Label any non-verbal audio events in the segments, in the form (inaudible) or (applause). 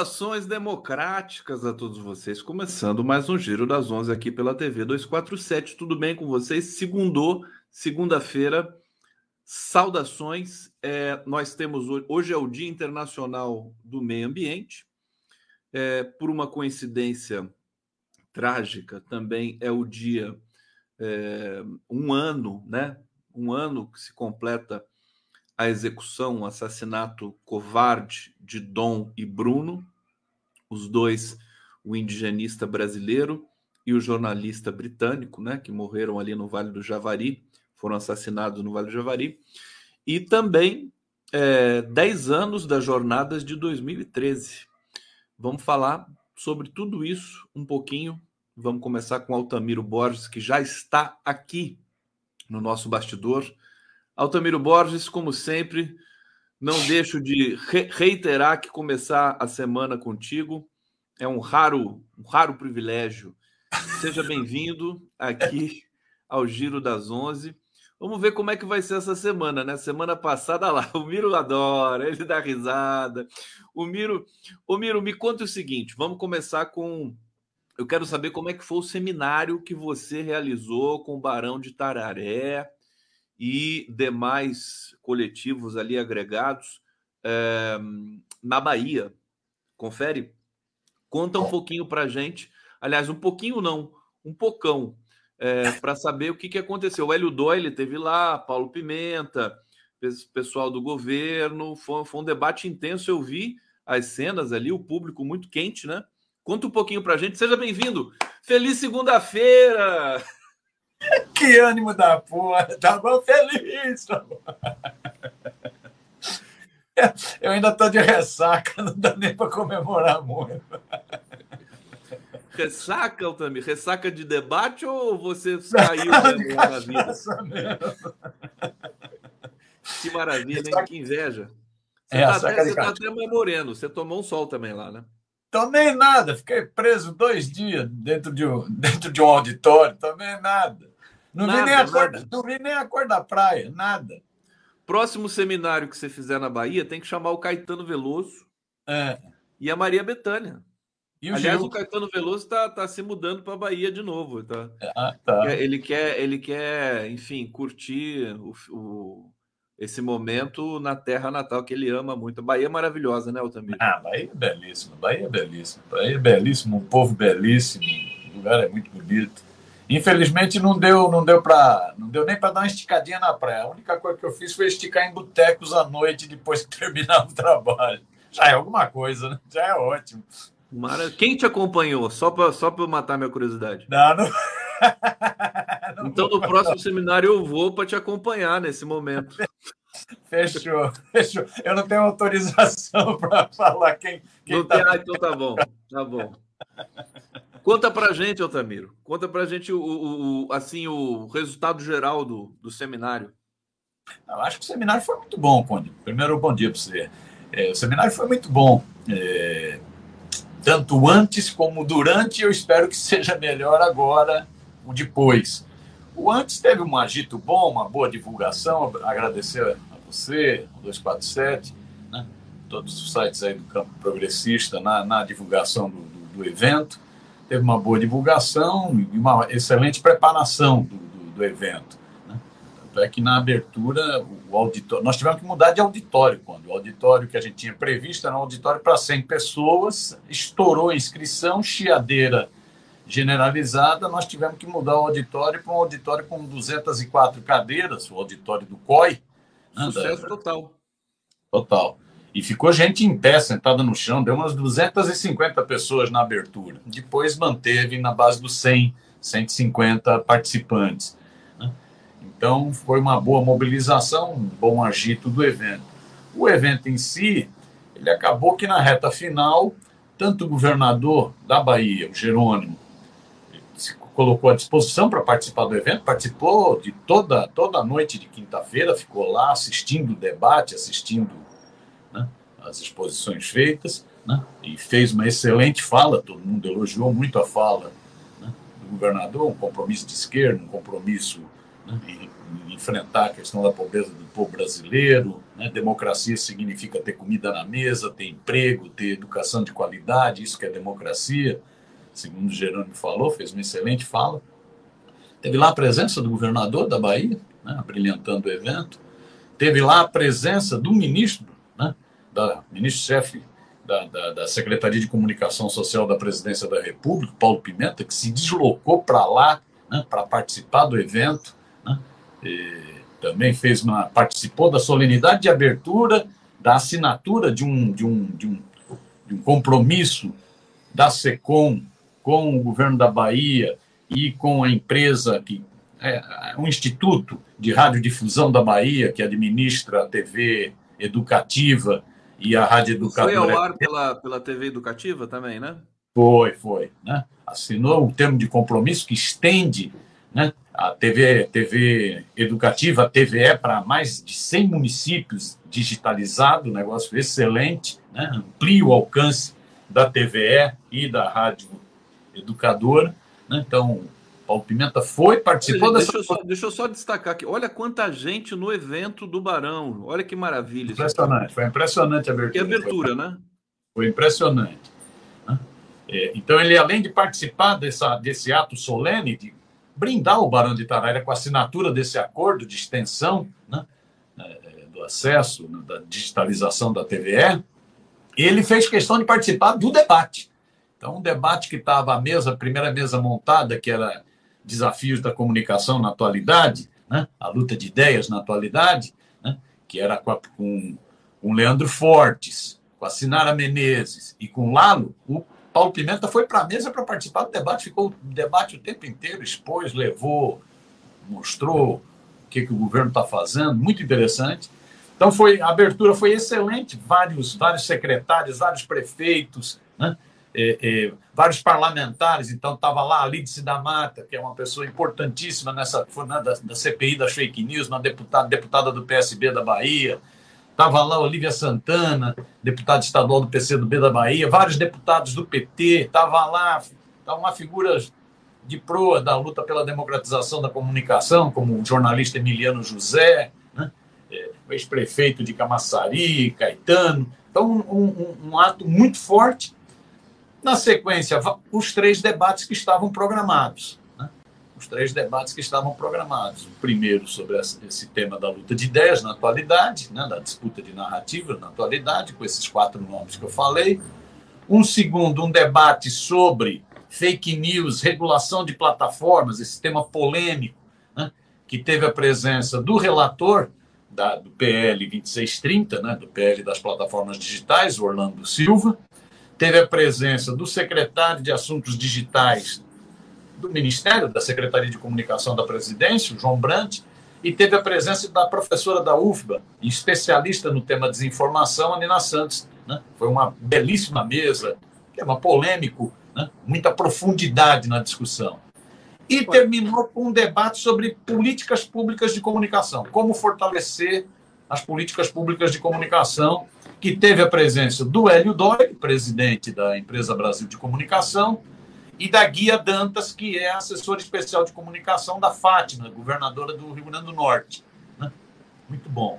Saudações democráticas a todos vocês, começando mais um Giro das 11 aqui pela TV 247. Tudo bem com vocês? Segundou, segunda-feira. Saudações. É, nós temos hoje, é o Dia Internacional do Meio Ambiente. É, por uma coincidência trágica, também é o dia, é, um ano, né? Um ano que se completa a execução, o assassinato covarde de Dom e Bruno, os dois, o indigenista brasileiro e o jornalista britânico, né, que morreram ali no Vale do Javari, foram assassinados no Vale do Javari, e também é, 10 anos das jornadas de 2013. Vamos falar sobre tudo isso um pouquinho. Vamos começar com Altamiro Borges, que já está aqui no nosso bastidor. Altamiro Borges, como sempre, não deixo de re reiterar que começar a semana contigo é um raro, um raro privilégio. Seja bem-vindo aqui ao Giro das Onze. Vamos ver como é que vai ser essa semana, né? Semana passada lá, o Miro adora, ele dá risada. O Miro, o Miro, me conta o seguinte, vamos começar com eu quero saber como é que foi o seminário que você realizou com o Barão de Tararé e demais coletivos ali agregados é, na Bahia. Confere? Conta um pouquinho para gente. Aliás, um pouquinho não, um pocão, é, para saber o que, que aconteceu. O Hélio Doyle teve lá, Paulo Pimenta, pessoal do governo. Foi, foi um debate intenso. Eu vi as cenas ali, o público muito quente, né? Conta um pouquinho para gente. Seja bem-vindo. Feliz segunda-feira! (laughs) Que ânimo da porra! Tava feliz! (laughs) Eu ainda tô de ressaca, não dá nem para comemorar muito. (laughs) Ressaca, Altamir? Ressaca de debate ou você saiu da vida? Que maravilha, hein? Que inveja. Você é, tá, até, você tá até mais moreno. Você tomou um sol também lá, né? Tomei nada, fiquei preso dois dias dentro de um, dentro de um auditório, tomei nada. Não, nada, vi nem a cor, não vi nem a cor da praia, nada. Próximo seminário que você fizer na Bahia tem que chamar o Caetano Veloso é. e a Maria Bethânia. E o Aliás, Gil? o Caetano Veloso está tá se mudando para a Bahia de novo. Tá? Ah, tá. Ele quer, ele quer, enfim, curtir o, o, esse momento na terra natal que ele ama muito. A Bahia é maravilhosa, né, Altamir? Ah, Bahia é belíssima, Bahia é belíssima, Bahia é belíssimo, um povo belíssimo, o lugar é muito bonito. Infelizmente não deu, não deu para, não deu nem para dar uma esticadinha na praia. A única coisa que eu fiz foi esticar em botecos à noite depois que (laughs) terminava o trabalho. Já é alguma coisa, né? Já é ótimo. Mara... Quem te acompanhou? Só para só para matar minha curiosidade. Não, não... (laughs) não então no próximo seminário eu vou para te acompanhar nesse momento. (laughs) Fechou, fechou. Eu não tenho autorização para falar quem. quem não tá... tem, ah, então tá bom, tá bom. Conta pra gente, Altamiro. Conta pra gente o, o, o, assim, o resultado geral do, do seminário. Eu acho que o seminário foi muito bom, Conde. Primeiro, bom dia para você. É, o seminário foi muito bom. É, tanto antes como durante, eu espero que seja melhor agora, o depois. O antes teve um agito bom, uma boa divulgação. Agradecer a você, o 247, né? todos os sites aí do campo progressista na, na divulgação do, do, do evento teve uma boa divulgação e uma excelente preparação do, do, do evento. Né? Tanto é que na abertura, o auditório, nós tivemos que mudar de auditório, quando o auditório que a gente tinha previsto era um auditório para 100 pessoas, estourou a inscrição, chiadeira generalizada, nós tivemos que mudar o auditório para um auditório com 204 cadeiras, o auditório do COI. Né? Sucesso total. Total. E ficou gente em pé, sentada no chão, deu umas 250 pessoas na abertura. Depois manteve na base dos 100, 150 participantes. Né? Então, foi uma boa mobilização, um bom agito do evento. O evento em si, ele acabou que na reta final, tanto o governador da Bahia, o Jerônimo, se colocou à disposição para participar do evento, participou de toda, toda a noite de quinta-feira, ficou lá assistindo o debate, assistindo as exposições feitas, né? e fez uma excelente fala, todo mundo elogiou muito a fala né? do governador, um compromisso de esquerda, um compromisso né? enfrentar a questão da pobreza do povo brasileiro. Né? Democracia significa ter comida na mesa, ter emprego, ter educação de qualidade, isso que é democracia, segundo o Jerônimo falou, fez uma excelente fala. Teve lá a presença do governador da Bahia, né, brilhantando o evento. Teve lá a presença do ministro, da ministro-chefe da, da, da, Secretaria de Comunicação Social da Presidência da República, Paulo Pimenta, que se deslocou para lá né, para participar do evento. Né, também fez uma, participou da solenidade de abertura, da assinatura de um, de um, de um, de um compromisso da SECOM com o governo da Bahia e com a empresa que é um instituto de radiodifusão da Bahia que administra a TV educativa e a rádio educadora. Foi ao ar pela, pela TV educativa também, né? Foi, foi. Né? Assinou um termo de compromisso que estende né, a TV, TV educativa, a TVE, para mais de 100 municípios digitalizado, negócio excelente, né? amplia o alcance da TVE e da rádio educadora. Né? Então, Paulo Pimenta foi, participou deixa, dessa. Eu só, deixa eu só destacar aqui. Olha quanta gente no evento do Barão. Olha que maravilha. Impressionante, foi impressionante a abertura. Que abertura, foi, né? Foi impressionante. Né? É, então, ele, além de participar dessa, desse ato solene de brindar o Barão de Itaraira com a assinatura desse acordo de extensão né, é, do acesso, né, da digitalização da TVE, ele fez questão de participar do debate. Então, um debate que estava a mesa, a primeira mesa montada, que era desafios da comunicação na atualidade, né? a luta de ideias na atualidade, né? que era com, com, com Leandro Fortes, com a Sinara Menezes e com Lalo, o Paulo Pimenta foi para a mesa para participar do debate, ficou o debate o tempo inteiro, expôs, levou, mostrou o que, que o governo está fazendo, muito interessante. Então foi a abertura foi excelente, vários vários secretários, vários prefeitos, né? É, é, vários parlamentares, então estava lá a Lídice da Mata, que é uma pessoa importantíssima nessa da, da, CPI das fake news, uma deputada, deputada do PSB da Bahia, estava lá Olívia Santana, deputada estadual do PCdoB da Bahia, vários deputados do PT, estava lá, estavam lá figuras de proa da luta pela democratização da comunicação, como o jornalista Emiliano José, né? é, o ex-prefeito de Camaçari, Caetano. Então, um, um, um ato muito forte na sequência, os três debates que estavam programados. Né? Os três debates que estavam programados. O primeiro sobre esse tema da luta de ideias na atualidade, né? da disputa de narrativa na atualidade, com esses quatro nomes que eu falei. Um segundo, um debate sobre fake news, regulação de plataformas, esse tema polêmico, né? que teve a presença do relator da, do PL 2630, né? do PL das plataformas digitais, Orlando Silva teve a presença do secretário de Assuntos Digitais do Ministério, da Secretaria de Comunicação da Presidência, João Brandt, e teve a presença da professora da UFBA, especialista no tema desinformação, a Nina Santos. Né? Foi uma belíssima mesa, tema polêmico, né? muita profundidade na discussão. E terminou com um debate sobre políticas públicas de comunicação, como fortalecer as políticas públicas de comunicação que teve a presença do Hélio Dói, presidente da Empresa Brasil de Comunicação, e da Guia Dantas, que é assessora especial de comunicação da Fátima, governadora do Rio Grande do Norte. Né? Muito bom.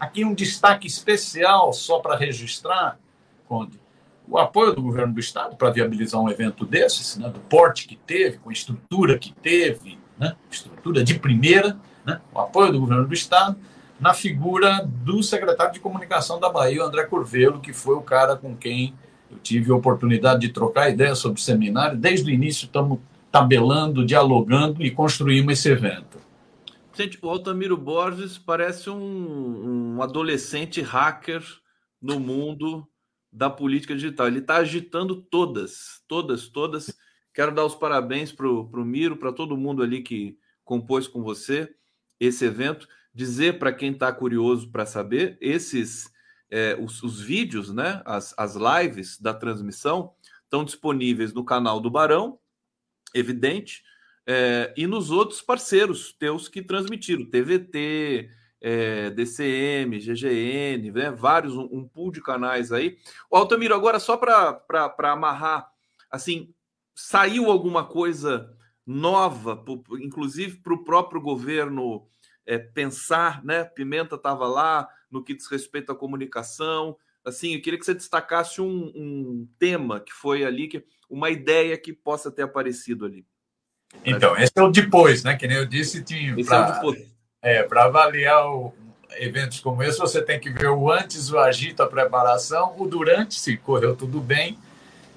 Aqui um destaque especial, só para registrar, Conde, o apoio do governo do Estado para viabilizar um evento desses, né, do porte que teve, com a estrutura que teve, né, estrutura de primeira, né, o apoio do governo do Estado, na figura do secretário de comunicação da Bahia, André Curvelo, que foi o cara com quem eu tive a oportunidade de trocar ideias sobre o seminário. Desde o início estamos tabelando, dialogando e construímos esse evento. Gente, o Altamiro Borges parece um, um adolescente hacker no mundo da política digital. Ele está agitando todas, todas, todas. Quero dar os parabéns para o Miro, para todo mundo ali que compôs com você esse evento dizer para quem está curioso para saber, esses é, os, os, vídeos, né, as, as lives da transmissão estão disponíveis no canal do Barão, evidente, é, e nos outros parceiros teus que transmitiram, TVT, é, DCM, GGN, né, vários, um, um, pool de canais aí. O Altamiro, agora só para amarrar, assim, saiu alguma coisa nova, inclusive para o próprio governo é, pensar, né? Pimenta estava lá no que diz respeito à comunicação. Assim, eu queria que você destacasse um, um tema que foi ali, que, uma ideia que possa ter aparecido ali. Então, esse é o depois, né? Que nem eu disse, tinha. Para é, é avaliar o, eventos como esse, você tem que ver o antes, o agito, a preparação, o durante, se correu tudo bem,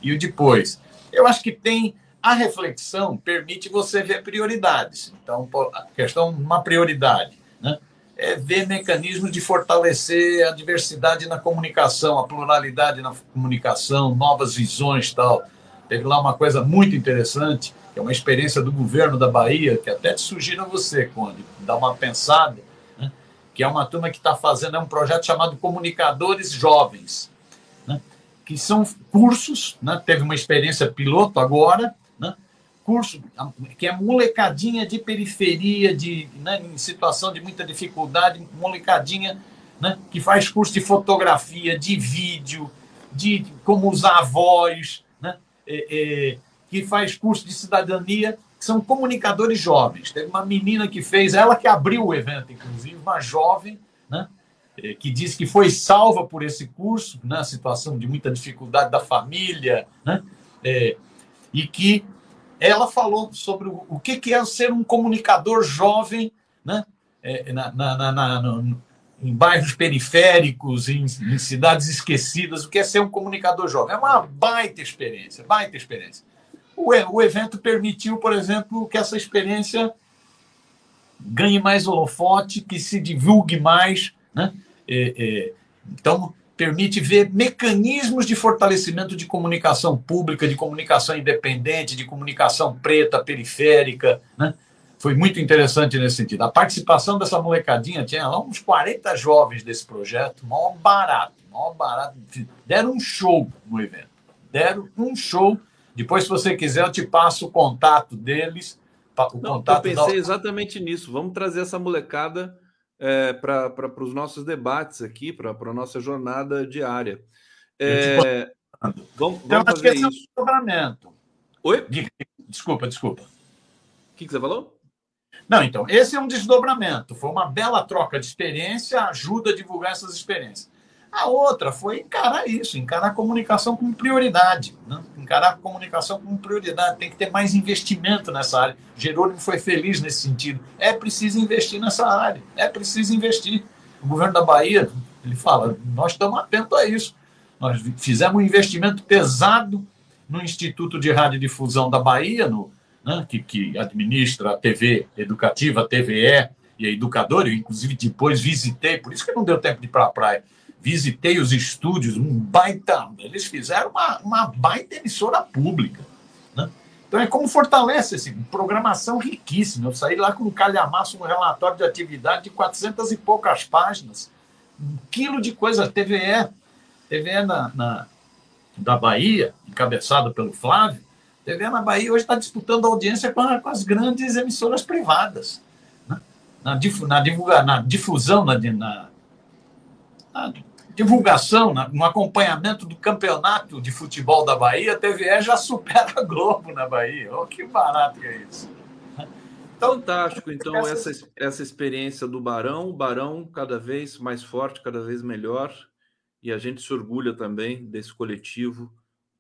e o depois. Eu acho que tem a reflexão permite você ver prioridades. Então, a questão uma prioridade, né? É ver mecanismos de fortalecer a diversidade na comunicação, a pluralidade na comunicação, novas visões, tal. Teve lá uma coisa muito interessante, que é uma experiência do governo da Bahia, que até te sugiro a você, Conde, dar uma pensada, né? que é uma turma que está fazendo é um projeto chamado Comunicadores Jovens, né? que são cursos, né? teve uma experiência piloto agora? Curso que é molecadinha de periferia, de, né? em situação de muita dificuldade, molecadinha né? que faz curso de fotografia, de vídeo, de como usar a voz, é, é, que faz curso de cidadania, que são comunicadores jovens. Teve uma menina que fez, ela que abriu o evento, inclusive, uma jovem, né, é, que disse que foi salva por esse curso, na né, situação de muita dificuldade da família, né, é, e que ela falou sobre o, que é ser um comunicador jovem né, é, na, na, na, no, em bairros periféricos, em, em, cidades esquecidas, o que é ser um comunicador jovem. É uma baita experiência, baita experiência. O, o evento permitiu, por exemplo, que essa experiência ganhe mais holofote, que se divulgue mais. Né? É, é, então, permite ver mecanismos de fortalecimento de comunicação pública, de comunicação independente, de comunicação preta, periférica, né? foi muito interessante nesse sentido. A participação dessa molecadinha, tinha lá uns 40 jovens desse projeto, maior barato, maior barato. Deram um show no evento. Deram um show. Depois, se você quiser, eu te passo o contato deles. O Não, contato eu pensei da... exatamente nisso. Vamos trazer essa molecada é, para os nossos debates aqui, para a nossa jornada diária. É, vamos, vamos fazer isso. É um desdobramento. Oi? Desculpa, desculpa. O que, que você falou? Não, então, esse é um desdobramento. Foi uma bela troca de experiência, ajuda a divulgar essas experiências. A outra foi encarar isso, encarar a comunicação como prioridade. Né? Encarar a comunicação como prioridade. Tem que ter mais investimento nessa área. Jerônimo foi feliz nesse sentido. É preciso investir nessa área. É preciso investir. O governo da Bahia, ele fala, nós estamos atentos a isso. Nós fizemos um investimento pesado no Instituto de Radiodifusão da Bahia, no, né, que, que administra a TV educativa, a TVE e a educadora, eu inclusive depois visitei, por isso que não deu tempo de ir para a praia, visitei os estúdios, um baita, eles fizeram uma, uma baita emissora pública. Né? Então é como fortalece esse programação riquíssima. Eu saí lá com um calhamaço, um relatório de atividade de 400 e poucas páginas, um quilo de coisa, TVE, TVE na, na da Bahia, encabeçado pelo Flávio, TV na Bahia hoje está disputando audiência com, a, com, as grandes emissoras privadas. Né? Na, difu, na, divulga, na difusão, na, na divulgação, na, no acompanhamento do campeonato de futebol da Bahia, a TVE já supera a Globo na Bahia. Oh, que barato que é isso. Então, Fantástico, então, essa, essa experiência do Barão, o Barão cada vez mais forte, cada vez melhor, e a gente se orgulha também desse coletivo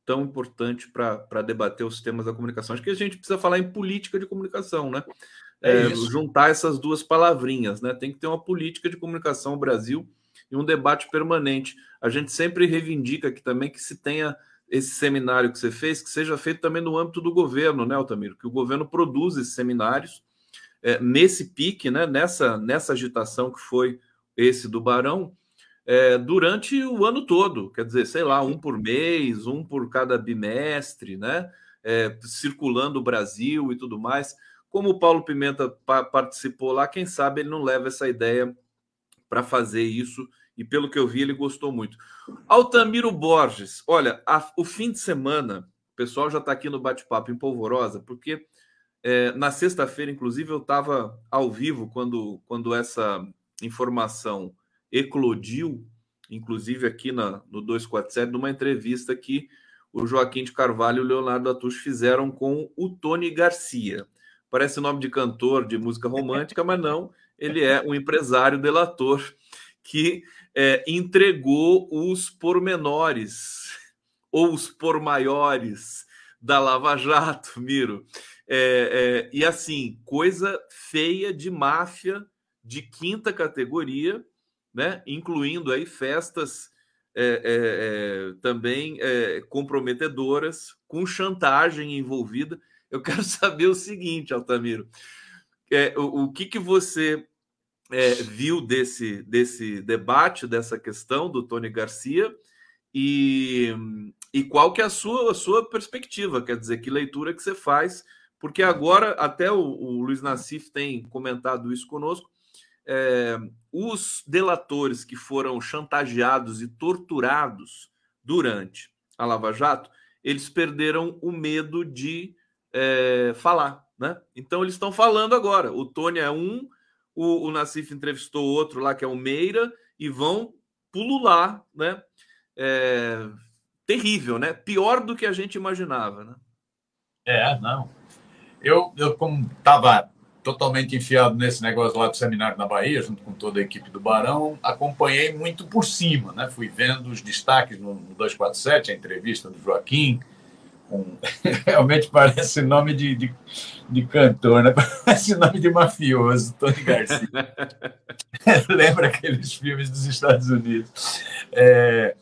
tão importante para debater os temas da comunicação. Acho que a gente precisa falar em política de comunicação, né? É é, juntar essas duas palavrinhas, né? Tem que ter uma política de comunicação no Brasil e um debate permanente. A gente sempre reivindica aqui também que se tenha esse seminário que você fez, que seja feito também no âmbito do governo, né, Altamiro? Que o governo produza esses seminários é, nesse pique, né? Nessa, nessa agitação que foi esse do Barão, é, durante o ano todo, quer dizer, sei lá, um por mês, um por cada bimestre, né? É, circulando o Brasil e tudo mais. Como o Paulo Pimenta pa participou lá, quem sabe ele não leva essa ideia para fazer isso, e pelo que eu vi, ele gostou muito. Altamiro Borges, olha, a, o fim de semana, o pessoal já está aqui no bate-papo em Polvorosa, porque é, na sexta-feira, inclusive, eu estava ao vivo quando, quando essa informação eclodiu, inclusive aqui na, no 247, numa entrevista que o Joaquim de Carvalho e o Leonardo Atush fizeram com o Tony Garcia. Parece nome de cantor de música romântica, mas não. Ele é um empresário delator que é, entregou os pormenores ou os por maiores da Lava Jato, Miro. É, é, e assim, coisa feia de máfia de quinta categoria, né? incluindo aí festas é, é, é também comprometedoras, com chantagem envolvida. Eu quero (laughs) saber o seguinte, Altamiro, o, o, que, que você viu desse, desse debate, dessa questão do Tony Garcia, e, e qual que é a sua, a sua perspectiva? Quer dizer, que leitura que você faz? Porque agora, até o, o Luiz Nassif tem comentado isso conosco, é, os delatores que foram chantageados e torturados durante a Lava Jato, eles perderam o medo de é, falar, né? Então eles estão falando agora. O Tony é um, o, o Nassif entrevistou outro lá que é o Meira e vão pulular, né? É, terrível, né? Pior do que a gente imaginava, né? É, não. Eu, eu como estava totalmente enfiado nesse negócio lá do seminário na Bahia, junto com toda a equipe do Barão, acompanhei muito por cima, né? Fui vendo os destaques no, no 247, a entrevista do Joaquim, com... (laughs) realmente parece nome de, de, de, cantor, né? (laughs) Parece nome de mafioso, Tony Garcia. (laughs) Lembra aqueles filmes dos Estados Unidos. É...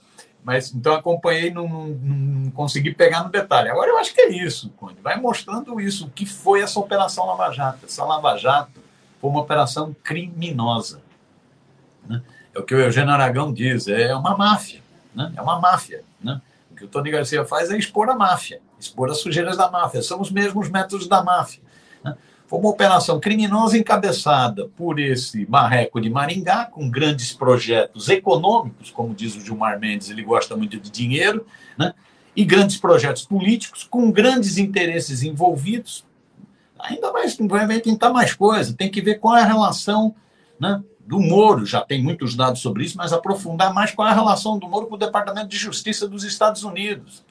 Mas então acompanhei, não, não, não, consegui pegar no detalhe. Agora eu acho que é isso, Conde. Vai mostrando isso, o que foi essa Operação Lava Jato. Essa Lava Jato foi uma operação criminosa. Né? É o que o Eugênio Aragão diz, é uma máfia. Né? É uma máfia. Né? O que o Tony Garcia faz é expor a máfia, expor as sujeiras da máfia. São os mesmos métodos da máfia. Foi uma operação criminosa encabeçada por esse marreco de Maringá, com grandes projetos econômicos, como diz o Gilmar Mendes, ele gosta muito de dinheiro, né? e grandes projetos políticos, com grandes interesses envolvidos. Ainda mais vai tentar mais coisa, tem que ver qual é a relação né, do Moro, já tem muitos dados sobre isso, mas aprofundar mais qual é a relação do Moro com o Departamento de Justiça dos Estados Unidos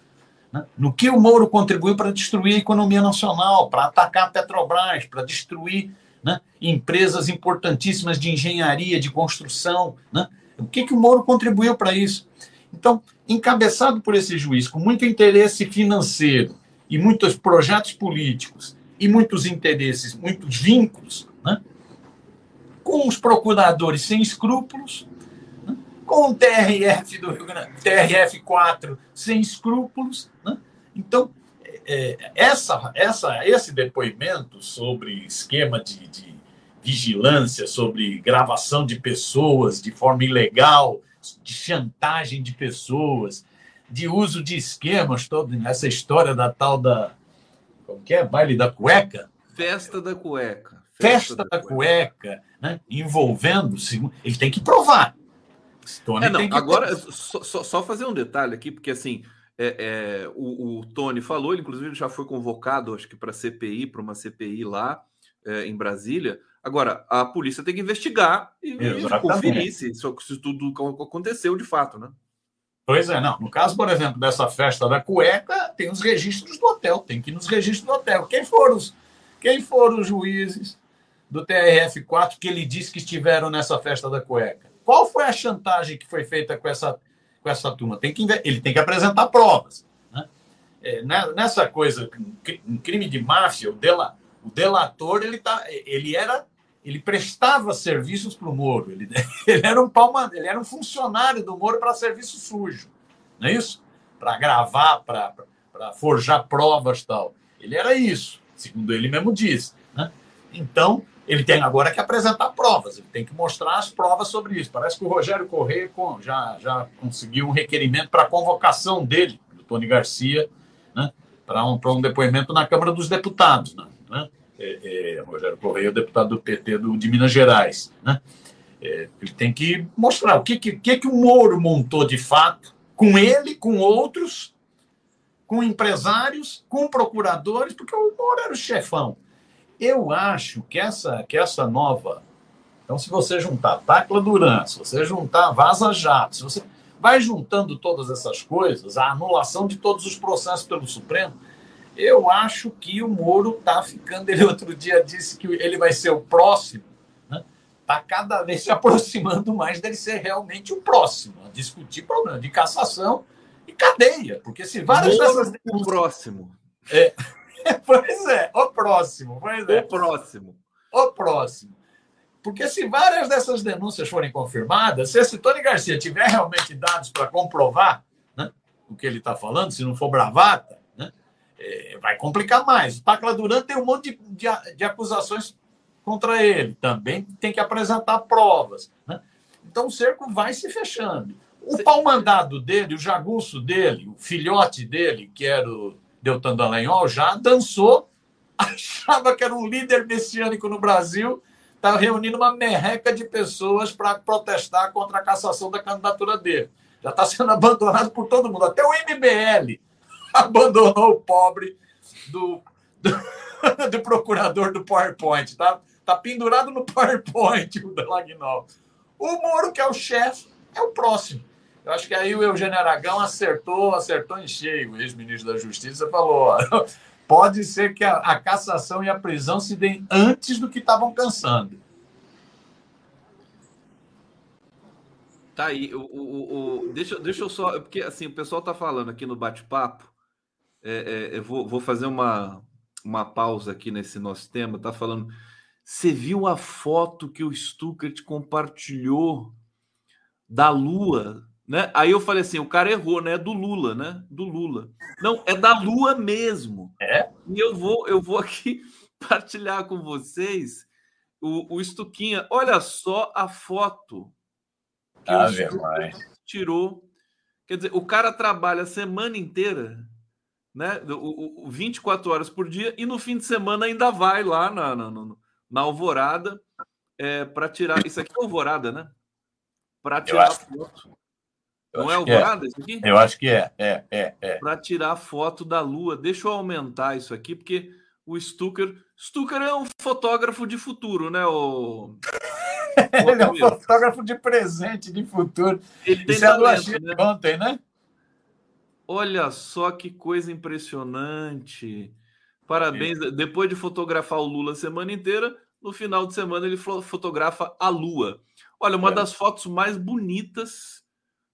né? No que o Moro contribuiu para destruir a economia nacional, para atacar a Petrobras, para destruir né, empresas importantíssimas de engenharia, de construção. Né? O que, que o Moro contribuiu para isso? Então, encabeçado por esse juiz, com muito interesse financeiro e muitos projetos políticos e muitos interesses, muitos vínculos, né? com os procuradores sem escrúpulos, com o TRF do Rio Grande, TRF4 sem escrúpulos. Né? Então, é, essa, essa, esse depoimento sobre esquema de, de, vigilância, sobre gravação de pessoas de forma ilegal, de chantagem de pessoas, de uso de esquemas, toda essa história da tal da. Como que é? Baile da cueca? Festa da cueca. Festa, Festa da, da, cueca, cueca né? envolvendo. Ele tem que provar. Tony é, não, agora, só, só, fazer um detalhe aqui, porque assim, é, é, o, o, Tony falou, ele inclusive já foi convocado, acho que para CPI, para uma CPI lá é, em Brasília. Agora, a polícia tem que investigar e, e conferir se, se tudo aconteceu de fato, né? Pois é, não. No caso, por exemplo, dessa festa da cueca, tem os registros do hotel, tem que ir nos registros do hotel. Quem foram os, quem foram os juízes do TRF4 que ele disse que estiveram nessa festa da cueca? Qual foi a chantagem que foi feita com essa, com essa turma? Tem que, ele tem que apresentar provas. Né? É, né, nessa coisa, um crime de máfia, o, dela, o delator ele, tá, ele era ele prestava serviços para o Moro. Ele, (laughs) ele, era um palma, ele era um funcionário do Moro para serviço sujo, não é isso? Para gravar, para forjar provas tal. Ele era isso, segundo ele mesmo diz. Né? Então, ele tem agora que apresentar provas, ele tem que mostrar as provas sobre isso. Parece que o Rogério Corrêa já, já conseguiu um requerimento para a convocação dele, do Tony Garcia, né, para um, um depoimento na Câmara dos Deputados. Né, né? É, é, Rogério Correia, deputado do PT do, de Minas Gerais. Né? É, ele tem que mostrar o que, que, que o Moro montou de fato, com ele, com outros, com empresários, com procuradores, porque o Moro era o chefão. Eu acho que essa, que essa nova. Então, se você juntar Tacla Duran, se você juntar Vaza Jato, se você vai juntando todas essas coisas, a anulação de todos os processos pelo Supremo, Eu acho que o Moro está ficando. Ele outro dia disse que ele vai ser o próximo. Está né? Tá cada vez se aproximando mais dele ser realmente o próximo a discutir problema de cassação e cadeia. Porque se várias Moro dessas. O próximo. É. (laughs) pois é, o próximo. Pois é. O próximo. O próximo. Porque se várias dessas denúncias forem confirmadas, se esse Tony Garcia tiver realmente dados para comprovar né, o que ele está falando, se não for bravata, né, é, vai complicar mais. O Tacla Duran tem um monte de, de, de, acusações contra ele, também tem que apresentar provas. Né? Então o cerco vai se fechando. O pau mandado dele, o jagunço dele, o filhote dele, que era o Deltan Dallagnol, já dançou, (laughs) achava que era um líder messiânico no Brasil está reunindo uma merreca de pessoas para protestar contra a cassação da candidatura dele. Já está sendo (laughs) abandonado por todo mundo. Até o MBL (laughs) abandonou o pobre do, do, do procurador do PowerPoint. Está tá pendurado no PowerPoint o Delagnol. O Moro, que é o chefe, é o próximo. Eu acho que aí o Eugênio Aragão acertou, acertou em cheio. O ex-ministro da Justiça falou: (laughs) pode ser que a, a, cassação e a prisão se deem antes do que estavam pensando. Tá aí, o, o, o, deixa, deixa eu só, porque assim, o pessoal tá falando aqui no bate-papo, é, é, eu vou, vou fazer uma, uma pausa aqui nesse nosso tema, tá falando, você viu a foto que o Stuckert compartilhou da Lua né? Aí eu falei assim, o cara errou, né? É do Lula, né? Do Lula. Não, é da Lua mesmo. É? E eu vou, eu vou aqui (laughs) partilhar com vocês o, o Estuquinha. Olha só a foto que ah, o tirou. Quer dizer, o cara trabalha a semana inteira, né? O, o, 24 horas por dia, e no fim de semana ainda vai lá na, na, na Alvorada é, para tirar. Isso aqui é Alvorada, né? Para tirar foto. Não é Alvorada é. isso aqui? Eu acho que é, é, é. é. Para tirar foto da Lua. Deixa eu aumentar isso aqui, porque o Stucker. Stucker é um fotógrafo de futuro, né? O... (laughs) Ele é um fotógrafo de presente, de futuro. Ele tem isso talento, é né? ontem, né? Olha só que coisa impressionante. Parabéns. Depois de fotografar o Lula a semana inteira, no final de semana ele fotografa a Lua. Olha, uma é. das fotos mais bonitas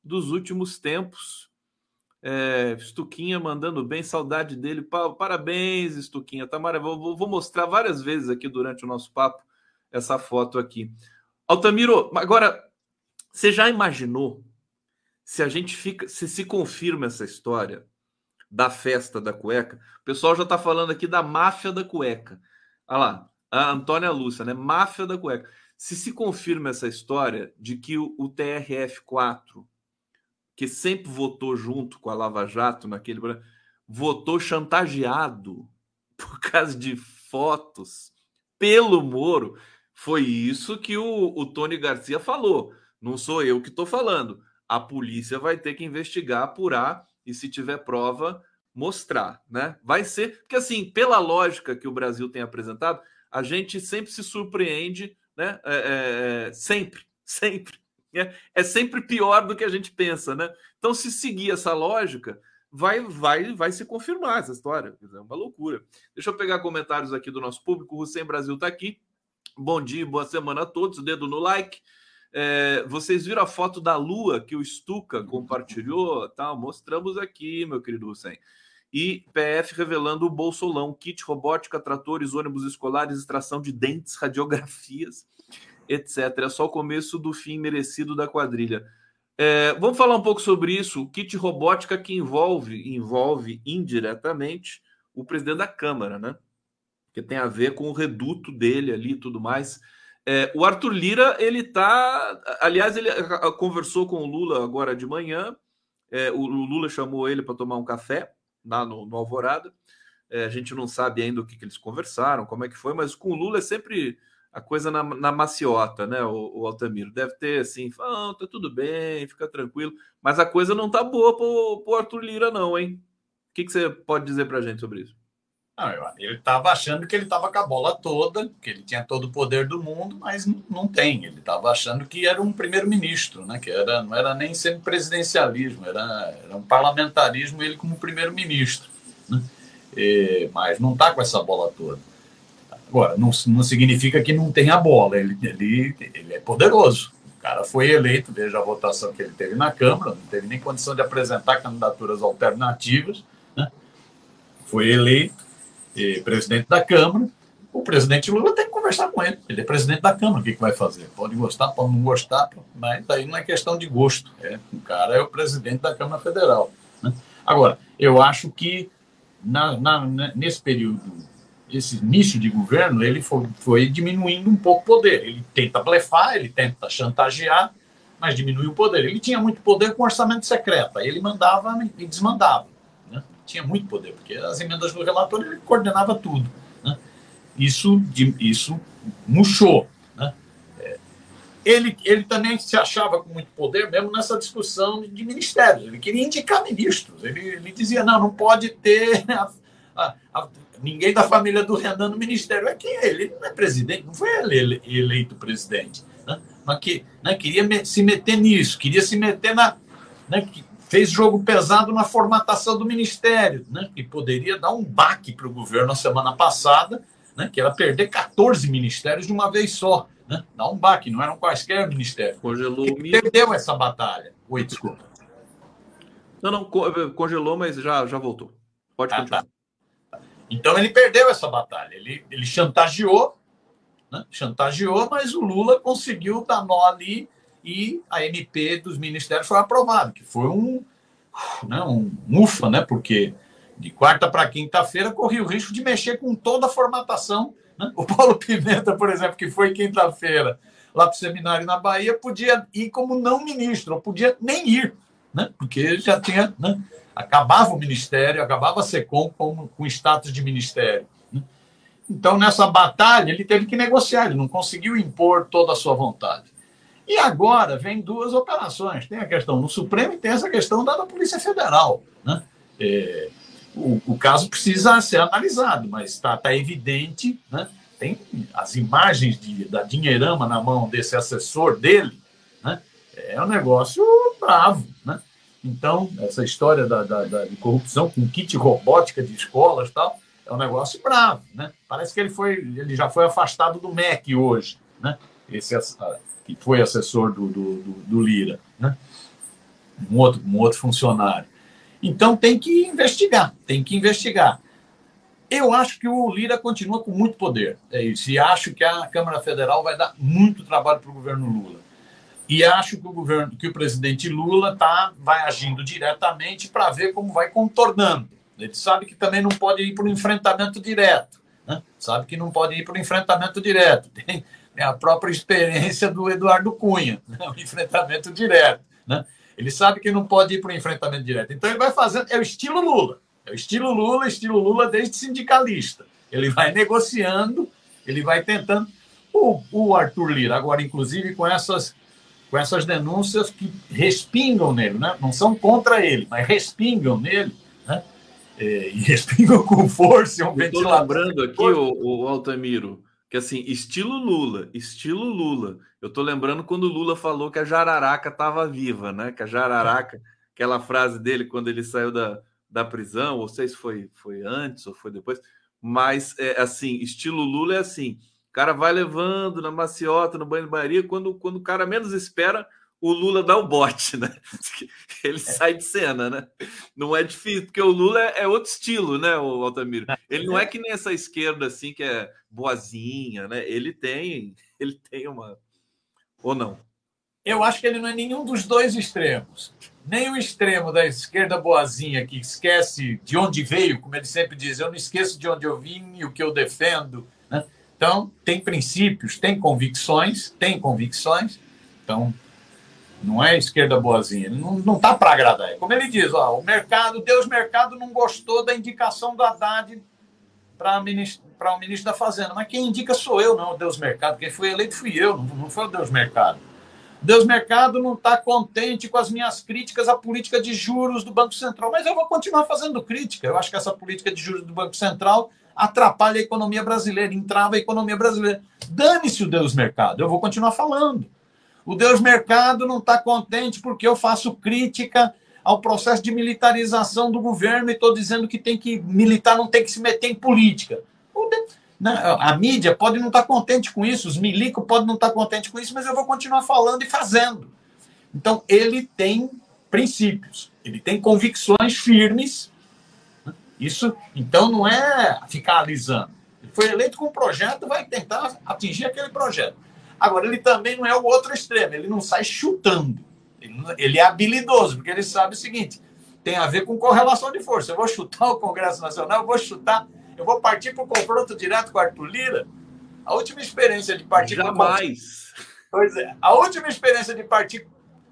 dos últimos tempos. É, Stuquinha mandando bem, saudade dele. Parabéns, Stuquinha. Tá maravilhoso. Vou mostrar várias vezes aqui durante o nosso papo essa foto aqui. Altamiro, agora você já imaginou se a gente fica, se se confirma essa história da festa da cueca? O pessoal já está falando aqui da máfia da cueca. Olha lá, a Antônia Lúcia, né? Máfia da cueca. Se se confirma essa história de que o, o TRF4 que sempre votou junto com a Lava Jato naquele votou chantageado (laughs) por causa de fotos pelo Moro. Foi isso que o, o Tony Garcia falou. Não sou eu que estou falando. A polícia vai ter que investigar, apurar e, se tiver prova, mostrar, né? Vai ser porque assim, pela lógica que o Brasil tem apresentado, a gente sempre se surpreende, né? É, é, é sempre, (laughs) sempre é, é sempre pior do que a gente pensa, né? Então, se seguir essa lógica, vai, vai, vai se confirmar essa história. É uma loucura. Deixa eu pegar comentários aqui do nosso público. O Hussein Brasil está aqui. Bom dia, boa semana a todos. Dedo no like. É, vocês viram a foto da lua que o Stuka compartilhou? Tá, mostramos aqui, meu querido Hussein. E PF revelando o bolsolão, kit robótica, tratores, ônibus escolares, extração de dentes, (laughs) radiografias etc. É só o começo do fim merecido da quadrilha. É, vamos falar um pouco sobre isso. O kit robótica que envolve, envolve indiretamente o presidente da Câmara, né? Que tem a ver com o reduto dele ali e tudo mais. É, o Arthur Lira, ele tá. Aliás, ele conversou com o Lula agora de manhã. É, o Lula chamou ele para tomar um café lá no, no Alvorada. É, a gente não sabe ainda o que, que, eles conversaram, como é que foi, mas com o Lula é sempre a coisa na, na maciota, né, o, o, Altamiro? Deve ter assim, ah, tá tudo bem, fica tranquilo, mas a coisa não tá boa pro, pro Arthur Lira, não, hein? O que, que você pode dizer pra gente sobre isso? Não, ele estava achando que ele estava com a bola toda, que ele tinha todo o poder do mundo, mas não tem. Ele estava achando que era um primeiro-ministro, né? que era, não era nem sempre presidencialismo, era, era um parlamentarismo ele como primeiro-ministro. Né? mas não está com essa bola toda. Agora, não, não significa que não tenha bola, ele, ele, ele é poderoso. O cara foi eleito, veja a votação que ele teve na Câmara, não teve nem condição de apresentar candidaturas alternativas, né? foi eleito presidente da Câmara. O presidente Lula tem que conversar com ele. Ele é presidente da Câmara, o que, que vai fazer? Pode gostar, pode não gostar, mas daí não é questão de gosto. É, o cara é o presidente da Câmara Federal. Né? Agora, eu acho que na, na, nesse período esse nicho de governo, ele foi, foi diminuindo um pouco o poder. Ele tenta blefar, ele tenta chantagear, mas diminui o poder. Ele tinha muito poder com orçamento secreto, aí ele mandava e desmandava. Né? Tinha muito poder, porque as emendas do relator ele coordenava tudo. Né? Isso, isso murchou. Né? É, ele, ele também se achava com muito poder, mesmo nessa discussão de ministérios. Ele queria indicar ministros. Ele, ele dizia: não, não pode ter. A, a, a, ninguém da família do Renan no ministério. É quem é ele? Ele não é presidente, não foi ele eleito presidente. Né? Mas que né, queria se meter nisso, queria se meter na. Né, fez jogo pesado na formatação do ministério, né, que poderia dar um baque para o governo na semana passada, né, que era perder 14 ministérios de uma vez só. Né? Dar um baque, não eram quaisquer ministérios. Congelou Perdeu essa batalha. Oi, desculpa. Não, não, congelou, mas já, já voltou. Pode continuar. Ah, tá. Então ele perdeu essa batalha. Ele, ele chantageou, né? chantageou, mas o Lula conseguiu dar nó ali e a MP dos ministérios foi aprovada, que foi um, né, um ufa, né? Porque de quarta para quinta-feira corria o risco de mexer com toda a formatação. Né? O Paulo Pimenta, por exemplo, que foi quinta-feira lá para o seminário na Bahia, podia ir como não ministro, ou podia nem ir, né? porque já tinha né, acabava o ministério, acabava a SECOM com, com status de ministério. Né? Então, nessa batalha, ele teve que negociar, ele não conseguiu impor toda a sua vontade. E agora vem duas operações: tem a questão no Supremo e tem essa questão da, da Polícia Federal. Né? É, o, o, caso precisa ser analisado, mas está tá evidente, né? tem as imagens de, da dinheirama na mão desse assessor dele, né? é um negócio bravo. Né? Então, essa história da, da, da de corrupção com kit robótica de escolas tal, é um negócio bravo, né? Parece que ele foi, ele já foi afastado do MEC hoje, né? Esse que foi assessor do, do, do, do Lira, né? Um outro, um outro funcionário. Então tem que investigar, tem que investigar. Eu acho que o Lira continua com muito poder. É isso. E acho que a Câmara Federal vai dar muito trabalho para o governo Lula. E acho que o governo, que o presidente Lula tá, vai agindo diretamente para ver como vai contornando. Ele sabe que também não pode ir para o enfrentamento direto. Né? Sabe que não pode ir para o enfrentamento direto. (laughs) Tem, a própria experiência do Eduardo Cunha, né? (laughs) o enfrentamento direto. Né? Ele sabe que não pode ir para o enfrentamento direto. Então ele vai fazendo. É o estilo Lula. É o estilo Lula, estilo Lula desde sindicalista. Ele vai negociando, ele vai tentando. O, o Arthur Lira, agora, inclusive, com essas com essas denúncias que respingam nele, né? não são contra ele, mas respingam nele, né? É, e (laughs) respingam com força. Um Estou lembrando aqui, o, o Altamiro, que assim, estilo Lula, estilo Lula. Eu estou lembrando quando o Lula falou que a jararaca estava viva, né? Que a jararaca, aquela frase dele quando ele saiu da, da prisão, ou sei se foi, foi antes ou foi depois, mas é assim, estilo Lula é assim o cara vai levando na maciota, no banho de Maria, quando, quando o cara menos espera, o Lula dá o bote, né? (laughs) Ele é. sai de cena, né? Não é difícil, porque o Lula é, é outro estilo, né, o Altamiro? Ele não é que nem essa esquerda assim que é boazinha, né? Ele tem, ele tem uma ou não? Eu acho que ele não é nenhum dos dois extremos. Nem o extremo da esquerda boazinha que esquece de onde veio, como ele sempre diz, eu não esqueço de onde eu vim e o que eu defendo, né? Então, tem princípios, tem convicções, tem convicções. Então, não é esquerda boazinha, não está para agradar. É como ele diz, ó, o mercado, Deus mercado não gostou da indicação do Haddad para o ministro da Fazenda. Mas quem indica sou eu, não Deus mercado. Quem foi eleito fui eu, não, não foi o Deus mercado. Deus Mercado não está contente com as minhas críticas à política de juros do Banco Central, mas eu vou continuar fazendo crítica. Eu acho que essa política de juros do Banco Central atrapalha a economia brasileira, entrava a economia brasileira. Dane-se o Deus Mercado, eu vou continuar falando. O Deus Mercado não está contente porque eu faço crítica ao processo de militarização do governo e estou dizendo que tem que militar não tem que se meter em política. A mídia pode não estar contente com isso, os milicos podem não estar contentes com isso, mas eu vou continuar falando e fazendo. Então, ele tem princípios, ele tem convicções firmes. Isso, então, não é ficar alisando. Ele foi eleito com um projeto, vai tentar atingir aquele projeto. Agora, ele também não é o outro extremo, ele não sai chutando. Ele é habilidoso, porque ele sabe o seguinte: tem a ver com correlação de força. Eu vou chutar o Congresso Nacional, eu vou chutar, eu vou partir para o confronto direto com o Arthur Lira. A última experiência de partir Jamais. Pois é. A última experiência de partir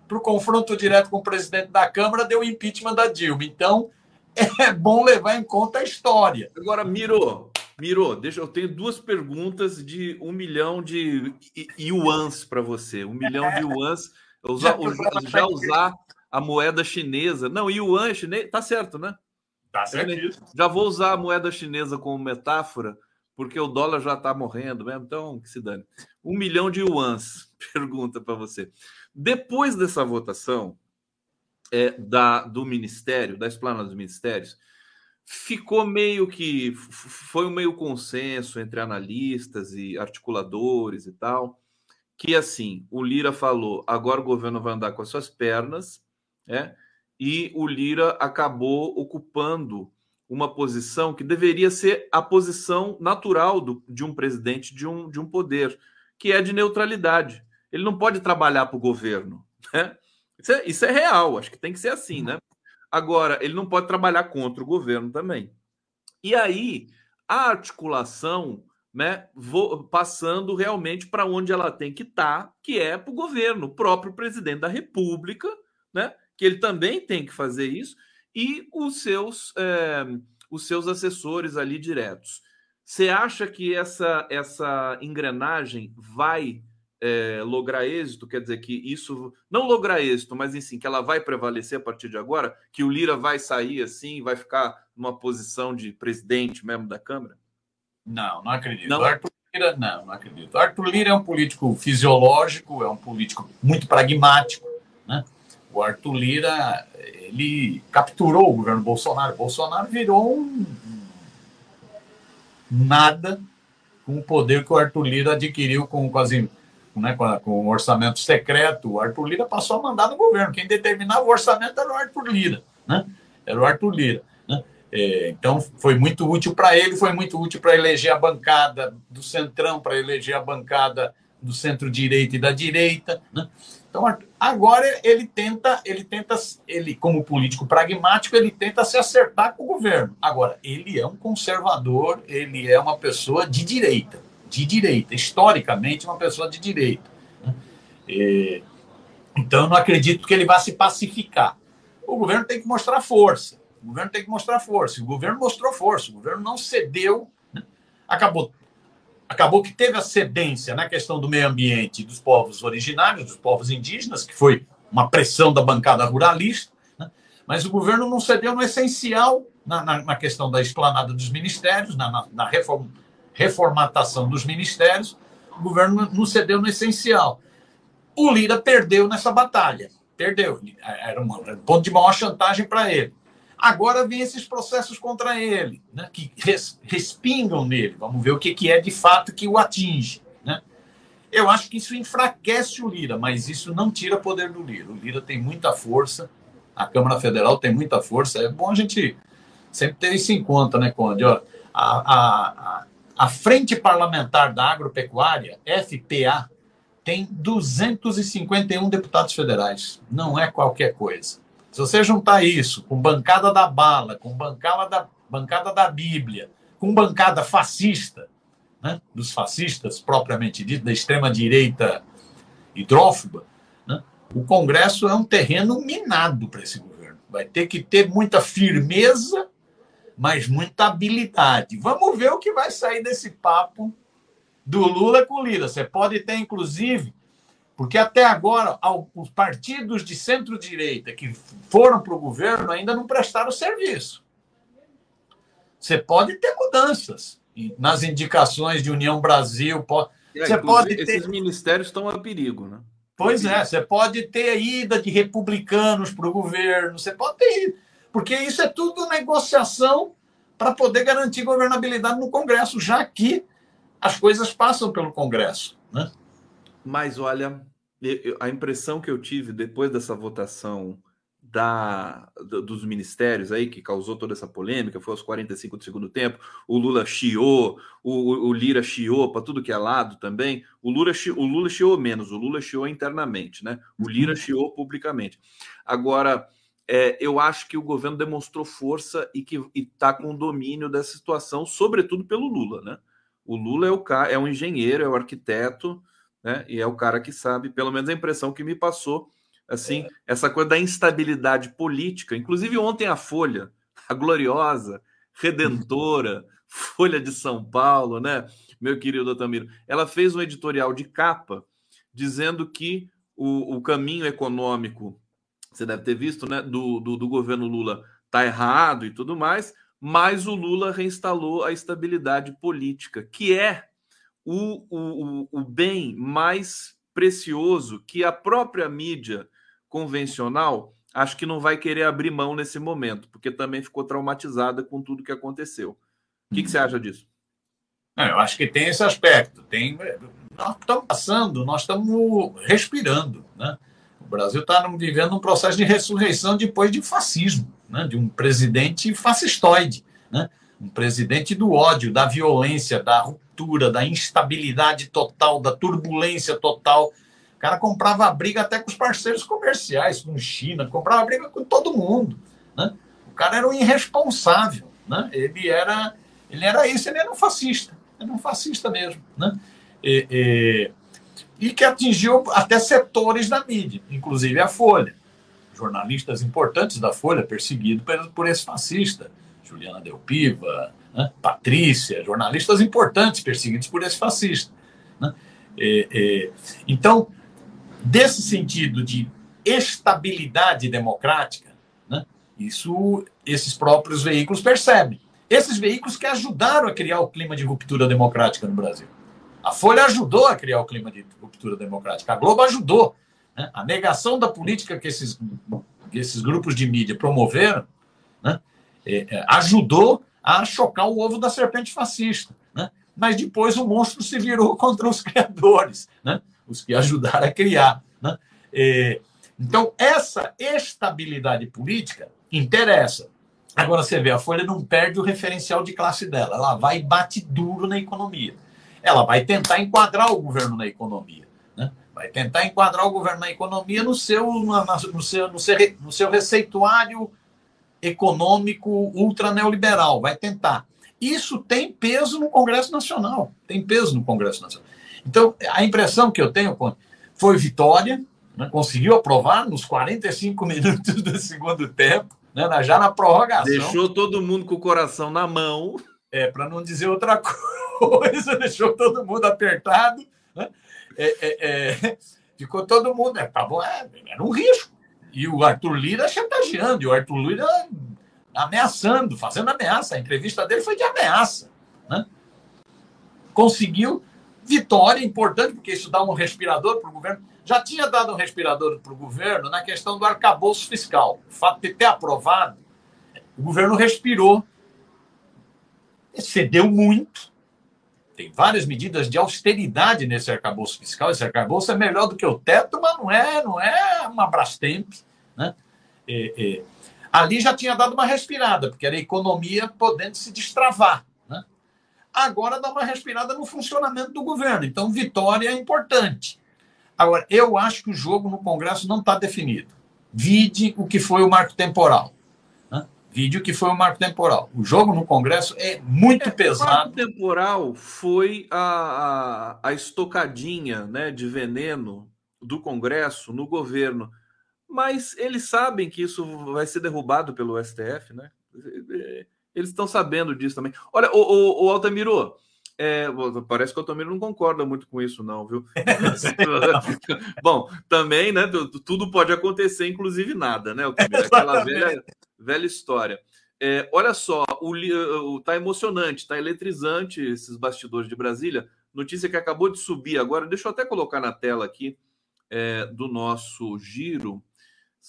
para o confronto direto com o presidente da Câmara deu o impeachment da Dilma. Então, (laughs) é bom levar em conta a história. Agora, Miro, Miro, deixa eu tenho duas perguntas de um milhão de yuans para você. Um milhão de (laughs) yuans Usar, já, já usar a moeda chinesa. Não, yuan é chinês. Tá certo, né? Tá certo. Já vou usar a moeda chinesa como metáfora, porque o dólar já está morrendo mesmo. Então, que se dane. Um milhão de yuans. (laughs) Pergunta para você. Depois dessa votação é, da, do Ministério, da esplanada dos Ministérios, ficou meio que. Foi um meio consenso entre analistas e articuladores e tal que assim, o Lira falou, agora o governo vai andar com as suas pernas, né? E o Lira acabou ocupando uma posição que deveria ser a posição natural do, de um presidente de um, de um poder, que é de neutralidade. Ele não pode trabalhar para o governo. Né? Isso, é, isso é real, acho que tem que ser assim, né? Agora, ele não pode trabalhar contra o governo também. E aí, a articulação né, passando realmente para onde ela tem que estar, tá, que é para o governo, o próprio presidente da República, né, que ele também tem que fazer isso, e os seus, é, os seus assessores ali diretos. Você acha que essa, essa engrenagem vai é, lograr êxito? Quer dizer que isso não lograr êxito, mas enfim, que ela vai prevalecer a partir de agora? Que o Lira vai sair assim, vai ficar numa posição de presidente mesmo da Câmara? Não, não acredito. Não. Arthur Lira, não, não acredito. O Arthur Lira é um político fisiológico, é um político muito pragmático. Né? O Arthur Lira, ele capturou o governo Bolsonaro. O Bolsonaro virou um nada com o poder que o Arthur Lira adquiriu com, com, as, né, com, a, com o orçamento secreto. O Arthur Lira passou a mandar no governo. Quem determinava o orçamento era o Arthur Lira. Né? Era o Arthur Lira. É, então, foi muito útil para ele, foi muito útil para eleger a bancada do Centrão, para eleger a bancada do centro-direita e da direita. Né? Então, agora ele tenta, ele tenta, ele como político pragmático, ele tenta se acertar com o governo. Agora, ele é um conservador, ele é uma pessoa de direita, de direita, historicamente uma pessoa de direita. Né? É, então, não acredito que ele vá se pacificar. O governo tem que mostrar força. O governo tem que mostrar força. O governo mostrou força. O governo não cedeu. Né? Acabou, acabou que teve a cedência na questão do meio ambiente dos povos originários, dos povos indígenas, que foi uma pressão da bancada ruralista. Né? Mas o governo não cedeu no essencial na, na, na questão da esplanada dos ministérios, na, na, na reform, reformatação dos ministérios. O governo não cedeu no essencial. O Lira perdeu nessa batalha. Perdeu. Era um ponto de maior chantagem para ele. Agora vem esses processos contra ele, né, que res, respingam nele. Vamos ver o que, que é de fato que o atinge. Né? Eu acho que isso enfraquece o Lira, mas isso não tira poder do Lira. O Lira tem muita força, a Câmara Federal tem muita força. É bom a gente sempre ter isso em conta, né, Conde? Ó, a, a, a Frente Parlamentar da Agropecuária, FPA, tem 251 deputados federais. Não é qualquer coisa. Se você juntar isso com bancada da bala, com bancada da, bancada da Bíblia, com bancada fascista, né, dos fascistas propriamente dito, da extrema-direita hidrófoba, né, o Congresso é um terreno minado para esse governo. Vai ter que ter muita firmeza, mas muita habilidade. Vamos ver o que vai sair desse papo do Lula com Lira. Você pode ter, inclusive, porque até agora, os partidos de centro-direita que foram para o governo ainda não prestaram serviço. Você pode ter mudanças nas indicações de União Brasil. Pode, é, você pode ter... Esses ministérios estão a perigo, né? Pois é, você pode ter a ida de republicanos para o governo, você pode ter, porque isso é tudo negociação para poder garantir governabilidade no Congresso, já que as coisas passam pelo Congresso. Né? Mas olha, a impressão que eu tive depois dessa votação da, dos ministérios aí, que causou toda essa polêmica, foi aos 45 do segundo tempo, o Lula chiou, o, o Lira chiou para tudo que é lado também, o Lula, o Lula chiou menos, o Lula chiou internamente, né? O Lira uhum. chiou publicamente. Agora, é, eu acho que o governo demonstrou força e que está com domínio dessa situação, sobretudo pelo Lula, né? O Lula é o cara, é um engenheiro, é o arquiteto, né? E é o cara que sabe, pelo menos a impressão que me passou, assim, é. essa coisa da instabilidade política. Inclusive, ontem a Folha, a gloriosa, redentora, (laughs) Folha de São Paulo, né, meu querido Otamiro, ela fez um editorial de capa dizendo que o, o caminho econômico, você deve ter visto, né, do, do, do governo Lula está errado e tudo mais, mas o Lula reinstalou a estabilidade política, que é o, o, o bem mais precioso que a própria mídia convencional, acho que não vai querer abrir mão nesse momento, porque também ficou traumatizada com tudo que aconteceu. O que, que você acha disso? eu acho que tem esse aspecto. Tem, nós estamos passando, nós estamos respirando. Né? O Brasil está vivendo um processo de ressurreição depois de fascismo, né? de um presidente fascistoide, né? um presidente do ódio, da violência, da ruptura, da instabilidade total, da turbulência total o cara comprava briga até com os parceiros comerciais, com China, comprava briga com todo mundo. Né? O cara era um irresponsável. Né? Ele, era, ele era isso, ele era um fascista. Era um fascista mesmo. Né? E, e, e que atingiu até setores da mídia, inclusive a Folha. Jornalistas importantes da Folha perseguidos por, esse fascista. Juliana Delpiva, né? Patrícia, jornalistas importantes perseguidos por esse fascista. Né? E, e, então, desse sentido de estabilidade democrática, né, isso esses próprios veículos percebem. Esses veículos que ajudaram a criar o clima de ruptura democrática no Brasil. A Folha ajudou a criar o clima de ruptura democrática. A Globo ajudou. Né? A negação da política que esses, que esses grupos de mídia promoveram né, é, é, ajudou a chocar o ovo da serpente fascista. Né? Mas depois o monstro se virou (laughs) contra os criadores. Né? os que ajudaram a criar. Né? É, então, essa estabilidade política interessa. Agora, você vê, a Folha não perde o referencial de classe dela. Ela vai e bate duro na economia. Ela vai tentar enquadrar o governo na economia. Né? Vai tentar enquadrar o governo na economia no seu, no seu, no seu, no seu receituário econômico ultra neoliberal. Vai tentar. Isso tem peso no Congresso Nacional. Tem peso no Congresso Nacional. Então, a impressão que eu tenho foi vitória, né? conseguiu aprovar nos 45 (laughs) minutos do segundo tempo, né? já na prorrogação. Deixou todo mundo com o coração na mão. É, para não dizer outra (laughs) coisa, deixou todo mundo apertado. Né? É, é, é, ficou todo mundo. É, tá bom, é, era um risco. E o Arthur Lira chantageando, e o Arthur Lira ameaçando, fazendo ameaça. A entrevista dele foi de ameaça. Né? Conseguiu Vitória importante, porque isso dá um respirador para o governo. Já tinha dado um respirador para o governo na questão do arcabouço fiscal. O fato de ter aprovado, o governo respirou, excedeu muito. Tem várias medidas de austeridade nesse arcabouço fiscal. Esse arcabouço é melhor do que o teto, mas não é, não é uma Brastemp. Né? É, é. Ali já tinha dado uma respirada, porque era a economia podendo se destravar agora dá uma respirada no funcionamento do governo. Então, vitória é importante. Agora, eu acho que o jogo no Congresso não está definido. Vide o que foi o marco temporal. Né? Vide o que foi o marco temporal. O jogo no Congresso é muito é, pesado. O marco temporal foi a, a, a estocadinha né, de veneno do Congresso no governo. Mas eles sabem que isso vai ser derrubado pelo STF, né? Eles estão sabendo disso também. Olha, o, o, o Altamiro, é, parece que o Altamiro não concorda muito com isso, não, viu? (laughs) Bom, também, né? Tudo pode acontecer, inclusive nada, né, Altamiro? Aquela velha, velha história. É, olha só, o, o, tá emocionante, tá eletrizante esses bastidores de Brasília. Notícia que acabou de subir agora. Deixa eu até colocar na tela aqui é, do nosso giro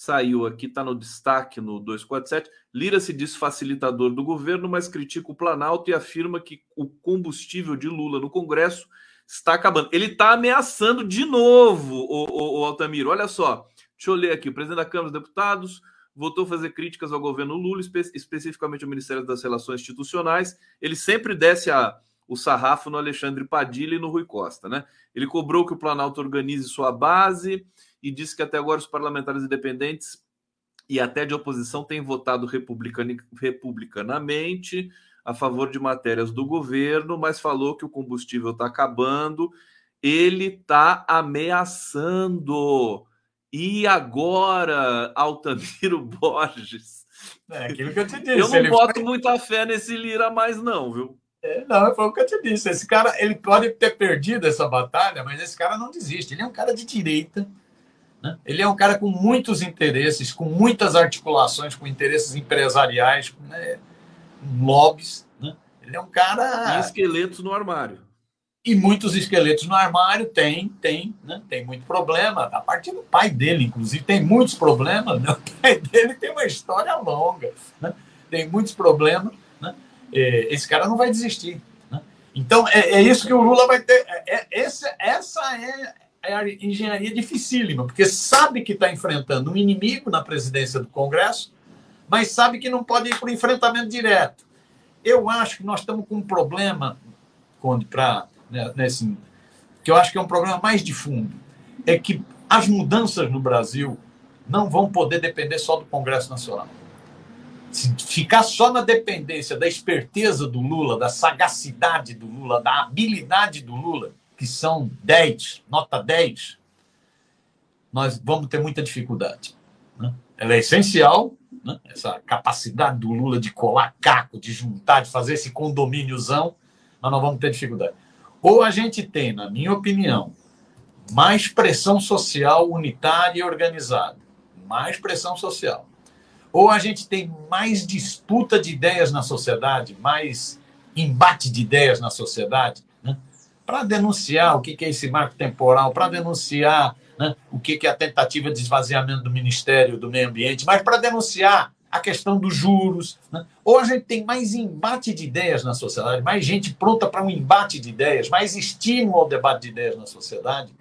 saiu aqui, está no destaque no 247. Lira se diz facilitador do governo, mas critica o Planalto e afirma que o combustível de Lula no Congresso está acabando. Ele está ameaçando de novo, o, o, o Altamiro. Olha só, deixa eu ler aqui. O presidente da Câmara dos Deputados votou fazer críticas ao governo Lula, espe especificamente ao Ministério das Relações Institucionais. Ele sempre desce a, o sarrafo no Alexandre Padilha e no Rui Costa, né? Ele cobrou que o Planalto organize sua base e disse que até agora os parlamentares independentes e até de oposição têm votado republican, republicanamente a favor de matérias do governo, mas falou que o combustível está acabando. Ele está ameaçando. E agora, Altamiro (laughs) Borges? É aquilo que eu te disse. Eu não boto foi... muita fé nesse Lira mais, não, viu? É, não, foi o que eu te disse. Esse cara, ele pode ter perdido essa batalha, mas esse cara não desiste. Ele é um cara de direita né? Ele é um cara com muitos interesses, com muitas articulações, com interesses empresariais, né? lobbies. Né? Ele é um cara. E esqueletos no armário. E muitos esqueletos no armário tem, tem, né? tem muito problema. A partir do pai dele, inclusive, tem muitos problemas. Né? (laughs) O pai dele tem uma história longa, né? tem muitos problemas. Né? É, esse cara não vai desistir. Né? Então, é, é, isso que o Lula vai ter. É, é esse, essa é é a engenharia dificílima, porque sabe que está enfrentando um inimigo na presidência do Congresso, mas sabe que não pode ir para o enfrentamento direto. Eu acho que nós estamos com um problema, Conde, para né, nesse que eu acho que é um problema mais de fundo, é que as mudanças no Brasil não vão poder depender só do Congresso Nacional. Se ficar só na dependência da esperteza do Lula, da sagacidade do Lula, da habilidade do Lula, que são 10, nota 10, nós vamos ter muita dificuldade. Né? Ela é essencial, né? essa capacidade do Lula de colar caco, de juntar, de fazer esse condomíniozão, mas nós vamos ter dificuldade. Ou a gente tem, na minha opinião, mais pressão social unitária e organizada, mais pressão social. Ou a gente tem mais disputa de ideias na sociedade, mais embate de ideias na sociedade, para denunciar o que é esse marco temporal, para denunciar né, o que é a tentativa de esvaziamento do Ministério do Meio Ambiente, mas para denunciar a questão dos juros. Né? Ou a gente tem mais embate de ideias na sociedade, mais gente pronta para um embate de ideias, mais estímulo ao debate de ideias na sociedade,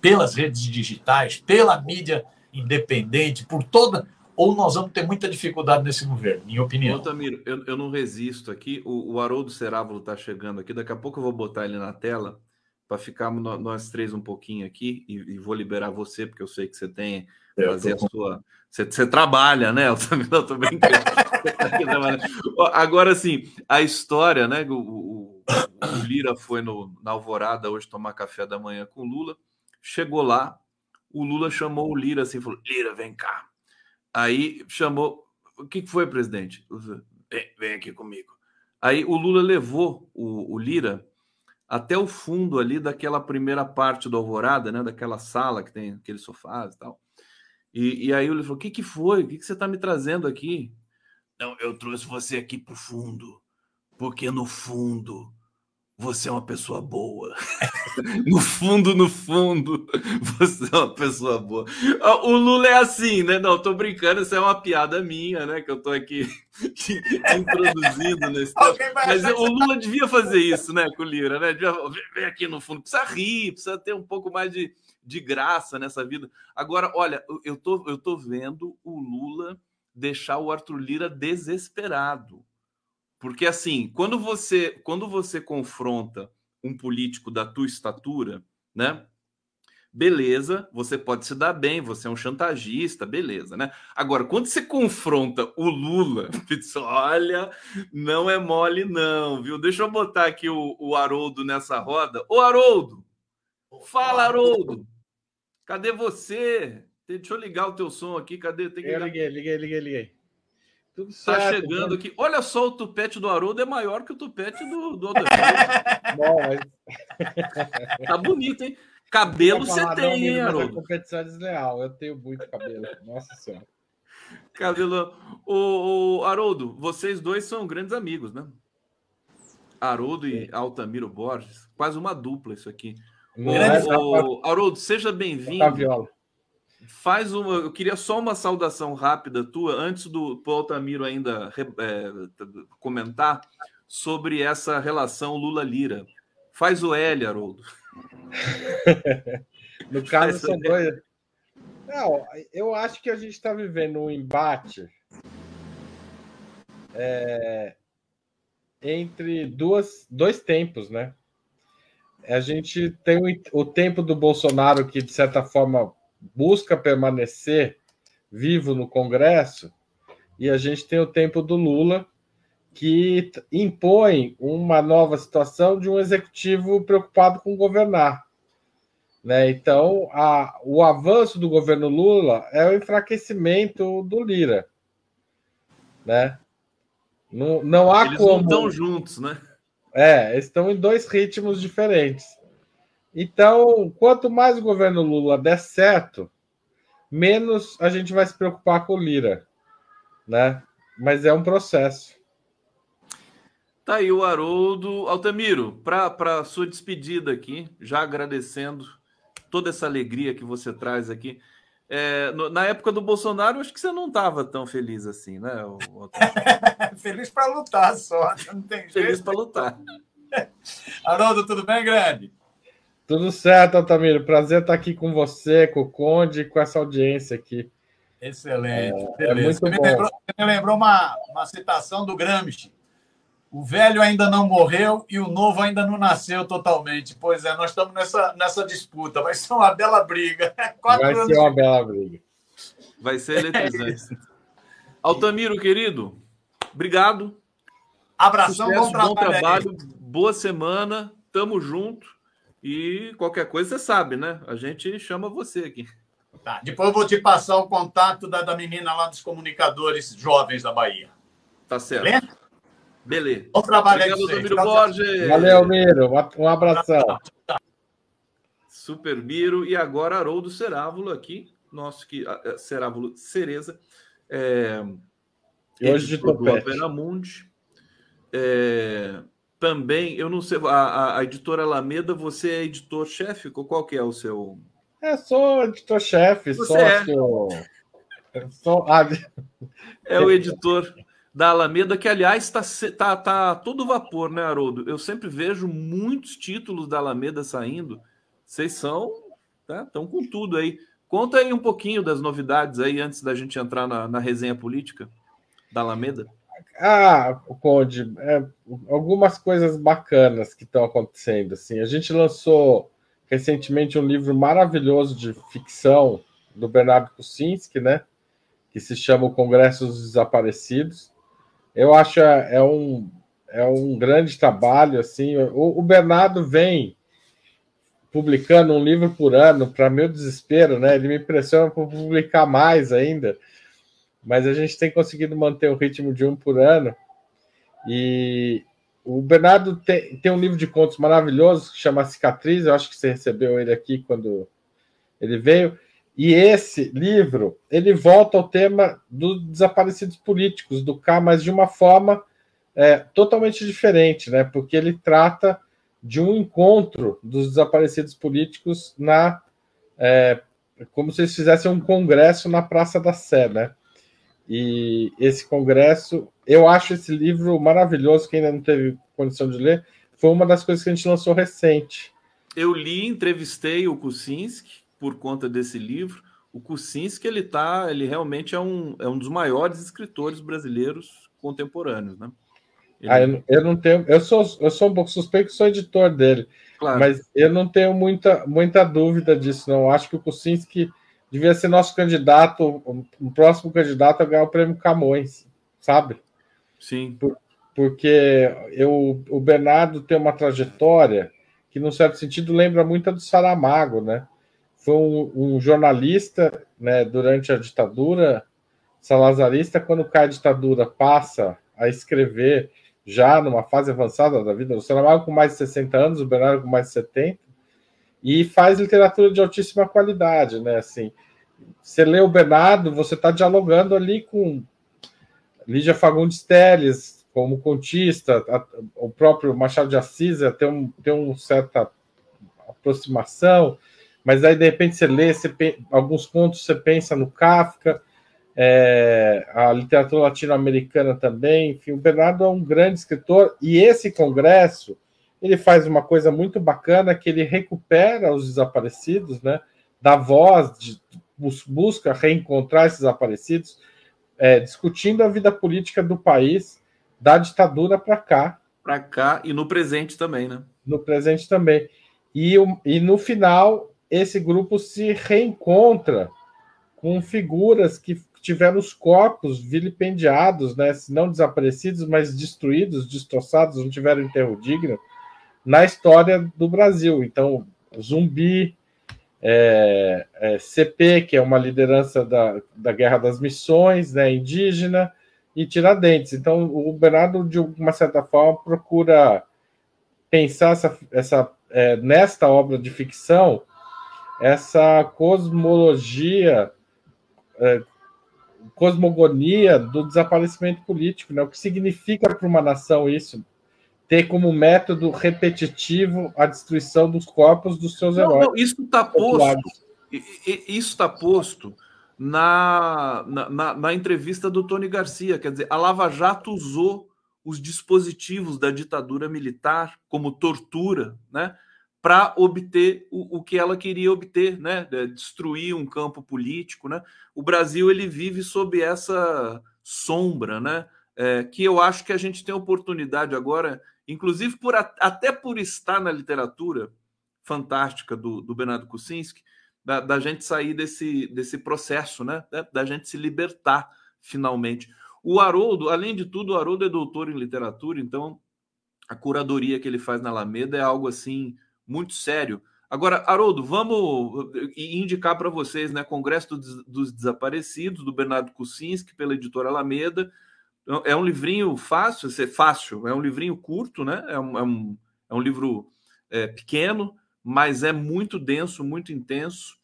pelas redes digitais, pela mídia independente, por toda ou nós vamos ter muita dificuldade nesse governo, minha opinião. Otamiro, eu, eu não resisto aqui. O, o Haroldo Cerávulo está chegando aqui. Daqui a pouco eu vou botar ele na tela para ficarmos nós três um pouquinho aqui e, e, vou liberar você, porque eu sei que você tem é, fazer a sua. Você, trabalha, né? Eu também não estou brincando. Agora, sim, a história, né? O, o, o Lira foi no, na Alvorada hoje tomar café da manhã com o Lula. Chegou lá, o Lula chamou o Lira assim, falou: Lira, vem cá Aí chamou. O que foi, presidente? Vem, vem aqui comigo. Aí o Lula levou o, o, Lira até o fundo ali daquela primeira parte do Alvorada, né? Daquela sala que tem aqueles sofás e tal. E, e aí o Lula falou: O que, que foi? O que, que você está me trazendo aqui? Não, eu trouxe você aqui para o fundo, porque no fundo você é uma pessoa boa. (laughs) no fundo, no fundo, você é uma pessoa boa. O Lula é assim, né? Não, tô brincando, isso é uma piada minha, né? Que eu tô aqui (laughs) introduzindo nesse (laughs) Mas o Lula devia fazer isso, né, com o Lira, né? Devia, vem aqui no fundo, precisa rir, precisa ter um pouco mais de, de graça nessa vida. Agora, olha, eu tô, eu tô vendo o Lula deixar o Arthur Lira desesperado. Porque assim, quando você quando você confronta um político da tua estatura, né? Beleza, você pode se dar bem, você é um chantagista, beleza, né? Agora, quando você confronta o Lula, (laughs) olha, não é mole não, viu? Deixa eu botar aqui o, o Haroldo nessa roda. Ô, Haroldo! Fala, Haroldo! Cadê você? Deixa eu ligar o teu som aqui, cadê? Tem que eu liguei, liguei, liguei, liguei. Tudo tá certo, tá chegando né? aqui. Olha só, o tupete do Haroldo é maior que o tupete do, do Bom, mas... (laughs) Tá bonito, hein? Cabelo você tem, hein, Haroldo? competição é desleal. Eu tenho muito cabelo. Nossa Senhora. Cabelo. O, o Haroldo, vocês dois são grandes amigos, né? Haroldo e Altamiro Borges. Quase uma dupla isso aqui. O, Haroldo, seja bem-vindo. Faz uma. Eu queria só uma saudação rápida tua, antes do Altamiro ainda é, comentar sobre essa relação Lula-Lira. Faz o L, Haroldo. (laughs) no caso, são dois. Não, eu acho que a gente está vivendo um embate é, entre duas, dois tempos, né? A gente tem o, tempo do Bolsonaro que, de certa forma, busca permanecer vivo no Congresso, e a gente tem o tempo do Lula, que impõe uma nova situação de um executivo preocupado com governar. Né? Então, a, o avanço do governo Lula é o enfraquecimento do Lira. Né? Não, não há Eles como. Eles não estão juntos, né? É, estão em dois ritmos diferentes. Então, quanto mais o governo Lula der certo, menos a gente vai se preocupar com o Lira, né? Mas é um processo. Tá aí o Haroldo. Altamiro, para a sua despedida aqui, já agradecendo toda essa alegria que você traz aqui. É, no, na época do Bolsonaro, acho que você não estava tão feliz assim, né? (laughs) feliz para lutar só, não tem Feliz para lutar. (laughs) Haroldo, tudo bem, grande? Tudo certo, Altamiro. Prazer estar aqui com você, com o Conde e com essa audiência aqui. Excelente. É, é muito você bom. Me lembrou, me lembrou uma, uma citação do Gramsci. O velho ainda não morreu e o novo ainda não nasceu totalmente. Pois é, nós estamos nessa, nessa disputa. Vai ser uma bela briga. (laughs) Quatro Vai ser uma bela briga. Vai ser eletrizante. É Altamiro, querido, obrigado. Abração, Sucesso, bom trabalho. Bom trabalho boa semana. Tamo junto. E qualquer coisa você sabe, né? A gente chama você aqui. Tá, depois eu vou te passar o contato da, da menina lá dos comunicadores jovens da Bahia. Tá certo. Beleza? Beleza. Bom trabalho Obrigado, Miro Borges. Valeu, Miro. Um abração. Super Miro. E agora Haroldo Cerávulo aqui. Nosso que é, Cerávulo Cereza. É, hoje de Topete. É, também, eu não sei, a, a, editora Alameda, você é editor-chefe? Qual que é o seu? É, sou editor-chefe, sócio. É. Sou... Ah, (laughs) é o editor da Alameda, que, aliás, está tá, tá todo vapor, né, Haroldo? Eu sempre vejo muitos títulos da Alameda saindo. Vocês são, tá? Estão com tudo aí. Conta aí um pouquinho das novidades aí antes da gente entrar na, na resenha política da Alameda. Ah, Conde, é, algumas coisas bacanas que estão acontecendo. Assim, a gente lançou recentemente um livro maravilhoso de ficção do Bernardo Kucinski, né? Que se chama O Congresso dos Desaparecidos. Eu acho é, é um, é um grande trabalho. Assim, o, o Bernardo vem publicando um livro por ano, para meu desespero, né? Ele me pressiona para publicar mais ainda mas a gente tem conseguido manter o ritmo de um por ano. E o Bernardo tem, tem um livro de contos maravilhoso que chama Cicatriz, eu acho que você recebeu ele aqui quando ele veio. E esse livro, ele volta ao tema dos desaparecidos políticos, do K, mas de uma forma é, totalmente diferente, né? Porque ele trata de um encontro dos desaparecidos políticos na é, como se eles fizessem um congresso na Praça da Sé, né? E esse congresso, eu acho esse livro maravilhoso. Quem ainda não teve condição de ler, foi uma das coisas que a gente lançou recente. Eu li, entrevistei o Kucinski por conta desse livro. O Kucinski, ele tá, ele realmente é um, é um dos maiores escritores brasileiros contemporâneos, né? Ele... Ah, eu, eu, não tenho, eu sou, eu sou um pouco suspeito que sou editor dele, claro. mas eu não tenho muita, muita dúvida disso, não. Acho que o Kucinski devia ser nosso candidato, o próximo candidato a ganhar o prêmio Camões, sabe? Sim. Por, porque eu, o Bernardo tem uma trajetória que, num certo sentido, lembra muito a do Saramago, né? Foi um, um jornalista né, durante a ditadura salazarista, quando cai a ditadura, passa a escrever já numa fase avançada da vida. O Saramago com mais de 60 anos, o Bernardo com mais de 70, e faz literatura de altíssima qualidade, né? Assim, você lê o Bernardo, você está dialogando ali com Lídia Fagundes Teles, como contista, a, o próprio Machado de Assis tem um, tem um certa aproximação, mas aí de repente você lê você, alguns contos, você pensa no Kafka, é, a literatura latino-americana também. Enfim, o Bernardo é um grande escritor e esse congresso ele faz uma coisa muito bacana que ele recupera os desaparecidos, né? Dá voz, de, busca reencontrar esses desaparecidos, é, discutindo a vida política do país da ditadura para cá. Para cá e no presente também, né? No presente também. E, e no final, esse grupo se reencontra com figuras que tiveram os corpos vilipendiados, né? Não desaparecidos, mas destruídos, destroçados, não tiveram enterro digno na história do Brasil. Então, Zumbi, é, é, CP, que é uma liderança da, da Guerra das Missões, né, indígena, e Tiradentes. Então, o Bernardo, de uma certa forma, procura pensar essa, essa é, nesta obra de ficção essa cosmologia, é, cosmogonia do desaparecimento político, né? O que significa para uma nação isso? Ter como método repetitivo a destruição dos corpos dos seus não, heróis. Não, isso está posto. Isso está posto na, na, na, entrevista do Tony Garcia. Quer dizer, a Lava Jato usou os dispositivos da ditadura militar como tortura, né? Para obter o, o, que ela queria obter, né? Destruir um campo político, né? O Brasil ele vive sob essa sombra, né? É, que eu acho que a gente tem oportunidade agora, inclusive por até por estar na literatura fantástica do, do Bernardo Kucinski, da, da, gente sair desse, desse processo, né? Da, da, gente se libertar finalmente. O Haroldo, além de tudo, o Haroldo é doutor em literatura, então a curadoria que ele faz na Alameda é algo assim muito sério. Agora, Haroldo, vamos indicar para vocês, né? Congresso dos Desaparecidos, do Bernardo Kucinski, pela editora Alameda. É um livrinho fácil, é fácil, é um livrinho curto, né? É um, é um, é um livro é, pequeno, mas é muito denso, muito intenso.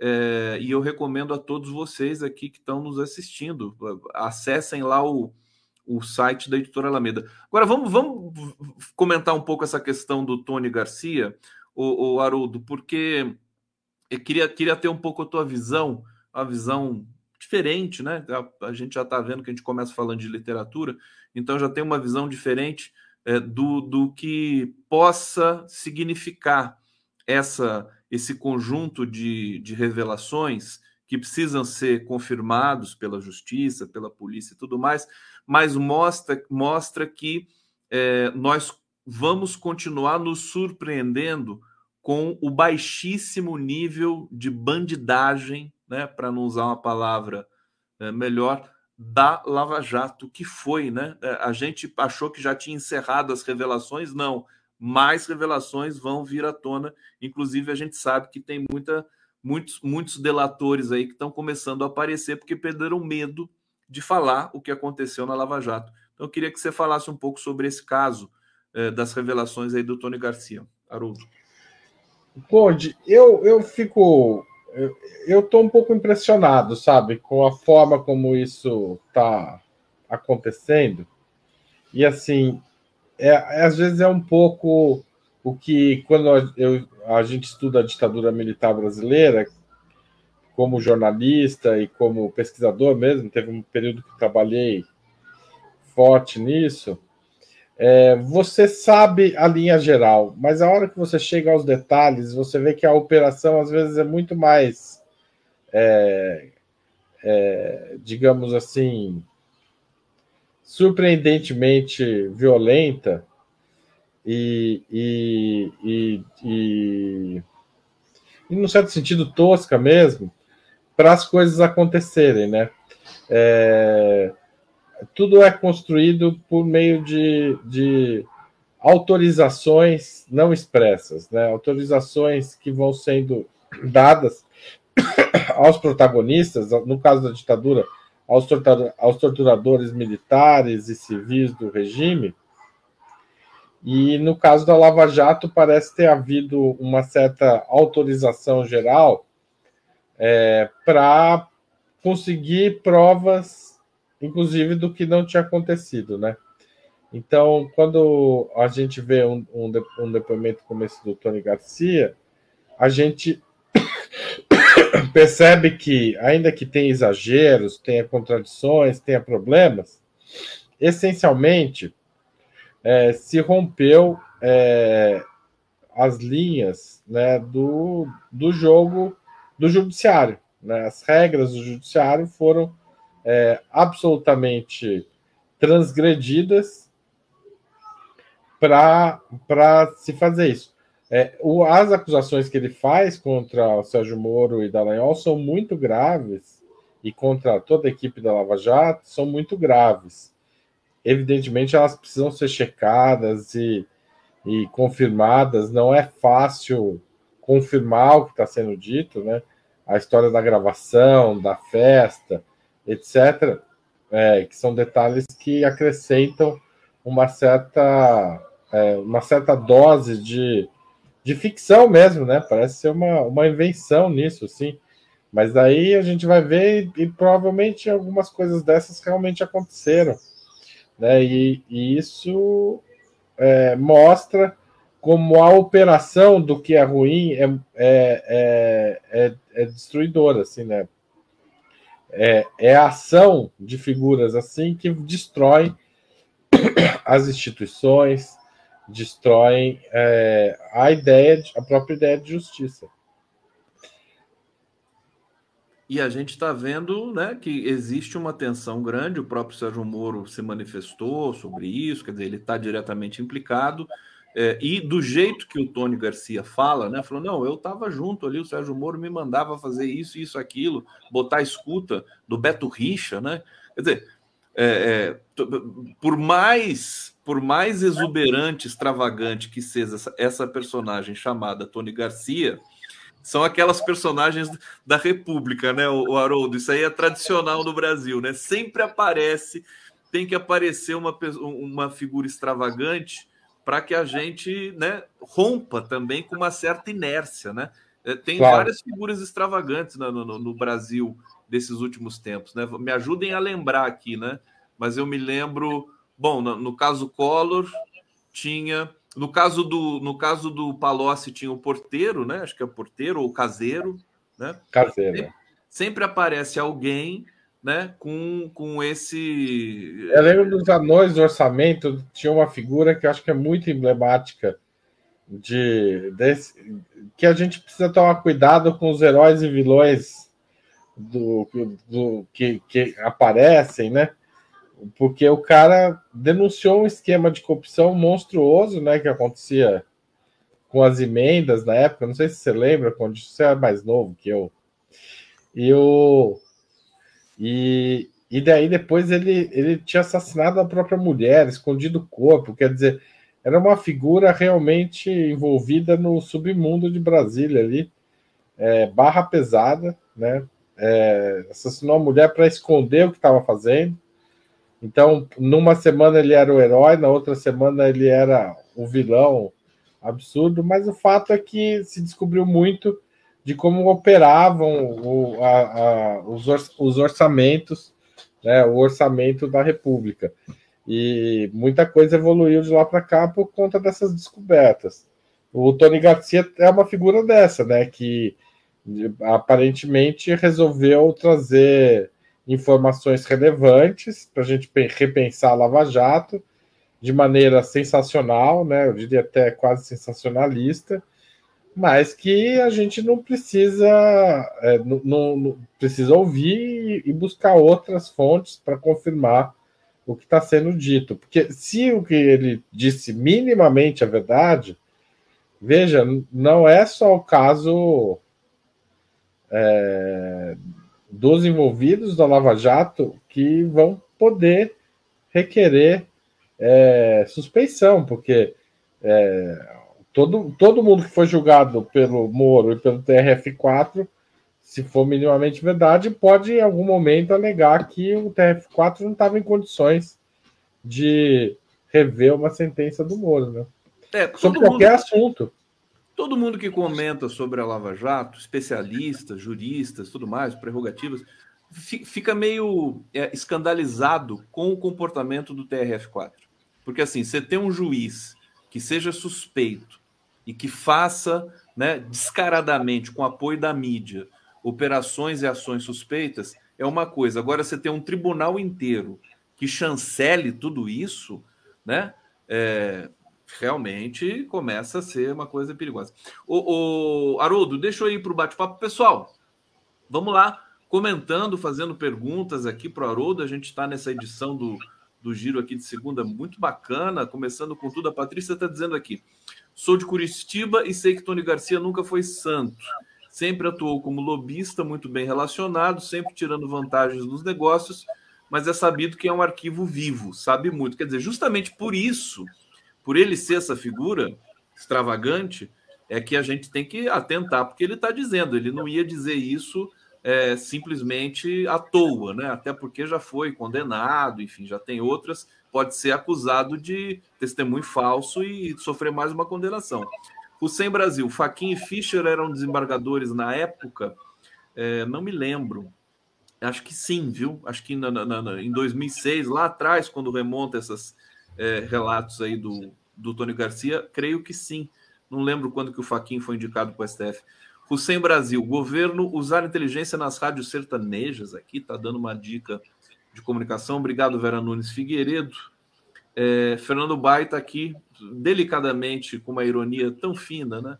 É, e eu recomendo a todos vocês aqui que estão nos assistindo. Acessem lá o, o site da editora Alameda. Agora vamos, vamos comentar um pouco essa questão do Tony Garcia, o, o Haroldo, porque eu queria, queria ter um pouco a tua visão, a visão diferente, né? A, a gente já está vendo que a gente começa falando de literatura, então já tem uma visão diferente é, do, do que possa significar essa esse conjunto de, de revelações que precisam ser confirmados pela justiça, pela polícia e tudo mais, mas mostra, mostra que é, nós vamos continuar nos surpreendendo com o baixíssimo nível de bandidagem, né, para não usar uma palavra é, melhor, da Lava Jato, que foi, né? É, a gente achou que já tinha encerrado as revelações, não mais revelações vão vir à tona. Inclusive, a gente sabe que tem muita, muitos, muitos delatores aí que estão começando a aparecer porque perderam medo de falar o que aconteceu na Lava Jato. Então, eu queria que você falasse um pouco sobre esse caso eh, das revelações aí do Tony Garcia. Haroldo. Pode, eu, eu fico. Eu estou um pouco impressionado, sabe, com a forma como isso está acontecendo. E assim, é, é, às vezes é um pouco o que, quando eu, a gente estuda a ditadura militar brasileira, como jornalista e como pesquisador mesmo, teve um período que trabalhei forte nisso. É, você sabe a linha geral, mas a hora que você chega aos detalhes, você vê que a operação às vezes é muito mais, é, é, digamos assim, surpreendentemente violenta e, e, e, e, e num certo sentido, tosca mesmo, para as coisas acontecerem, né? É, tudo é construído por meio de, de autorizações não expressas, né? Autorizações que vão sendo dadas (coughs) aos protagonistas, no caso da ditadura, aos, aos torturadores militares e civis do regime. E no caso da Lava Jato, parece ter havido uma certa autorização geral é, para conseguir provas, inclusive, do que não tinha acontecido, né? Então, quando a gente vê um, um, um depoimento como esse do Tony Garcia, a gente (coughs) percebe que, ainda que tenha exageros, tenha contradições, tenha problemas, essencialmente é, se rompeu é, as linhas né, do, do jogo do judiciário. Né? As regras do judiciário foram é, absolutamente transgredidas para se fazer isso. É, o, as acusações que ele faz contra o Sérgio Moro e Dallagnol são muito graves, e contra toda a equipe da Lava Jato são muito graves. Evidentemente, elas precisam ser checadas e, e confirmadas. Não é fácil confirmar o que está sendo dito, né? A história da gravação, da festa, etc., é, que são detalhes que acrescentam uma certa, é, uma certa dose de de ficção mesmo, né? Parece ser uma, uma invenção nisso, sim. Mas aí a gente vai ver e, e provavelmente algumas coisas dessas realmente aconteceram, né? E, e isso é, mostra como a operação do que é ruim é, é, é, é, é destruidora, assim, né? É, é a ação de figuras assim que destrói (coughs) as instituições, destroem é, a ideia, a própria ideia de justiça. E a gente está vendo né, que existe uma tensão grande, o próprio Sérgio Moro se manifestou sobre isso, quer dizer, ele está diretamente implicado. É, e do jeito que o Tony Garcia fala, né? Falou: não, eu estava junto ali, o Sérgio Moro me mandava fazer isso, isso, aquilo, botar a escuta do Beto Richa, né? Quer dizer, é, é, por mais por mais exuberante, extravagante que seja essa, essa personagem chamada Tony Garcia, são aquelas personagens da República, né, o, o Haroldo? Isso aí é tradicional no Brasil, né? Sempre aparece, tem que aparecer uma, uma figura extravagante para que a gente né, rompa também com uma certa inércia, né? É, tem claro. várias figuras extravagantes no, no, no, Brasil desses últimos tempos, né? Me ajudem a lembrar aqui, né? Mas eu me lembro Bom, no, no caso Collor, tinha. No caso do, no caso do Palocci, tinha o porteiro, né? Acho que é o porteiro ou caseiro, né? Caseiro. Sempre, sempre aparece alguém né, com, com esse. Eu lembro dos anões do orçamento, tinha uma figura que eu acho que é muito emblemática de desse, que a gente precisa tomar cuidado com os heróis e vilões do, do que, que aparecem, né? porque o cara denunciou um esquema de corrupção monstruoso, né, que acontecia com as emendas na época. Não sei se você lembra, quando você é mais novo que eu. E o e, e daí depois ele, ele tinha assassinado a própria mulher, escondido o corpo. Quer dizer, era uma figura realmente envolvida no submundo de Brasília ali, é, barra pesada, né? É, assassinou a mulher para esconder o que estava fazendo então, numa semana ele era o herói, na outra semana ele era o vilão absurdo, mas o fato é que se descobriu muito de como operavam o, a, a, os, orçamentos, né, o orçamento da República. E muita coisa evoluiu de lá para cá por conta dessas descobertas. O Tony Garcia é uma figura dessa, né, que aparentemente resolveu trazer informações relevantes para a gente repensar a Lava Jato de maneira sensacional, né? Eu diria até quase sensacionalista, mas que a gente não precisa, é, não, não, precisa ouvir e buscar outras fontes para confirmar o que está sendo dito, porque se o que ele disse minimamente é verdade, veja, não é só o caso é, dos envolvidos da Lava Jato que vão poder requerer é, suspeição, porque é, todo, todo mundo que foi julgado pelo Moro e pelo TRF4, se for minimamente verdade, pode em algum momento alegar que o TRF4 não estava em condições de rever uma sentença do Moro, né? É, Sobre qualquer mundo... assunto. Todo mundo que comenta sobre a Lava Jato, especialistas, juristas, tudo mais, prerrogativas, fica meio é, escandalizado com o comportamento do TRF4. Porque assim, você tem um juiz que seja suspeito e que faça né, descaradamente, com apoio da mídia, operações e ações suspeitas, é uma coisa. Agora, você tem um tribunal inteiro que chancele tudo isso, né? É, realmente começa a ser uma coisa perigosa. O, o Haroldo, deixa eu ir para o bate-papo. Pessoal, vamos lá, comentando, fazendo perguntas aqui para o Haroldo. A gente está nessa edição do, do Giro aqui de segunda, muito bacana, começando com tudo. A Patrícia está dizendo aqui: sou de Curitiba e sei que Tony Garcia nunca foi santo. Sempre atuou como lobista, muito bem relacionado, sempre tirando vantagens nos negócios, mas é sabido que é um arquivo vivo, sabe muito. Quer dizer, justamente por isso por ele ser essa figura extravagante, é que a gente tem que atentar, porque ele está dizendo, ele não ia dizer isso é, simplesmente à toa, né? Até porque já foi condenado, enfim, já tem outras, pode ser acusado de testemunho falso e sofrer mais uma condenação. O Sem Brasil, Faquin e Fischer eram desembargadores na época, é, não me lembro. Acho que sim, viu? Acho que na, na, na, em 2006, lá atrás, quando remonta esses é, relatos aí do, do Tony Garcia? Creio que sim. Não lembro quando que o Faquin foi indicado para o STF. Hussein Brasil, governo usar inteligência nas rádios sertanejas. Aqui está dando uma dica de comunicação. Obrigado, Vera Nunes Figueiredo. É, Fernando Baita aqui, delicadamente, com uma ironia tão fina, né?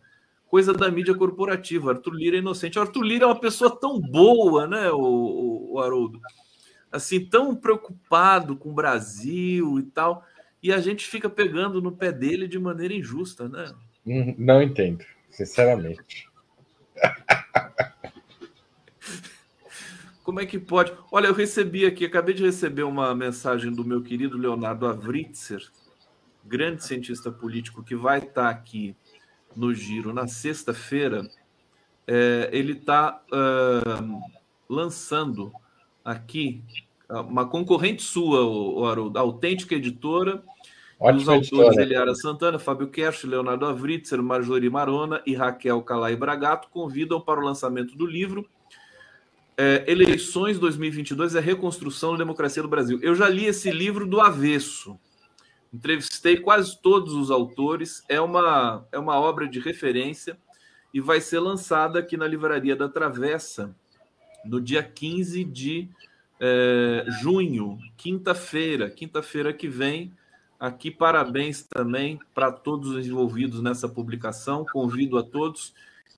Coisa da mídia corporativa. Arthur Lira é inocente. Arthur Lira é uma pessoa tão boa, né, o, o, o Haroldo? Assim, tão preocupado com o Brasil e tal e a gente fica pegando no pé dele de maneira injusta, né? Hum, não entendo, sinceramente. (laughs) Como é que pode? Olha, eu recebi aqui, acabei de receber uma mensagem do meu querido Leonardo Avritzer, grande cientista político que vai estar aqui no Giro na sexta-feira. É, ele está uh, lançando aqui uma concorrente sua, o, Haroldo, Autêntica Editora, Ótima os autores. Eliara Santana, Fábio Kersh, Leonardo Avritzer, Marjorie Marona e Raquel Calai Bragato convidam para o lançamento do livro é, Eleições 2022 é a reconstrução da democracia do Brasil. Eu já li esse livro do avesso. Entrevistei quase todos os autores. É uma, é uma obra de referência e vai ser lançada aqui na Livraria da Travessa no dia 15 de é, junho, quinta-feira, quinta-feira que vem. Aqui, parabéns também para todos os envolvidos nessa publicação. Convido a todos.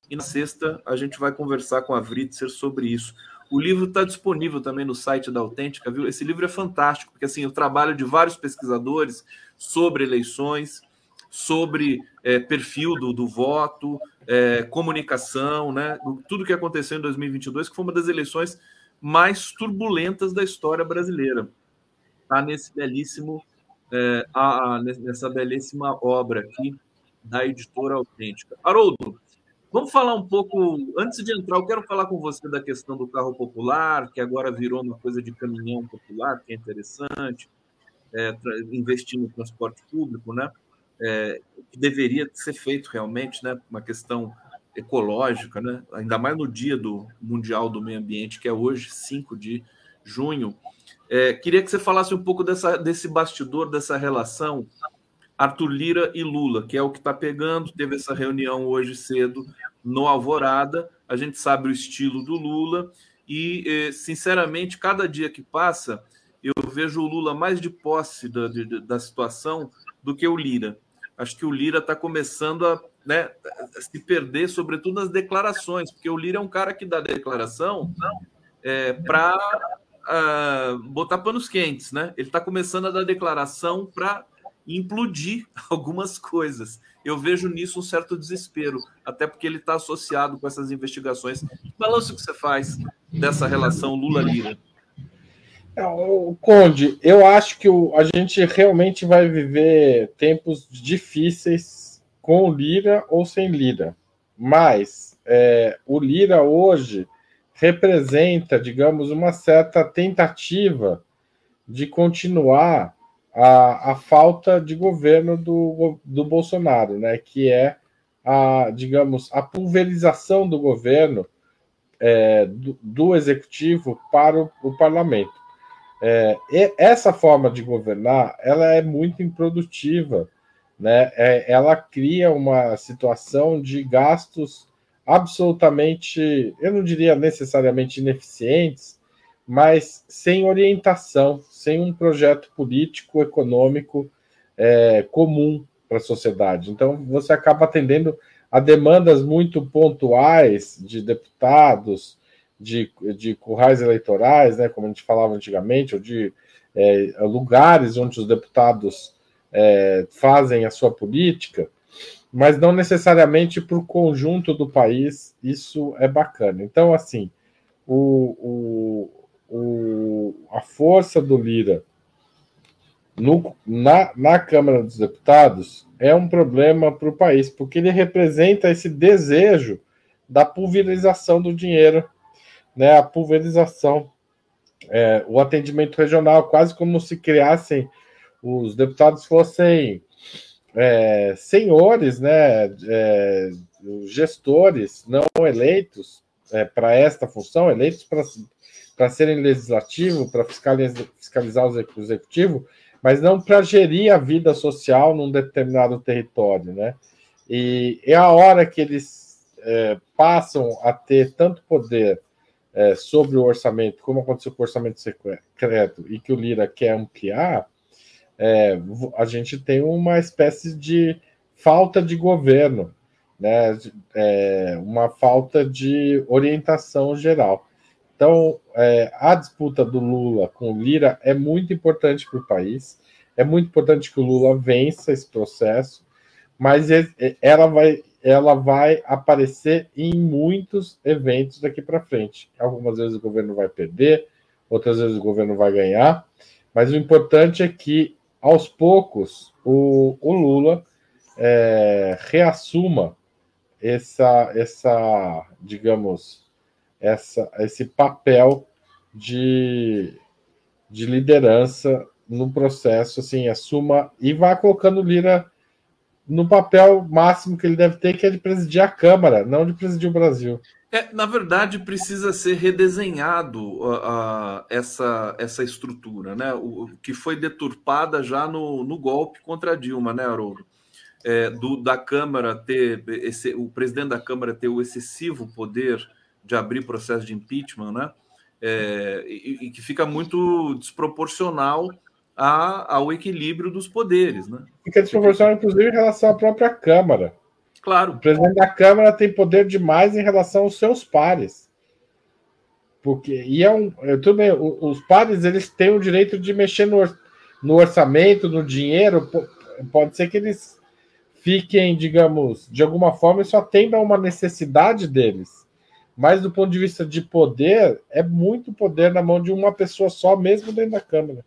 E na sexta a gente vai conversar com a Vritzer sobre isso. O livro está disponível também no site da Autêntica, viu? Esse livro é fantástico, porque assim, o trabalho de vários pesquisadores sobre eleições, sobre é, perfil do, do voto, é, comunicação, né? Tudo que aconteceu em 2022, que foi uma das eleições mais turbulentas da história brasileira. Está nesse belíssimo, é, a, a, nessa belíssima obra aqui da editora autêntica. Haroldo, vamos falar um pouco, antes de entrar, eu quero falar com você da questão do carro popular, que agora virou uma coisa de caminhão popular, que é interessante, é, investir no transporte público, né? É, que deveria ser feito realmente, né? Uma questão ecológica, né? ainda mais no dia do Mundial do Meio Ambiente, que é hoje, 5 de junho. É, queria que você falasse um pouco dessa, desse bastidor, dessa relação Arthur Lira e Lula, que é o que está pegando. Teve essa reunião hoje cedo no Alvorada. A gente sabe o estilo do Lula e, é, sinceramente, cada dia que passa, eu vejo o Lula mais de posse da, de, da situação do que o Lira. Acho que o Lira está começando a né, se perder, sobretudo nas declarações, porque o Lira é um cara que dá declaração é, para uh, botar panos quentes, né? Ele está começando a dar declaração para implodir (laughs) algumas coisas. Eu vejo nisso um certo desespero, até porque ele está associado com essas investigações. Que balanço que você faz dessa relação Lula-Lira? É, Conde, eu acho que o, a gente realmente vai viver tempos difíceis com Lira ou sem Lira. Mas é, o Lira hoje representa, digamos, uma certa tentativa de continuar a, a falta de governo do, do Bolsonaro, né? Que é a, digamos, a pulverização do governo é, do, do, executivo para o, o parlamento. É, essa forma de governar ela é muito improdutiva né, é, ela cria uma situação de gastos absolutamente, eu não diria necessariamente ineficientes, mas sem orientação, sem um projeto político, econômico é, comum para a sociedade. Então, você acaba atendendo a demandas muito pontuais de deputados, de, de currais eleitorais, né, como a gente falava antigamente, ou de é, lugares onde os deputados é, fazem a sua política, mas não necessariamente para o conjunto do país, isso é bacana. Então, assim, o, o, o a força do Lira no, na, na Câmara dos Deputados é um problema para o país, porque ele representa esse desejo da pulverização do dinheiro, né, a pulverização, é, o atendimento regional, quase como se criassem os deputados fossem é, senhores, né, é, gestores não eleitos é, para esta função, eleitos para serem legislativo, para fiscalizar, o executivo, mas não para gerir a vida social num determinado território, né? E é a hora que eles é, passam a ter tanto poder é, sobre o orçamento, como aconteceu com o orçamento secreto, e que o Lira quer ampliar, é, a gente tem uma espécie de falta de governo, né? É, uma falta de orientação geral. Então, é, a disputa do Lula com o Lira é muito importante para o país. É muito importante que o Lula vença esse processo, mas ela vai, ela vai aparecer em muitos eventos daqui para frente. Algumas vezes o governo vai perder, outras vezes o governo vai ganhar, mas o importante é que aos poucos, o, o Lula é, reassuma essa, essa, digamos, essa, esse papel de, de liderança no processo, assim, assuma e vá colocando Lira no papel máximo que ele deve ter, que é de presidir a Câmara, não de presidir o Brasil. É, na verdade, precisa ser redesenhado uh, uh, essa, essa estrutura, né? O, que foi deturpada já no, no golpe contra Dilma, né, Haroldo? É, do, da Câmara ter esse, o presidente da Câmara ter o excessivo poder de abrir processo de impeachment, né? É, e, e, que fica muito desproporcional a, ao equilíbrio dos poderes, né? Fica desproporcional, inclusive, em relação à própria Câmara. Claro. O presidente da Câmara tem poder demais em relação aos seus pares. Porque, e é um. É, tudo bem, os pares eles têm o direito de mexer no, no orçamento, no dinheiro. Pode ser que eles fiquem, digamos, de alguma forma, isso atenda a uma necessidade deles. Mas do ponto de vista de poder, é muito poder na mão de uma pessoa só, mesmo dentro da Câmara.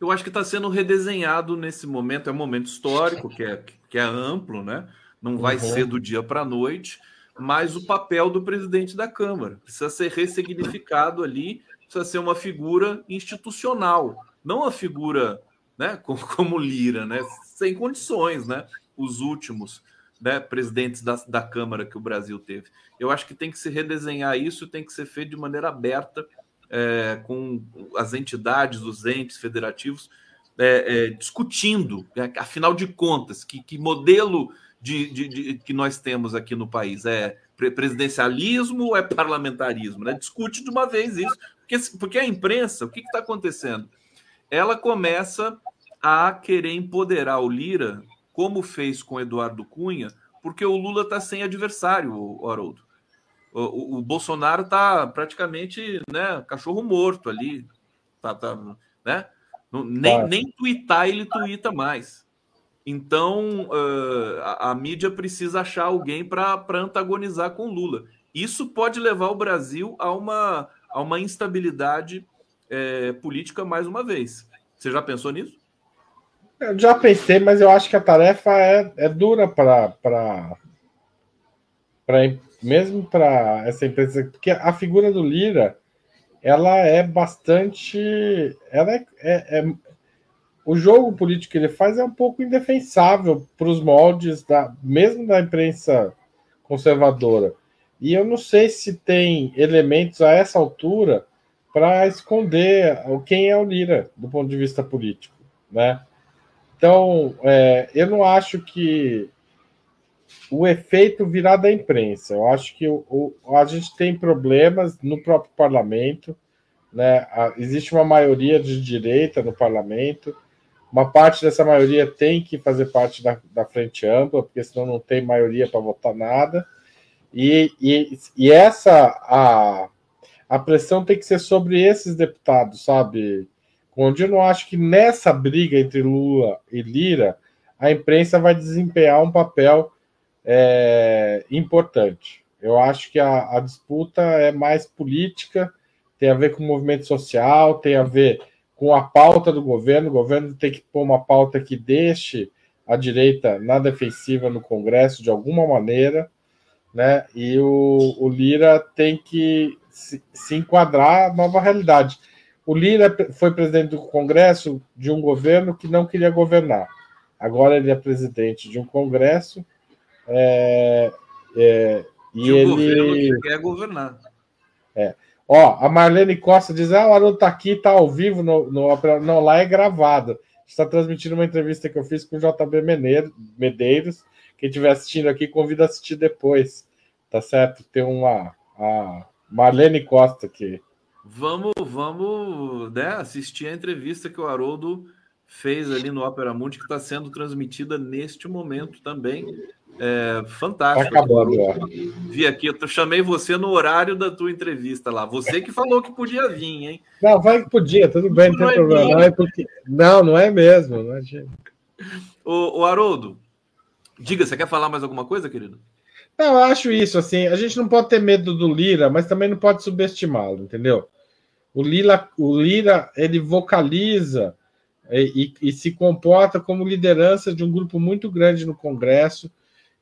Eu acho que está sendo redesenhado nesse momento, é um momento histórico, que é, que é amplo, né? Não vai uhum. ser do dia para a noite, mas o papel do presidente da Câmara precisa ser ressignificado ali, precisa ser uma figura institucional, não a figura né, (laughs) como, como Lira, né, sem condições, né, os últimos né, presidentes da, da Câmara que o Brasil teve. Eu acho que tem que se redesenhar isso, tem que ser feito de maneira aberta, é, com as entidades, os entes federativos, é, é, discutindo, né, afinal de contas, que, que modelo de, de, de, que nós temos aqui no país? É presidencialismo ou é parlamentarismo? Né? Discute de uma vez isso. Porque, porque a imprensa, o que está acontecendo? Ela começa a querer empoderar o Lira, como fez com Eduardo Cunha, porque o Lula está sem adversário, o Haroldo. O, o, o Bolsonaro está praticamente né, cachorro morto ali. Tá, tá, né? Nem, nem twittar ele tuita mais. Então, uh, a, a, mídia precisa achar alguém para antagonizar com Lula. Isso pode levar o Brasil a uma, a uma instabilidade é, política mais uma vez. Você já pensou nisso? Eu já pensei, mas eu acho que a tarefa é, é dura para mesmo para essa empresa, porque a figura do Lira ela é bastante. Ela é, é, é o jogo político que ele faz é um pouco indefensável para os moldes da mesmo da imprensa conservadora. E eu não sei se tem elementos a essa altura para esconder quem é o Lira do ponto de vista político, né? Então, é, eu não acho que o efeito virá da imprensa. Eu acho que o, o, a gente tem problemas no próprio parlamento. Né? existe uma maioria de direita no parlamento. Uma parte dessa maioria tem que fazer parte da, da frente ampla, porque senão não tem maioria para votar nada. E, e, e essa a, a pressão tem que ser sobre esses deputados, sabe? Onde eu não acho que nessa briga entre Lula e Lira a imprensa vai desempenhar um papel é, importante. Eu acho que a, a, disputa é mais política, tem a ver com movimento social, tem a ver com a pauta do governo. O governo tem que pôr uma pauta que deixe a direita na defensiva no Congresso de alguma maneira, né? E o, o Lira tem que se, se enquadrar à nova realidade. O Lira foi presidente do Congresso de um governo que não queria governar. Agora ele é presidente de um Congresso é, é, e ele que quer governar. É. Ó, a Marlene Costa diz: Ah, o Haroldo está aqui, está ao vivo no, no Não, lá é gravado. Está transmitindo uma entrevista que eu fiz com o JB Medeiros. Quem estiver assistindo aqui, convida a assistir depois. Tá certo? Tem uma. A Marlene Costa aqui. Vamos, vamos né, assistir a entrevista que o Haroldo fez ali no Opera Mundi, que está sendo transmitida neste momento também. É, fantástico. Tá acabando, Vi aqui, eu chamei você no horário da tua entrevista lá. Você que falou que podia vir, hein? Não, vai que podia, tudo bem, não, não tem é problema. Não, é porque... não, não é mesmo. Não é... o, o Haroldo, diga, você quer falar mais alguma coisa, querido? Não, eu acho isso, assim, a gente não pode ter medo do Lira, mas também não pode subestimá-lo, entendeu? O Lira, o Lira ele vocaliza e, e, e se comporta como liderança de um grupo muito grande no Congresso,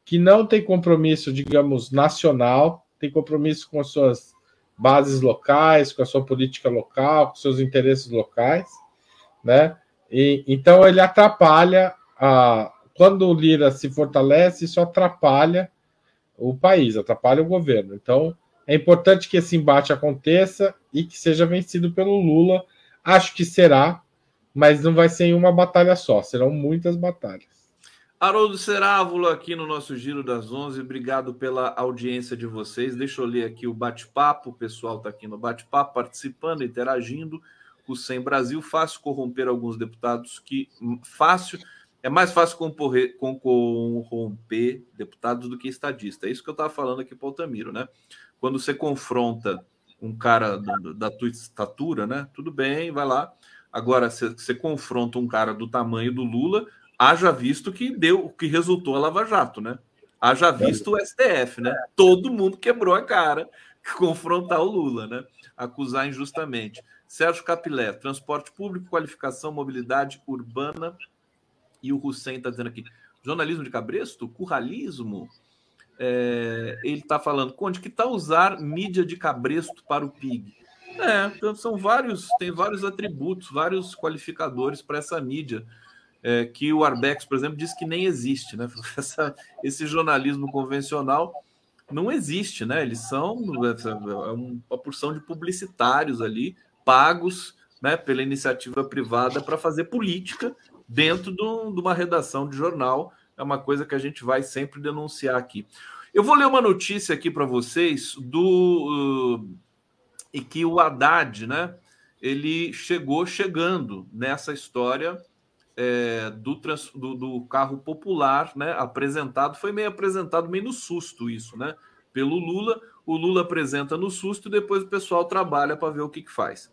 que não tem compromisso, digamos, nacional, tem compromisso com as suas bases locais, com a sua política local, com seus interesses locais, né? E, então ele atrapalha a quando o Lira se fortalece, isso atrapalha o país, atrapalha o governo. Então é importante que esse embate aconteça e que seja vencido pelo Lula. Acho que será, mas não vai ser em uma batalha só, serão muitas batalhas. Haroldo Cerávulo aqui no nosso Giro das Onze. Obrigado pela audiência de vocês. Deixa eu ler aqui o bate-papo. O pessoal está aqui no bate-papo, participando, interagindo. O Sem Brasil, fácil corromper alguns deputados que. Hum, fácil. É mais fácil corromper, deputados do que estadista. É isso que eu estava falando aqui para o Altamiro, né? Quando você confronta um cara do, da tua estatura, né? Tudo bem, vai lá. Agora, você confronta um cara do tamanho do Lula, haja visto que deu, que resultou a Lava Jato, né? Haja visto o STF, né? Todo mundo quebrou a cara (laughs) confrontar o Lula, né? Acusar injustamente. Sérgio Capilé, transporte público, qualificação, mobilidade urbana. E o Hussein está dizendo aqui: jornalismo de cabresto, curralismo. É, ele está falando, Conde, que tal usar mídia de cabresto para o PIG? É, então são vários, tem vários atributos, vários qualificadores para essa mídia é, que o Arbex, por exemplo, diz que nem existe, né? (laughs) Essa, esse jornalismo convencional não existe, né? Eles são é uma porção de publicitários ali, pagos né, pela iniciativa privada para fazer política dentro de uma redação de jornal. É uma coisa que a gente vai sempre denunciar aqui. Eu vou ler uma notícia aqui para vocês do uh, e que o Haddad, né? Ele chegou chegando nessa história é, do, trans, do, do, carro popular, né, apresentado, foi meio apresentado meio no susto isso, né, pelo Lula. O Lula apresenta no susto e depois o pessoal trabalha para ver o que, que faz.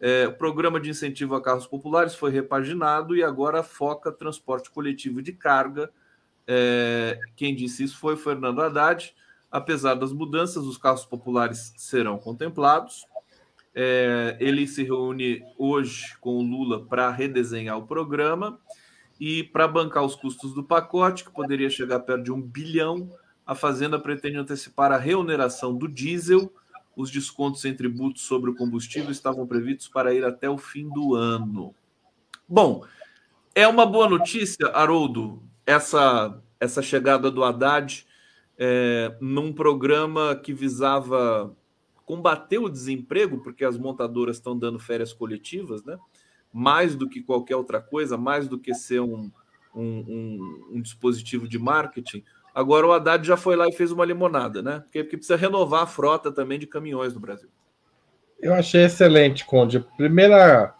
É, o programa de incentivo a carros populares foi repaginado e agora foca transporte coletivo de carga. É, quem disse isso foi Fernando Haddad. Apesar das mudanças, os carros populares serão contemplados. É, ele se reúne hoje com o Lula para redesenhar o programa e para bancar os custos do pacote, que poderia chegar perto de um bilhão. A Fazenda pretende antecipar a reoneração do diesel. Os descontos em tributos sobre o combustível estavam previstos para ir até o fim do ano. Bom, é uma boa notícia, Haroldo, essa, essa chegada do Haddad é, num programa que visava combater o desemprego, porque as montadoras estão dando férias coletivas, né? Mais do que qualquer outra coisa, mais do que ser um, um, um, um, dispositivo de marketing. Agora o Haddad já foi lá e fez uma limonada, né? Porque, porque precisa renovar a frota também de caminhões no Brasil. Eu achei excelente, Conde. Primeira,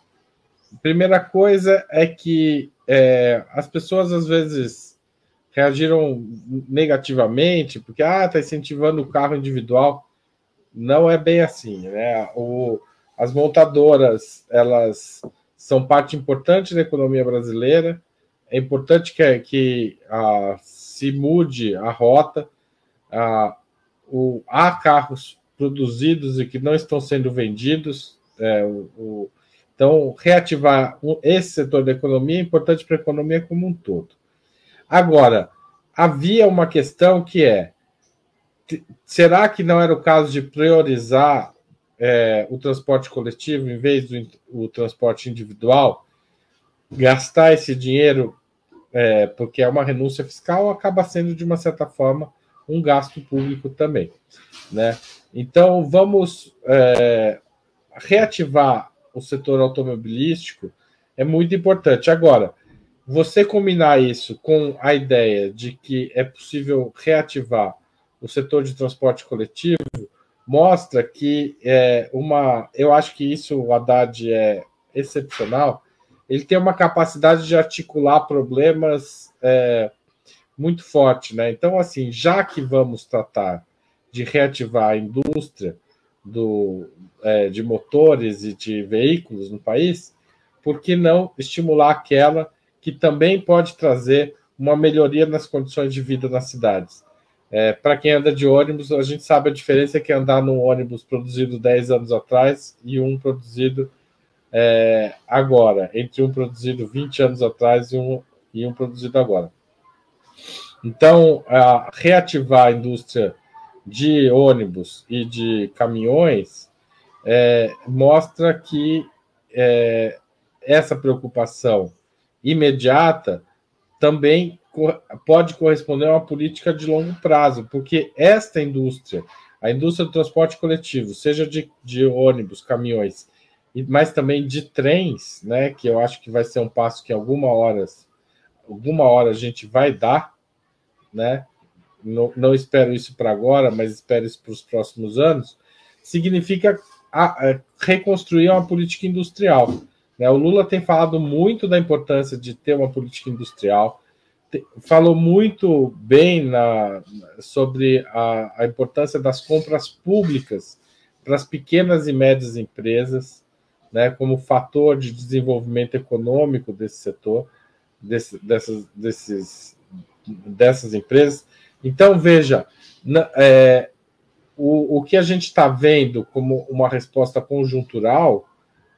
primeira coisa é que é, as pessoas às vezes reagiram negativamente, porque ah, está incentivando o carro individual. Não é bem assim, né? O, as montadoras elas são parte importante da economia brasileira. É importante que, que se mude a rota. Uh, o, há carros produzidos e que não estão sendo vendidos. É, o, o, então, reativar esse setor da economia é importante para a economia como um todo. Agora, havia uma questão que é: será que não era o caso de priorizar é, o transporte coletivo em vez do transporte individual? Gastar esse dinheiro, é, porque é uma renúncia fiscal, acaba sendo, de uma certa forma, um gasto público também. Né? Então, vamos é, reativar o setor automobilístico é muito importante. Agora, você combinar isso com a ideia de que é possível reativar o setor de transporte coletivo mostra que é uma. Eu acho que isso o Haddad é excepcional. Ele tem uma capacidade de articular problemas é, muito forte, né? Então, assim, já que vamos tratar de reativar a indústria do, é, de motores e de veículos no país, por que não estimular aquela que também pode trazer uma melhoria nas condições de vida nas cidades? É, Para quem anda de ônibus, a gente sabe a diferença que andar num ônibus produzido 10 anos atrás e um produzido é, agora, entre um produzido 20 anos atrás e um, e um produzido agora. Então, a reativar a indústria de ônibus e de caminhões é, mostra que é, essa preocupação imediata também pode corresponder a uma política de longo prazo, porque esta indústria, a indústria do transporte coletivo, seja de, de ônibus, caminhões, mas também de trens, né, que eu acho que vai ser um passo que alguma horas, alguma hora a gente vai dar, né, não, não espero isso para agora, mas espero isso para os próximos anos, significa a, a reconstruir uma política industrial. Né? O Lula tem falado muito da importância de ter uma política industrial, falou muito bem na, sobre a, a importância das compras públicas para as pequenas e médias empresas, né, como fator de desenvolvimento econômico desse setor, desse, dessas, desses, dessas empresas. Então, veja, é, o, o que a gente está vendo como uma resposta conjuntural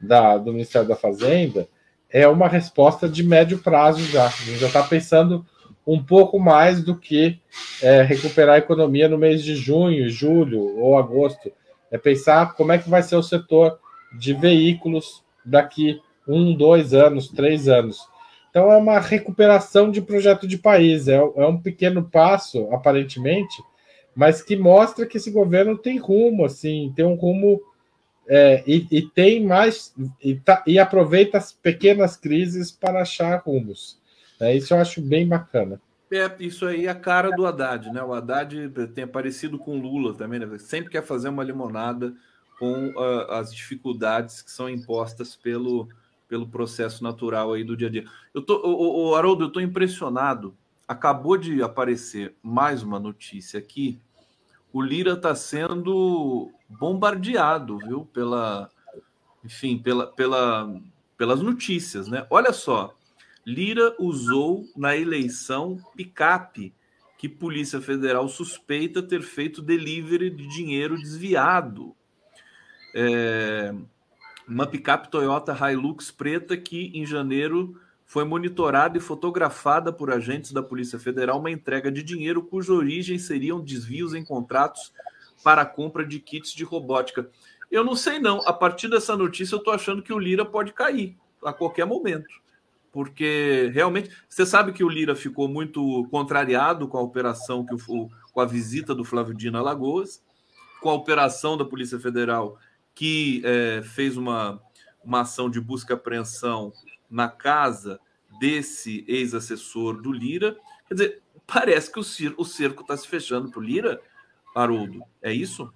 da, do Ministério da Fazenda é uma resposta de médio prazo já. A gente já está pensando um pouco mais do que é, recuperar a economia no mês de junho, julho ou agosto. É pensar como é que vai ser o setor de veículos daqui um, dois anos, três anos. Então é uma recuperação de projeto de país, é, é um pequeno passo, aparentemente, mas que mostra que esse governo tem rumo, assim, tem um rumo é, e, e, tem mais e, tá, e, aproveita as pequenas crises para achar rumos. É, isso eu acho bem bacana. É, isso aí é a cara do Haddad, né? O Haddad tem aparecido com Lula também, né? Sempre quer fazer uma limonada com uh, as dificuldades que são impostas pelo, pelo processo natural aí do dia a dia. Eu tô, o, o Haroldo, eu estou impressionado. Acabou de aparecer mais uma notícia aqui. O Lira está sendo bombardeado, viu? Pela, enfim, pela, pela, pelas notícias, né? Olha só, Lira usou na eleição picape que Polícia Federal suspeita ter feito delivery de dinheiro desviado. É, uma picape Toyota Hilux preta que em janeiro foi monitorada e fotografada por agentes da Polícia Federal uma entrega de dinheiro cuja origem seriam desvios em contratos para a compra de kits de robótica. Eu não sei não, a partir dessa notícia eu estou achando que o Lira pode cair a qualquer momento. Porque realmente, você sabe que o Lira ficou muito contrariado com a operação que o, com a visita do Flávio Dino a Lagoas, com a operação da Polícia Federal que é, fez uma, uma ação de busca e apreensão na casa desse ex-assessor do Lira. Quer dizer, parece que o, o cerco está se fechando para o Lira, Haroldo. É isso?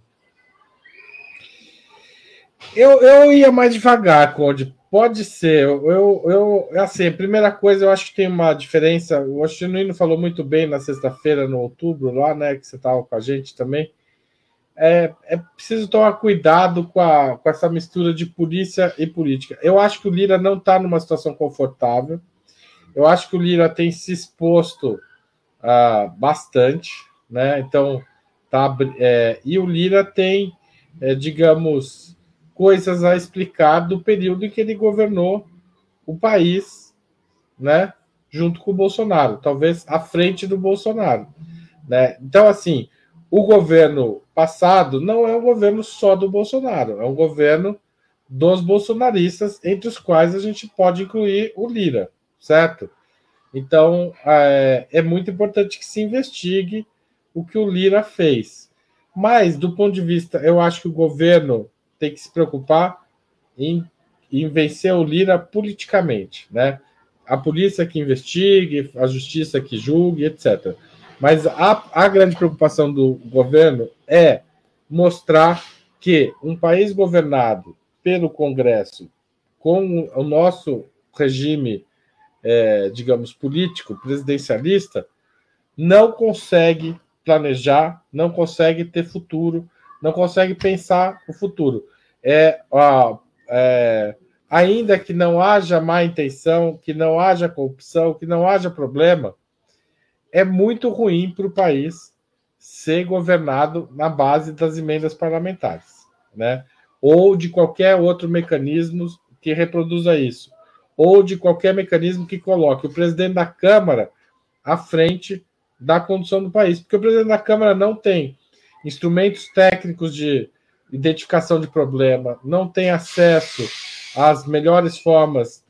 Eu, eu ia mais devagar, Conde. Pode ser. Eu, eu, assim, a primeira coisa, eu acho que tem uma diferença. O Genuíno falou muito bem na sexta-feira, no outubro, lá, né? Que você estava com a gente também. É, é preciso tomar cuidado com, a, com essa mistura de polícia e política. Eu acho que o Lira não está numa situação confortável. Eu acho que o Lira tem se exposto uh, bastante, né? Então, tá. É, e o Lira tem, é, digamos, coisas a explicar do período em que ele governou o país, né? Junto com o Bolsonaro, talvez à frente do Bolsonaro, né? Então, assim, o governo passado não é um governo só do Bolsonaro, é um governo dos bolsonaristas, entre os quais a gente pode incluir o Lira, certo? Então, é, é muito importante que se investigue o que o Lira fez. Mas, do ponto de vista, eu acho que o governo tem que se preocupar em, em vencer o Lira politicamente, né? A polícia que investigue, a justiça que julgue, etc. Mas a, a grande preocupação do governo é mostrar que um país governado pelo Congresso, com o nosso regime é, digamos, político, presidencialista, não consegue planejar, não consegue ter futuro, não consegue pensar o futuro. É, é, ainda que não haja má intenção, que não haja corrupção, que não haja problema, é muito ruim para o país ser governado na base das emendas parlamentares, né? Ou de qualquer outro mecanismo que reproduza isso ou de qualquer mecanismo que coloque o presidente da Câmara à frente da condução do país, porque o presidente da Câmara não tem instrumentos técnicos de identificação de problema, não tem acesso às melhores formas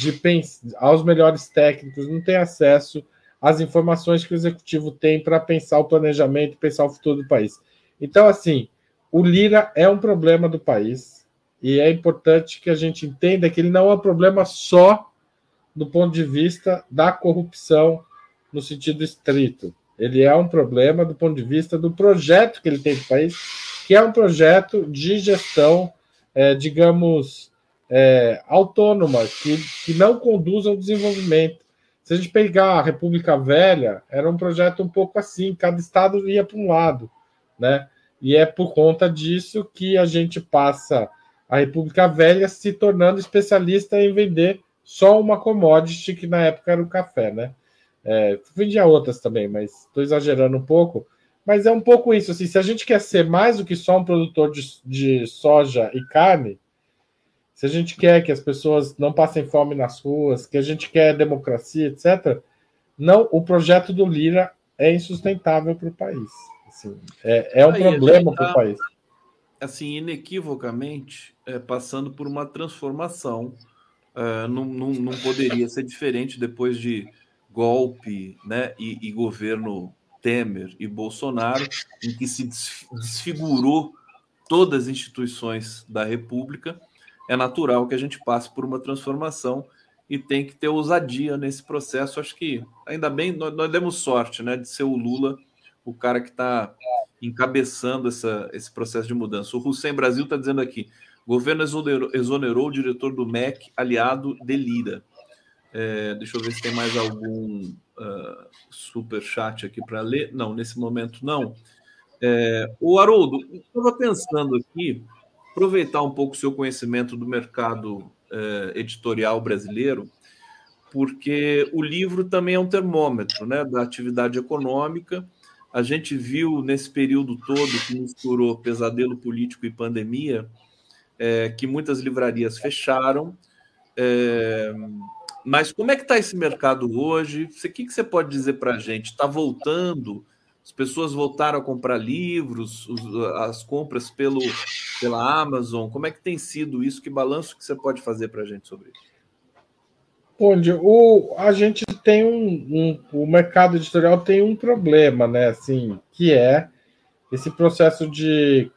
de pensar, aos melhores técnicos, não tem acesso às informações que o executivo tem para pensar o planejamento, pensar o futuro do país. Então, assim, o Lira é um problema do país. E é importante que a gente entenda que ele não é um problema só do ponto de vista da corrupção no sentido estrito. Ele é um problema do ponto de vista do projeto que ele tem no país, que é um projeto de gestão, é, digamos, é, autônoma, que, que não conduz ao desenvolvimento. Se a gente pegar a República Velha, era um projeto um pouco assim, cada estado ia para um lado, né? E é por conta disso que a gente passa a República Velha se tornando especialista em vender só uma commodity, que na época era o café, né? É, vendia outras também, mas estou exagerando um pouco. Mas é um pouco isso, assim, se a gente quer ser mais do que só um produtor de, de soja e carne, se a gente quer que as pessoas não passem fome nas ruas, que a gente quer democracia, etc., não, o projeto do Lira é insustentável para o país. Assim, é, é um Aí, problema para o tá, país. Assim, inequivocamente, é, passando por uma transformação. É, não, não, não, poderia ser diferente depois de golpe né, e, e, governo Temer e Bolsonaro, em que se desfigurou todas as instituições da República. É natural que a gente passe por uma transformação e tem que ter ousadia nesse processo. Acho que, ainda bem, nós, nós demos sorte né, de ser o Lula o cara que está encabeçando essa, esse processo de mudança. O Hussein Brasil está dizendo aqui: Governo exonerou, exonerou o diretor do MEC, aliado de Lira. É, deixa eu ver se tem mais algum uh, super chat aqui para ler. Não, nesse momento não. É, o Haroldo, estava pensando aqui, aproveitar um pouco o seu conhecimento do mercado é, editorial brasileiro, porque o livro também é um termômetro né, da atividade econômica. A gente viu nesse período todo que misturou pesadelo político e pandemia, é, que muitas livrarias fecharam. É, mas como é que está esse mercado hoje? O que, que você pode dizer para a gente? Está voltando? As pessoas voltaram a comprar livros, as compras pelo, pela Amazon. Como é que tem sido isso? Que balanço que você pode fazer para a gente sobre isso? Onde o, a gente tem um, um, o mercado editorial tem um problema, né? Assim, que é esse processo de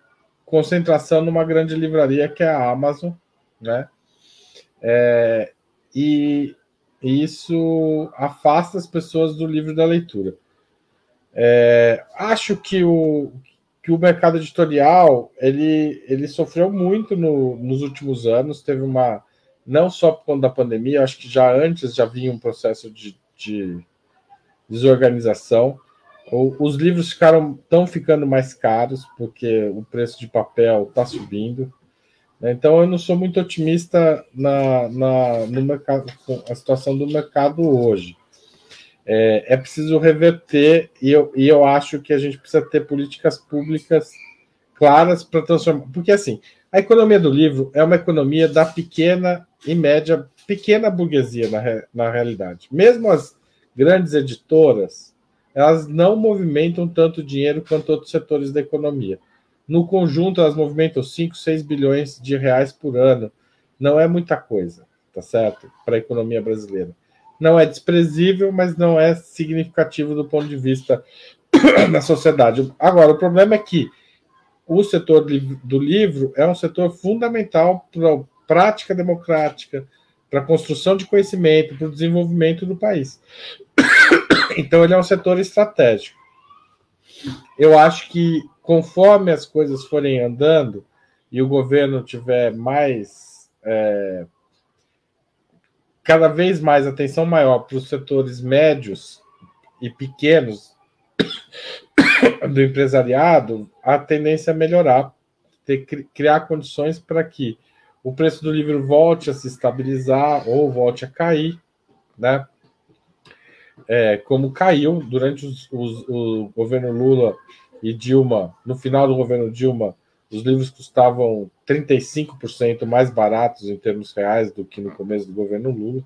concentração numa grande livraria que é a Amazon, né? É, e isso afasta as pessoas do livro da leitura. É, acho que o, que o mercado editorial ele, ele sofreu muito no, nos últimos anos, teve uma não só por conta da pandemia, acho que já antes já vinha um processo de, de desorganização. os livros ficaram estão ficando mais caros porque o preço de papel está subindo. Né? Então eu não sou muito otimista na, na no mercado, a situação do mercado hoje. É, é preciso reverter e eu, e eu acho que a gente precisa ter políticas públicas claras para transformar. Porque assim, a economia do livro é uma economia da pequena e média, pequena burguesia na, na realidade. Mesmo as grandes editoras, elas não movimentam tanto dinheiro quanto outros setores da economia. No conjunto, elas movimentam 5, 6 bilhões de reais por ano. Não é muita coisa, tá certo? Para a economia brasileira. Não é desprezível, mas não é significativo do ponto de vista (coughs) da sociedade. Agora, o problema é que o setor do livro é um setor fundamental para a prática democrática, para a construção de conhecimento, para o desenvolvimento do país. (coughs) Então, ele é um setor estratégico. Eu acho que, conforme as coisas forem andando e o governo tiver mais. É, cada vez mais atenção maior para os setores médios e pequenos (coughs) do empresariado, a tendência é melhorar, ter, criar condições para que o preço do livro volte a se estabilizar ou volte a cair, né? É, como caiu durante os, os, o governo Lula e Dilma, no final do governo Dilma, os livros custavam 35% mais baratos em termos reais do que no começo do governo Lula.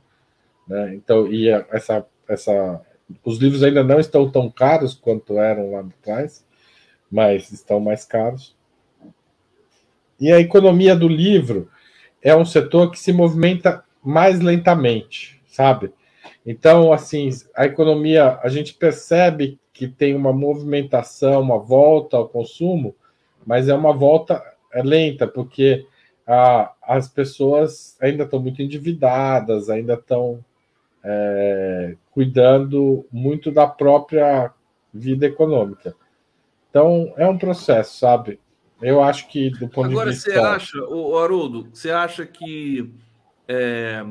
Né? Então, e essa, essa, os livros ainda não estão tão caros quanto eram lá atrás, mas estão mais caros. E a economia do livro é um setor que se movimenta mais lentamente, sabe? Então, assim, a economia, a gente percebe que tem uma movimentação, uma volta ao consumo, mas é uma volta lenta, porque ah, as pessoas ainda estão muito endividadas, ainda estão é, cuidando muito da própria vida econômica. Então, é um processo, sabe? Eu acho que, do ponto Agora, de vista. Agora, você acha, o Haroldo, você acha que. É,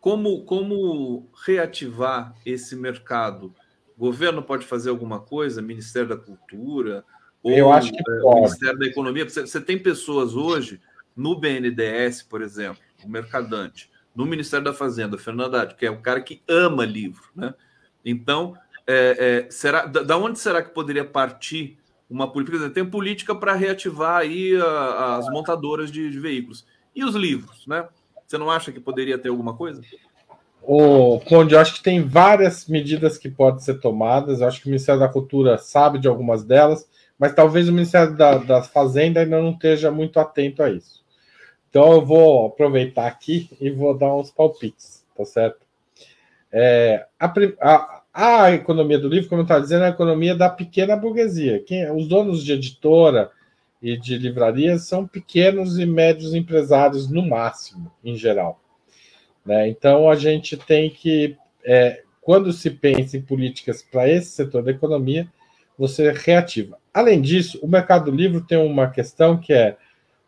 como, como reativar esse mercado? O governo pode fazer alguma coisa? Ministério da Cultura? Ou Eu acho que é, o Ministério da Economia? Você, você tem pessoas hoje no BNDES, por exemplo, o Mercadante, no Ministério da Fazenda, Fernando Haddad, que é um cara que ama livro, né? Então, é, é, será, da, da, onde será que poderia partir uma política? Tem política para reativar aí a, as montadoras de, de, veículos. E os livros, né? Você não acha que poderia ter alguma coisa? O Conde, eu acho que tem várias medidas que podem ser tomadas. Eu acho que o Ministério da Cultura sabe de algumas delas, mas talvez o Ministério da, da Fazenda ainda não esteja muito atento a isso. Então eu vou aproveitar aqui e vou dar uns palpites, tá certo? É, a, a, a, economia do livro, como eu estava dizendo, é a economia da pequena burguesia. Quem, os donos de editora e de livrarias são pequenos e médios empresários no máximo, em geral. Né? Então a gente tem que, é, quando se pensa em políticas para esse setor da economia, você reativa. Além disso, o mercado do livro tem uma questão que é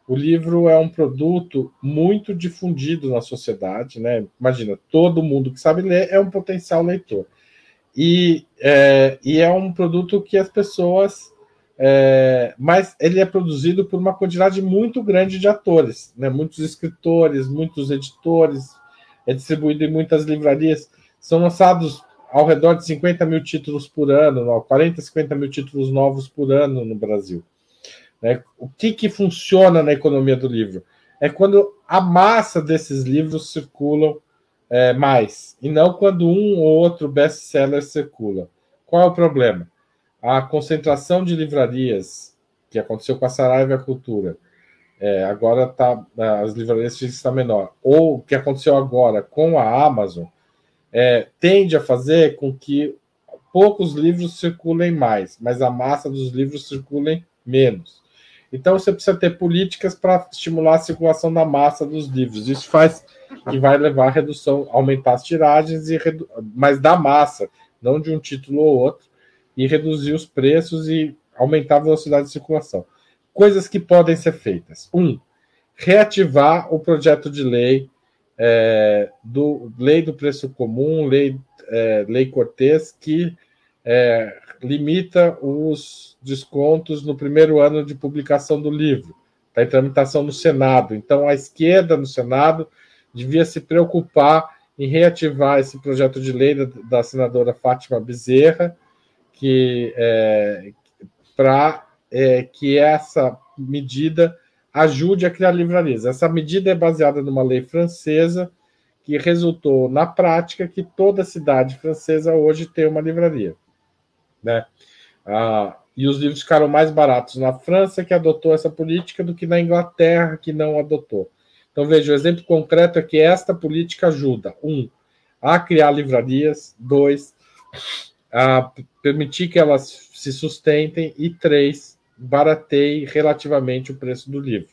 o livro é um produto muito difundido na sociedade, né? Imagina, todo mundo que sabe ler é um potencial leitor. E é, e é um produto que as pessoas. É, mas ele é produzido por uma quantidade muito grande de atores, né? muitos escritores, muitos editores, é distribuído em muitas livrarias. São lançados ao redor de 50 mil títulos por ano, 40, 50 mil títulos novos por ano no Brasil. Né? O que, que funciona na economia do livro? É quando a massa desses livros circulam é, mais, e não quando um ou outro best-seller circula. Qual é o problema? A concentração de livrarias, que aconteceu com a Saraiva Cultura, é, agora tá, as livrarias estão menor, ou o que aconteceu agora com a Amazon, é, tende a fazer com que poucos livros circulem mais, mas a massa dos livros circulem menos. Então você precisa ter políticas para estimular a circulação da massa dos livros. Isso faz que vai levar a redução, aumentar as tiragens, e redu... mas da massa, não de um título ou outro, e reduzir os preços e aumentar a velocidade de circulação. Coisas que podem ser feitas. Um, reativar o projeto de lei é, do lei do preço comum, lei, é, lei Cortês, que é, limita os descontos no primeiro ano de publicação do livro. Está em tramitação no Senado. Então, a esquerda no Senado devia se preocupar em reativar esse projeto de lei da, da senadora Fátima Bezerra, que é, para é, que essa medida ajude a criar livrarias. Essa medida é baseada numa lei francesa que resultou na prática que toda cidade francesa hoje tem uma livraria, né? Ah, e os livros ficaram mais baratos na França que adotou essa política do que na Inglaterra que não adotou. Então veja, o exemplo concreto é que esta política ajuda um a criar livrarias, dois a permitir que elas se sustentem e três barateie relativamente o preço do livro.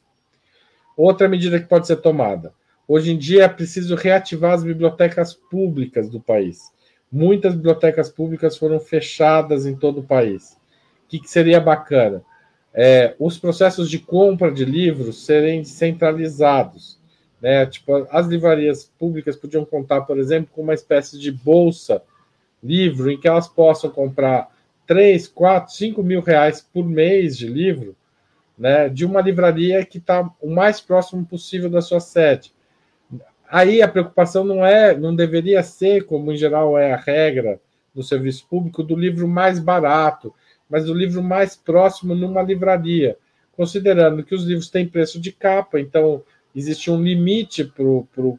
Outra medida que pode ser tomada. Hoje em dia é preciso reativar as bibliotecas públicas do país. Muitas bibliotecas públicas foram fechadas em todo o país. O que, que seria bacana? É, os processos de compra de livros serem centralizados. Né? Tipo, as livrarias públicas podiam contar, por exemplo, com uma espécie de bolsa livro em que elas possam comprar 3, 4, 5 mil reais por mês de livro, né, de uma livraria que está o mais próximo possível da sua sede. Aí a preocupação não é, não deveria ser, como em geral é a regra do serviço público, do livro mais barato, mas do livro mais próximo numa livraria, considerando que os livros têm preço de capa, então existe um limite para o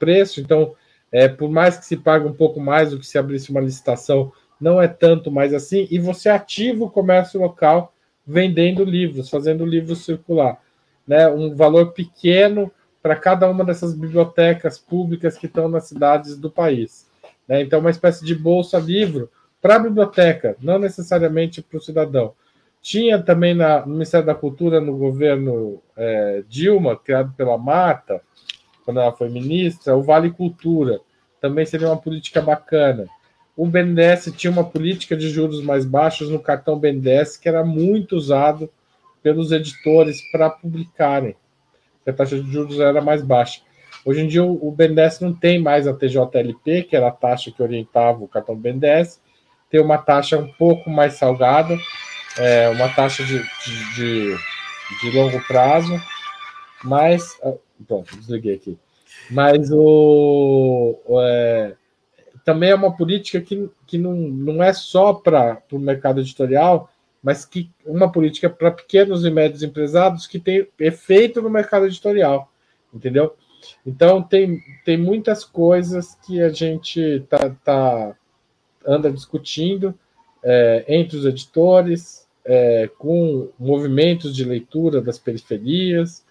preço, então é, por mais que se pague um pouco mais do que se abrisse uma licitação, não é tanto mais assim, e você ativa o comércio local vendendo livros, fazendo livros circular. Né? Um valor pequeno para cada uma dessas bibliotecas públicas que estão nas cidades do país. Né? Então, uma espécie de bolsa livro para a biblioteca, não necessariamente para o cidadão. Tinha também na, no Ministério da Cultura, no governo é, Dilma, criado pela Marta, quando ela foi ministra, o Vale Cultura. Também seria uma política bacana. O BNDES tinha uma política de juros mais baixos no cartão BNDES, que era muito usado pelos editores para publicarem. A taxa de juros era mais baixa. Hoje em dia, o BNDES não tem mais a TJLP, que era a taxa que orientava o cartão BNDES, tem uma taxa um pouco mais salgada, é, uma taxa de, de, de, de longo prazo, mas ah, Pronto, desliguei aqui. Mas o é, também é uma política que, que não, não é só para o mercado editorial, mas que uma política para pequenos e médios empresários que tem efeito no mercado editorial, entendeu? Então tem, tem muitas coisas que a gente tá, tá anda discutindo é, entre os editores, é, com movimentos de leitura das periferias,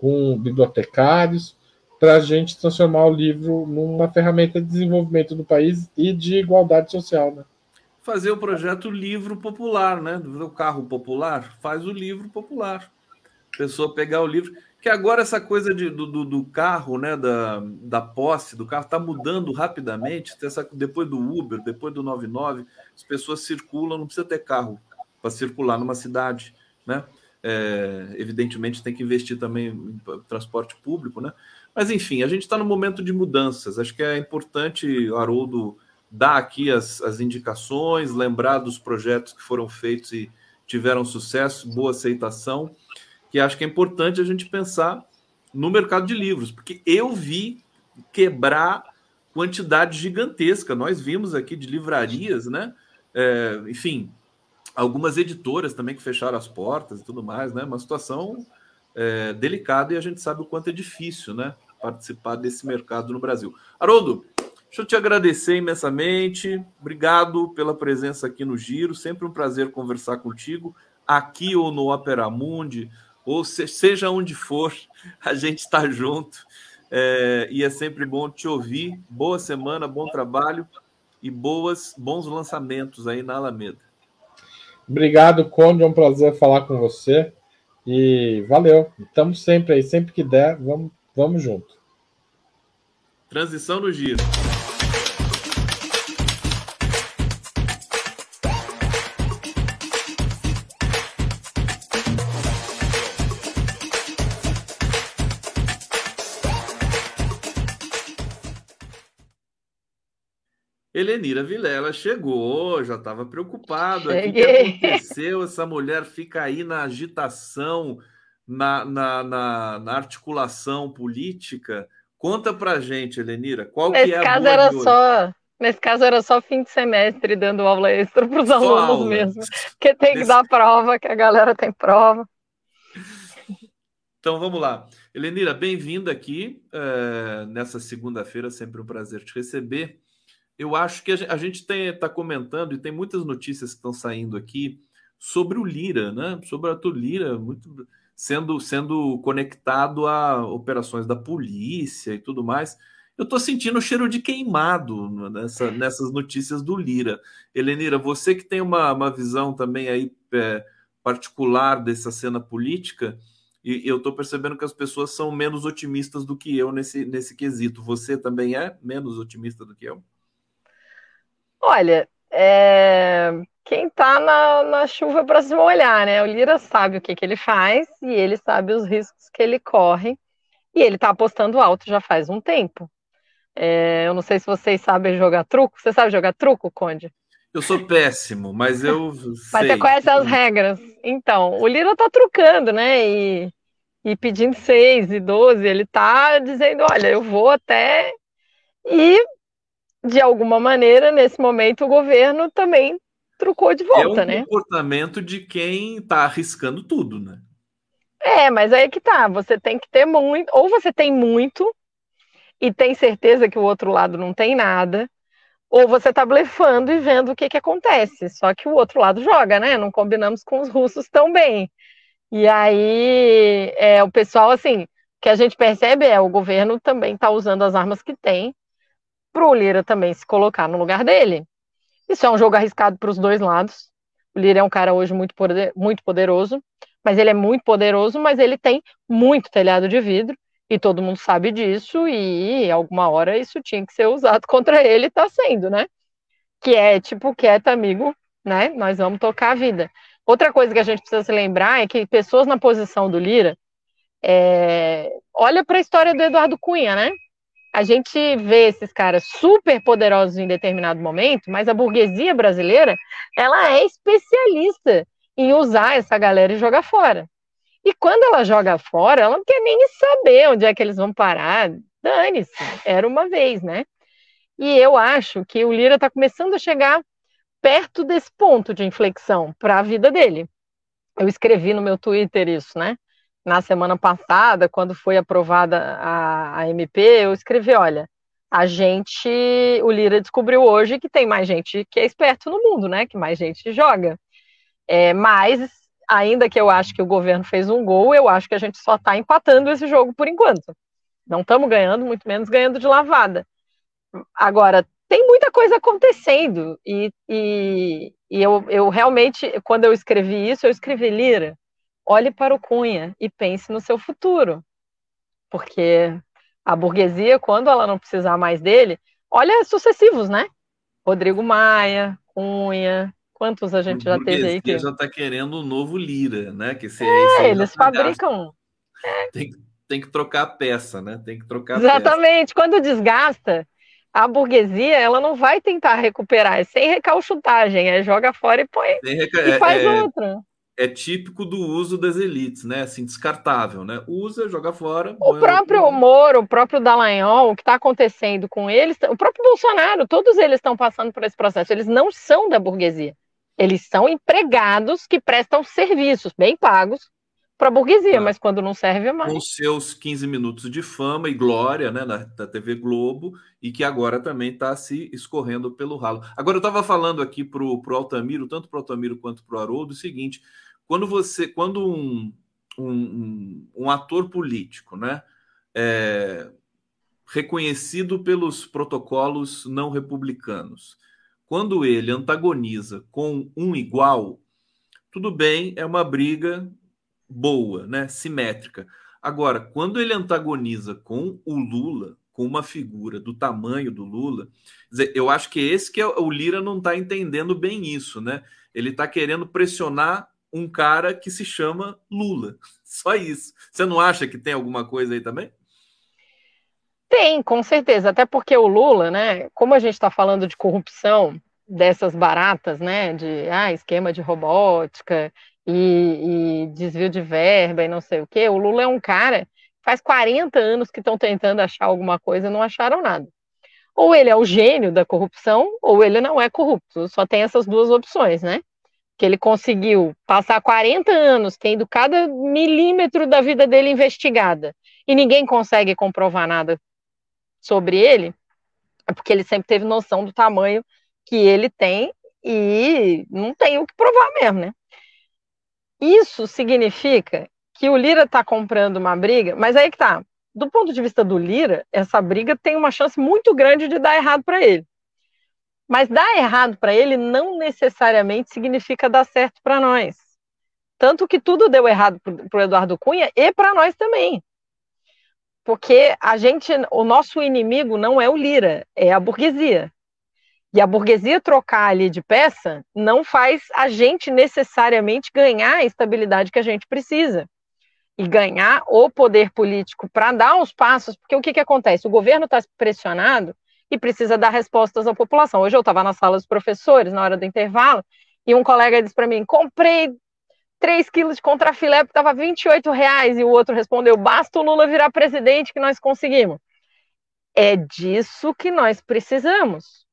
com bibliotecários, para a gente transformar o livro numa ferramenta de desenvolvimento do país e de igualdade social. Né? Fazer o projeto livro popular, né? O carro popular faz o livro popular. A pessoa pegar o livro. Que agora essa coisa de, do, do, carro, né? Da, da posse do carro, está mudando rapidamente. Essa, depois do Uber, depois do 99, as pessoas circulam, não precisa ter carro para circular numa cidade, né? É, evidentemente tem que investir também em transporte público, né? Mas enfim, a gente está no momento de mudanças. Acho que é importante, Haroldo, dar aqui as, as indicações, lembrar dos projetos que foram feitos e tiveram sucesso, boa aceitação, que acho que é importante a gente pensar no mercado de livros, porque eu vi quebrar quantidade gigantesca. Nós vimos aqui de livrarias, né? É, enfim, algumas editoras também que fecharam as portas e tudo mais, né? Uma situação é, delicada e a gente sabe o quanto é difícil, né? Participar desse mercado no Brasil. Haroldo, deixa eu te agradecer imensamente. Obrigado pela presença aqui no Giro. Sempre um prazer conversar contigo, aqui ou no Opera Mundi, ou seja onde for, (laughs) a gente está junto. É, e é sempre bom te ouvir. Boa semana, bom trabalho e boas, bons lançamentos aí na Alameda. Obrigado, Conde. É um prazer falar com você. E valeu. Estamos sempre aí. Sempre que der, vamos, vamos junto. Transição no giro. Helenira Vilela chegou, já estava preocupado. O que aconteceu? Essa mulher fica aí na agitação, na, na, na, na articulação política. Conta pra gente, Helenira, qual nesse que é a caso era só Nesse caso era só fim de semestre dando aula extra para os alunos aula. mesmo, porque tem que Nesse... dar prova, que a galera tem prova. Então vamos lá. Helenira, bem-vinda aqui é, nessa segunda-feira, sempre um prazer te receber eu acho que a gente está comentando e tem muitas notícias que estão saindo aqui sobre o Lira, né? Sobre Arthur Lira, muito sendo, sendo conectado a operações da polícia e tudo mais. Eu estou sentindo o cheiro de queimado nessa, nessas notícias do Lira. Helenira, você que tem uma, uma visão também aí é, particular dessa cena política, e eu estou percebendo que as pessoas são menos otimistas do que eu nesse, nesse quesito. Você também é menos otimista do que eu? Olha, é... quem está na, na chuva para se molhar, né? O Lira sabe o que, que ele faz e ele sabe os riscos que ele corre. E ele está apostando alto já faz um tempo. É... eu não sei se vocês sabem jogar truco. Você sabe jogar truco, Conde? Eu sou péssimo, mas eu. (laughs) mas você conhece as regras. Então, o Lira está trucando, né? E, e pedindo 6 e 12. Ele está dizendo: olha, eu vou até. E de alguma maneira, nesse momento, o governo também trucou de volta, né? É um né? comportamento de quem está arriscando tudo, né? É, mas aí é que tá. Você tem que ter muito, ou você tem muito e tem certeza que o outro lado não tem nada, ou você tá blefando e vendo o que que acontece. Só que o outro lado joga, né? Não combinamos com os russos tão bem. E aí, é, o pessoal, assim, que a gente percebe é o governo também está usando as armas que tem para o Lira também se colocar no lugar dele. Isso é um jogo arriscado para os dois lados. O Lira é um cara hoje muito, poder, muito poderoso, mas ele é muito poderoso, mas ele tem muito telhado de vidro, e todo mundo sabe disso, e alguma hora isso tinha que ser usado (laughs) contra ele, está sendo, né? Que é tipo, quieto, amigo, né? Nós vamos tocar a vida. Outra coisa que a gente precisa se lembrar é que pessoas na posição do Lira, é... olha para a história do Eduardo Cunha, né? A gente vê esses caras super poderosos em determinado momento, mas a burguesia brasileira, ela é especialista em usar essa galera e jogar fora. E quando ela joga fora, ela não quer nem saber onde é que eles vão parar. Dane-se, era uma vez, né? E eu acho que o Lira está começando a chegar perto desse ponto de inflexão para a vida dele. Eu escrevi no meu Twitter isso, né? Na semana passada, quando foi aprovada a, a MP, eu escrevi: olha, a gente, o Lira descobriu hoje que tem mais gente que é esperto no mundo, né? Que mais gente joga. É, mas, ainda que eu acho que o governo fez um gol, eu acho que a gente só está empatando esse jogo por enquanto. Não estamos ganhando, muito menos ganhando de lavada. Agora, tem muita coisa acontecendo, e, e, e eu, eu realmente, quando eu escrevi isso, eu escrevi Lira olhe para o Cunha e pense no seu futuro. Porque a burguesia, quando ela não precisar mais dele, olha sucessivos, né? Rodrigo Maia, Cunha, quantos a gente já teve aí? Que já está querendo um novo Lira, né? Que se, é, eles fabricam. É. Tem, tem, que trocar a peça, né? Tem que trocar Exatamente. Quando desgasta, a burguesia ela não vai tentar recuperar, é sem recalchutagem, é joga fora e põe reca... e faz é, é outra é típico do uso das elites, né? Assim, descartável, né? Usa, joga fora. O próprio. Moro, o próprio Dallagnol, o que está acontecendo com eles, o próprio Bolsonaro, todos eles estão passando por esse processo. Eles não são da burguesia. Eles são empregados que prestam serviços bem pagos para a burguesia, ah, mas quando não serve mais. Com seus 15 minutos de fama e glória né, na, da TV Globo, e que agora também está se escorrendo pelo ralo. Agora, eu estava falando aqui para o Altamiro, tanto para o Altamiro quanto para o Haroldo, o seguinte: quando você, quando um, um, um ator político, né, é, reconhecido pelos protocolos não republicanos, quando ele antagoniza com um igual, tudo bem, é uma briga boa, né? Simétrica. Agora, quando ele antagoniza com o Lula, com uma figura do tamanho do Lula, dizer, eu acho que esse que é, o Lira não está entendendo bem isso, né? Ele está querendo pressionar um cara que se chama Lula. (laughs) Só isso. Você não acha que tem alguma coisa aí também? Tem, com certeza. Até porque o Lula, né? Como a gente está falando de corrupção dessas baratas, né? De ah, esquema de robótica e, e desvio de verba e não sei o quê. O Lula é um cara faz 40 anos que estão tentando achar alguma coisa e não acharam nada. Ou ele é o gênio da corrupção, ou ele não é corrupto. Só tem essas duas opções, né? Que ele conseguiu passar 40 anos tendo cada milímetro da vida dele investigada e ninguém consegue comprovar nada sobre ele, é porque ele sempre teve noção do tamanho que ele tem e não tem o que provar mesmo, né? Isso significa que o Lira está comprando uma briga, mas aí que tá. Do ponto de vista do Lira, essa briga tem uma chance muito grande de dar errado para ele. Mas dar errado para ele não necessariamente significa dar certo para nós. Tanto que tudo deu errado para o Eduardo Cunha e para nós também. Porque a gente, o nosso inimigo não é o Lira, é a burguesia. E a burguesia trocar ali de peça não faz a gente necessariamente ganhar a estabilidade que a gente precisa. E ganhar o poder político para dar os passos, porque o que, que acontece? O governo está pressionado e precisa dar respostas à população. Hoje eu estava na sala dos professores, na hora do intervalo, e um colega disse para mim: comprei 3 quilos de contrafilé porque estava 28 reais, e o outro respondeu: basta o Lula virar presidente que nós conseguimos. É disso que nós precisamos.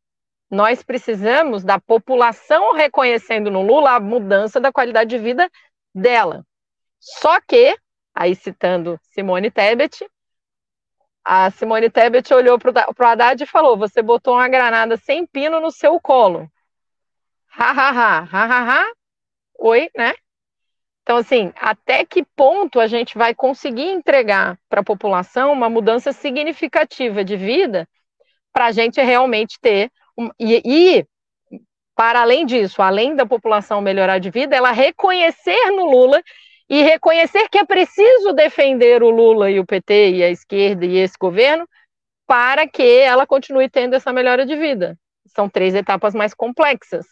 Nós precisamos da população reconhecendo no Lula a mudança da qualidade de vida dela. Só que, aí citando Simone Tebet, a Simone Tebet olhou para o Haddad e falou: Você botou uma granada sem pino no seu colo. Ha, ha, ha, ha, ha, ha. Oi, né? Então, assim, até que ponto a gente vai conseguir entregar para a população uma mudança significativa de vida para a gente realmente ter e, e, para além disso, além da população melhorar de vida, ela reconhecer no Lula e reconhecer que é preciso defender o Lula e o PT e a esquerda e esse governo para que ela continue tendo essa melhora de vida. São três etapas mais complexas.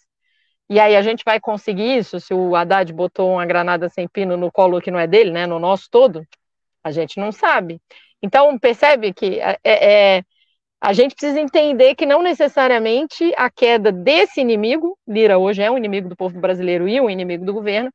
E aí a gente vai conseguir isso se o Haddad botou uma granada sem pino no colo que não é dele, né, no nosso todo? A gente não sabe. Então, percebe que é, é, a gente precisa entender que não necessariamente a queda desse inimigo, Lira hoje é um inimigo do povo brasileiro e um inimigo do governo,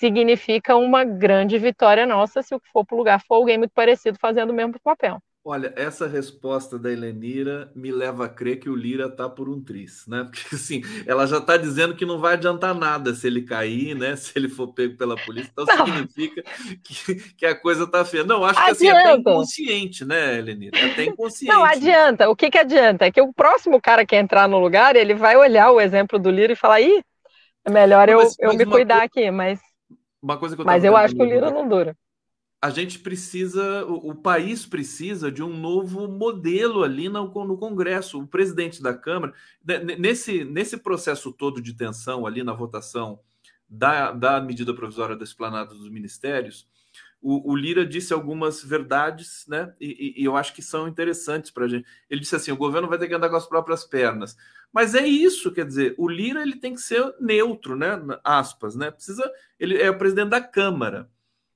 significa uma grande vitória nossa se o que for para o lugar for alguém muito parecido fazendo o mesmo papel. Olha, essa resposta da Helenira me leva a crer que o Lira tá por um tris, né? (laughs) Porque assim, ela já está dizendo que não vai adiantar nada se ele cair, né? Se ele for pego pela polícia, então (laughs) não. significa que, que, a coisa tá feia. Não, acho adianta. que assim, é até inconsciente, né, Helenira? É até inconsciente. Não, adianta. O que que adianta? É que o próximo cara que entrar no lugar, ele vai olhar o exemplo do Lira e falar, ih, é melhor eu, eu me cuidar aqui, mas... Uma coisa que eu mas eu acho que o Lira não dura a gente precisa, o, o, país precisa de um novo modelo ali no, no Congresso. O presidente da Câmara, nesse, nesse processo todo de tensão ali na votação da, da medida provisória da esplanada dos ministérios, o, o Lira disse algumas verdades, né? E, e, e eu acho que são interessantes para a gente. Ele disse assim: o governo vai ter que andar com as próprias pernas. Mas é isso, quer dizer, o Lira ele tem que ser neutro, né? Aspas, né? Precisa, ele é o presidente da Câmara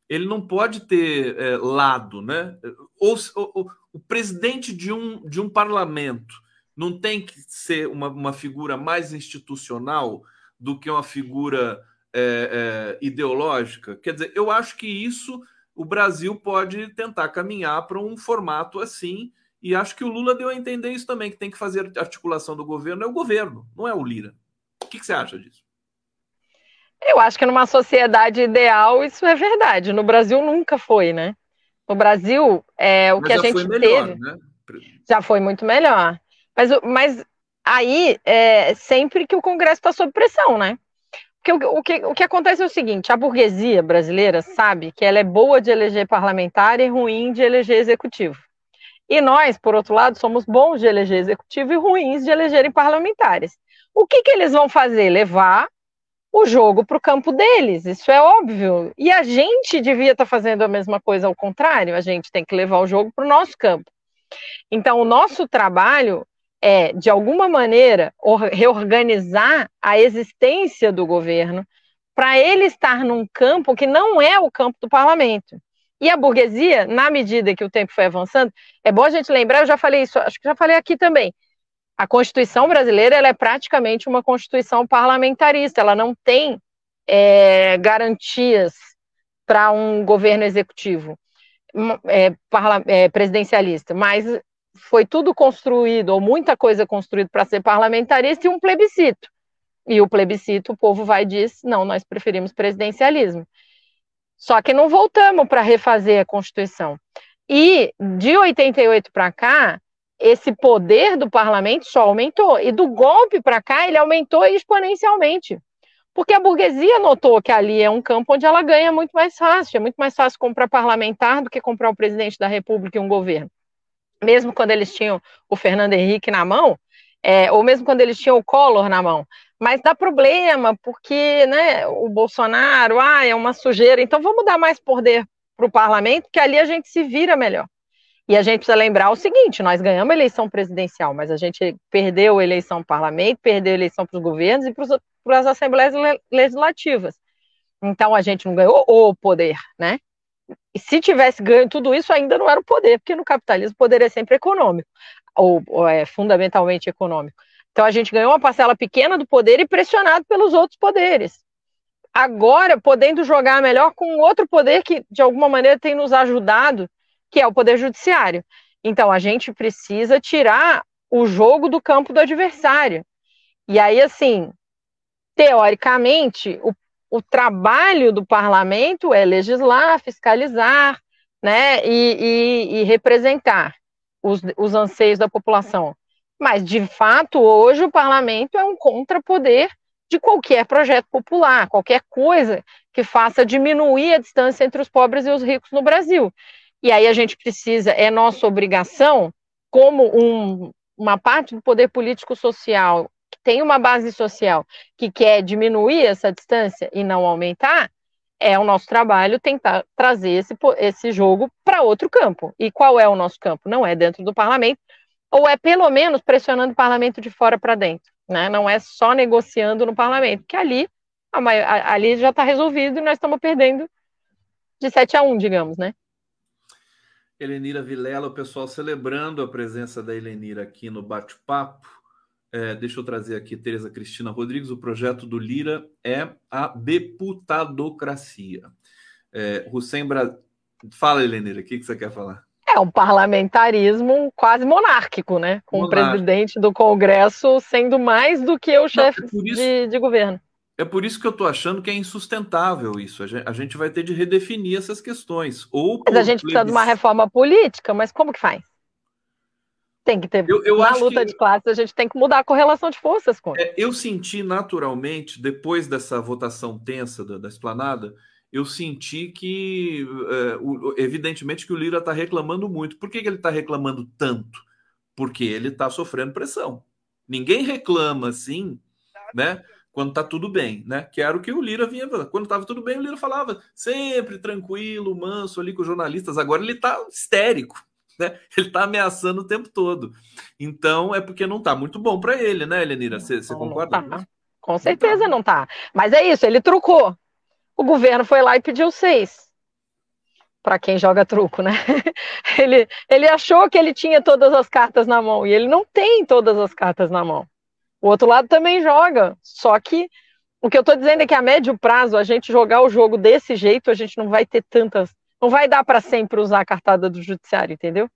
ele não pode ter é, lado, né? Ou, ou, o presidente de um, de um parlamento não tem que ser uma, uma figura mais institucional do que uma figura é, é, ideológica? Quer dizer, eu acho que isso o Brasil pode tentar caminhar para um formato assim, e acho que o Lula deu a entender isso também, que tem que fazer articulação do governo, é o governo, não é o Lira. O que, que você acha disso? Eu acho que numa sociedade ideal isso é verdade. No Brasil nunca foi, né? No Brasil, é, o mas que a gente melhor, teve né? já foi muito melhor. Mas, mas aí, é, sempre que o Congresso está sob pressão, né? O, o, que, o que acontece é o seguinte: a burguesia brasileira sabe que ela é boa de eleger parlamentar e ruim de eleger executivo. E nós, por outro lado, somos bons de eleger executivo e ruins de elegerem parlamentares. O que, que eles vão fazer? Levar o jogo para o campo deles, isso é óbvio. E a gente devia estar tá fazendo a mesma coisa ao contrário, a gente tem que levar o jogo para o nosso campo. Então, o nosso trabalho é, de alguma maneira, reorganizar a existência do governo para ele estar num campo que não é o campo do parlamento. E a burguesia, na medida que o tempo foi avançando, é bom a gente lembrar, eu já falei isso, acho que já falei aqui também, a Constituição brasileira ela é praticamente uma Constituição parlamentarista, ela não tem é, garantias para um governo executivo é, é, presidencialista, mas foi tudo construído, ou muita coisa construída para ser parlamentarista, e um plebiscito. E o plebiscito, o povo vai e diz: não, nós preferimos presidencialismo. Só que não voltamos para refazer a Constituição. E de 88 para cá, esse poder do parlamento só aumentou. E do golpe para cá, ele aumentou exponencialmente. Porque a burguesia notou que ali é um campo onde ela ganha muito mais fácil. É muito mais fácil comprar parlamentar do que comprar o presidente da República e um governo. Mesmo quando eles tinham o Fernando Henrique na mão, é, ou mesmo quando eles tinham o Collor na mão. Mas dá problema, porque né, o Bolsonaro, ah, é uma sujeira. Então vamos dar mais poder para o parlamento, que ali a gente se vira melhor. E a gente precisa lembrar o seguinte: nós ganhamos a eleição presidencial, mas a gente perdeu a eleição para o parlamento, perdeu a eleição para os governos e para as assembleias legislativas. Então a gente não ganhou o poder, né? E se tivesse ganho tudo isso, ainda não era o poder, porque no capitalismo o poder é sempre econômico, ou, ou é fundamentalmente econômico. Então a gente ganhou uma parcela pequena do poder e pressionado pelos outros poderes. Agora, podendo jogar melhor com outro poder que, de alguma maneira, tem nos ajudado que é o Poder Judiciário. Então, a gente precisa tirar o jogo do campo do adversário. E aí, assim, teoricamente, o, o trabalho do parlamento é legislar, fiscalizar, né, e, e, e representar os, os anseios da população. Mas, de fato, hoje o parlamento é um contrapoder de qualquer projeto popular, qualquer coisa que faça diminuir a distância entre os pobres e os ricos no Brasil. E aí a gente precisa, é nossa obrigação, como um, uma parte do poder político social tem uma base social que quer diminuir essa distância e não aumentar, é o nosso trabalho tentar trazer esse, esse jogo para outro campo. E qual é o nosso campo? Não é dentro do parlamento, ou é pelo menos pressionando o parlamento de fora para dentro. Né? Não é só negociando no parlamento, que ali, a, ali já está resolvido e nós estamos perdendo de 7 a 1, digamos, né? Helenira Vilela, o pessoal celebrando a presença da Helenira aqui no bate-papo. É, deixa eu trazer aqui Tereza Cristina Rodrigues. O projeto do Lira é a deputadocracia. É, Hussein Bra... Fala, Helenira, o que, que você quer falar? É um parlamentarismo quase monárquico, né? Com Monárquico. o presidente do Congresso sendo mais do que o chefe é de, de governo. É por isso que eu estou achando que é insustentável isso. A gente vai ter de redefinir essas questões. Ou mas a gente precisa de uma reforma política, mas como que faz? Tem que ter. Eu, eu na luta que... de classes, a gente tem que mudar a correlação de forças com. É, eu senti naturalmente, depois dessa votação tensa da, da esplanada, eu senti que, é, o, evidentemente, que o Lira está reclamando muito. Por que, que ele está reclamando tanto? Porque ele está sofrendo pressão. Ninguém reclama assim, né? quando tá tudo bem, né? Que era o que o Lira vinha Quando tava tudo bem, o Lira falava sempre tranquilo, manso ali com os jornalistas. Agora ele tá histérico, (laughs) né? Ele tá ameaçando o tempo todo. Então é porque não tá muito bom para ele, né, Elenira? Você concorda? Tá. Com certeza não tá. Mas é isso, ele trucou. O governo foi lá e pediu seis. Para quem joga truco, né? (laughs) Ele, ele achou que ele tinha todas as cartas na mão e ele não tem todas as cartas na mão. O outro lado também joga, só que o que eu estou dizendo é que a médio prazo, a gente jogar o jogo desse jeito, a gente não vai ter tantas. Não vai dar para sempre usar a cartada do judiciário, entendeu?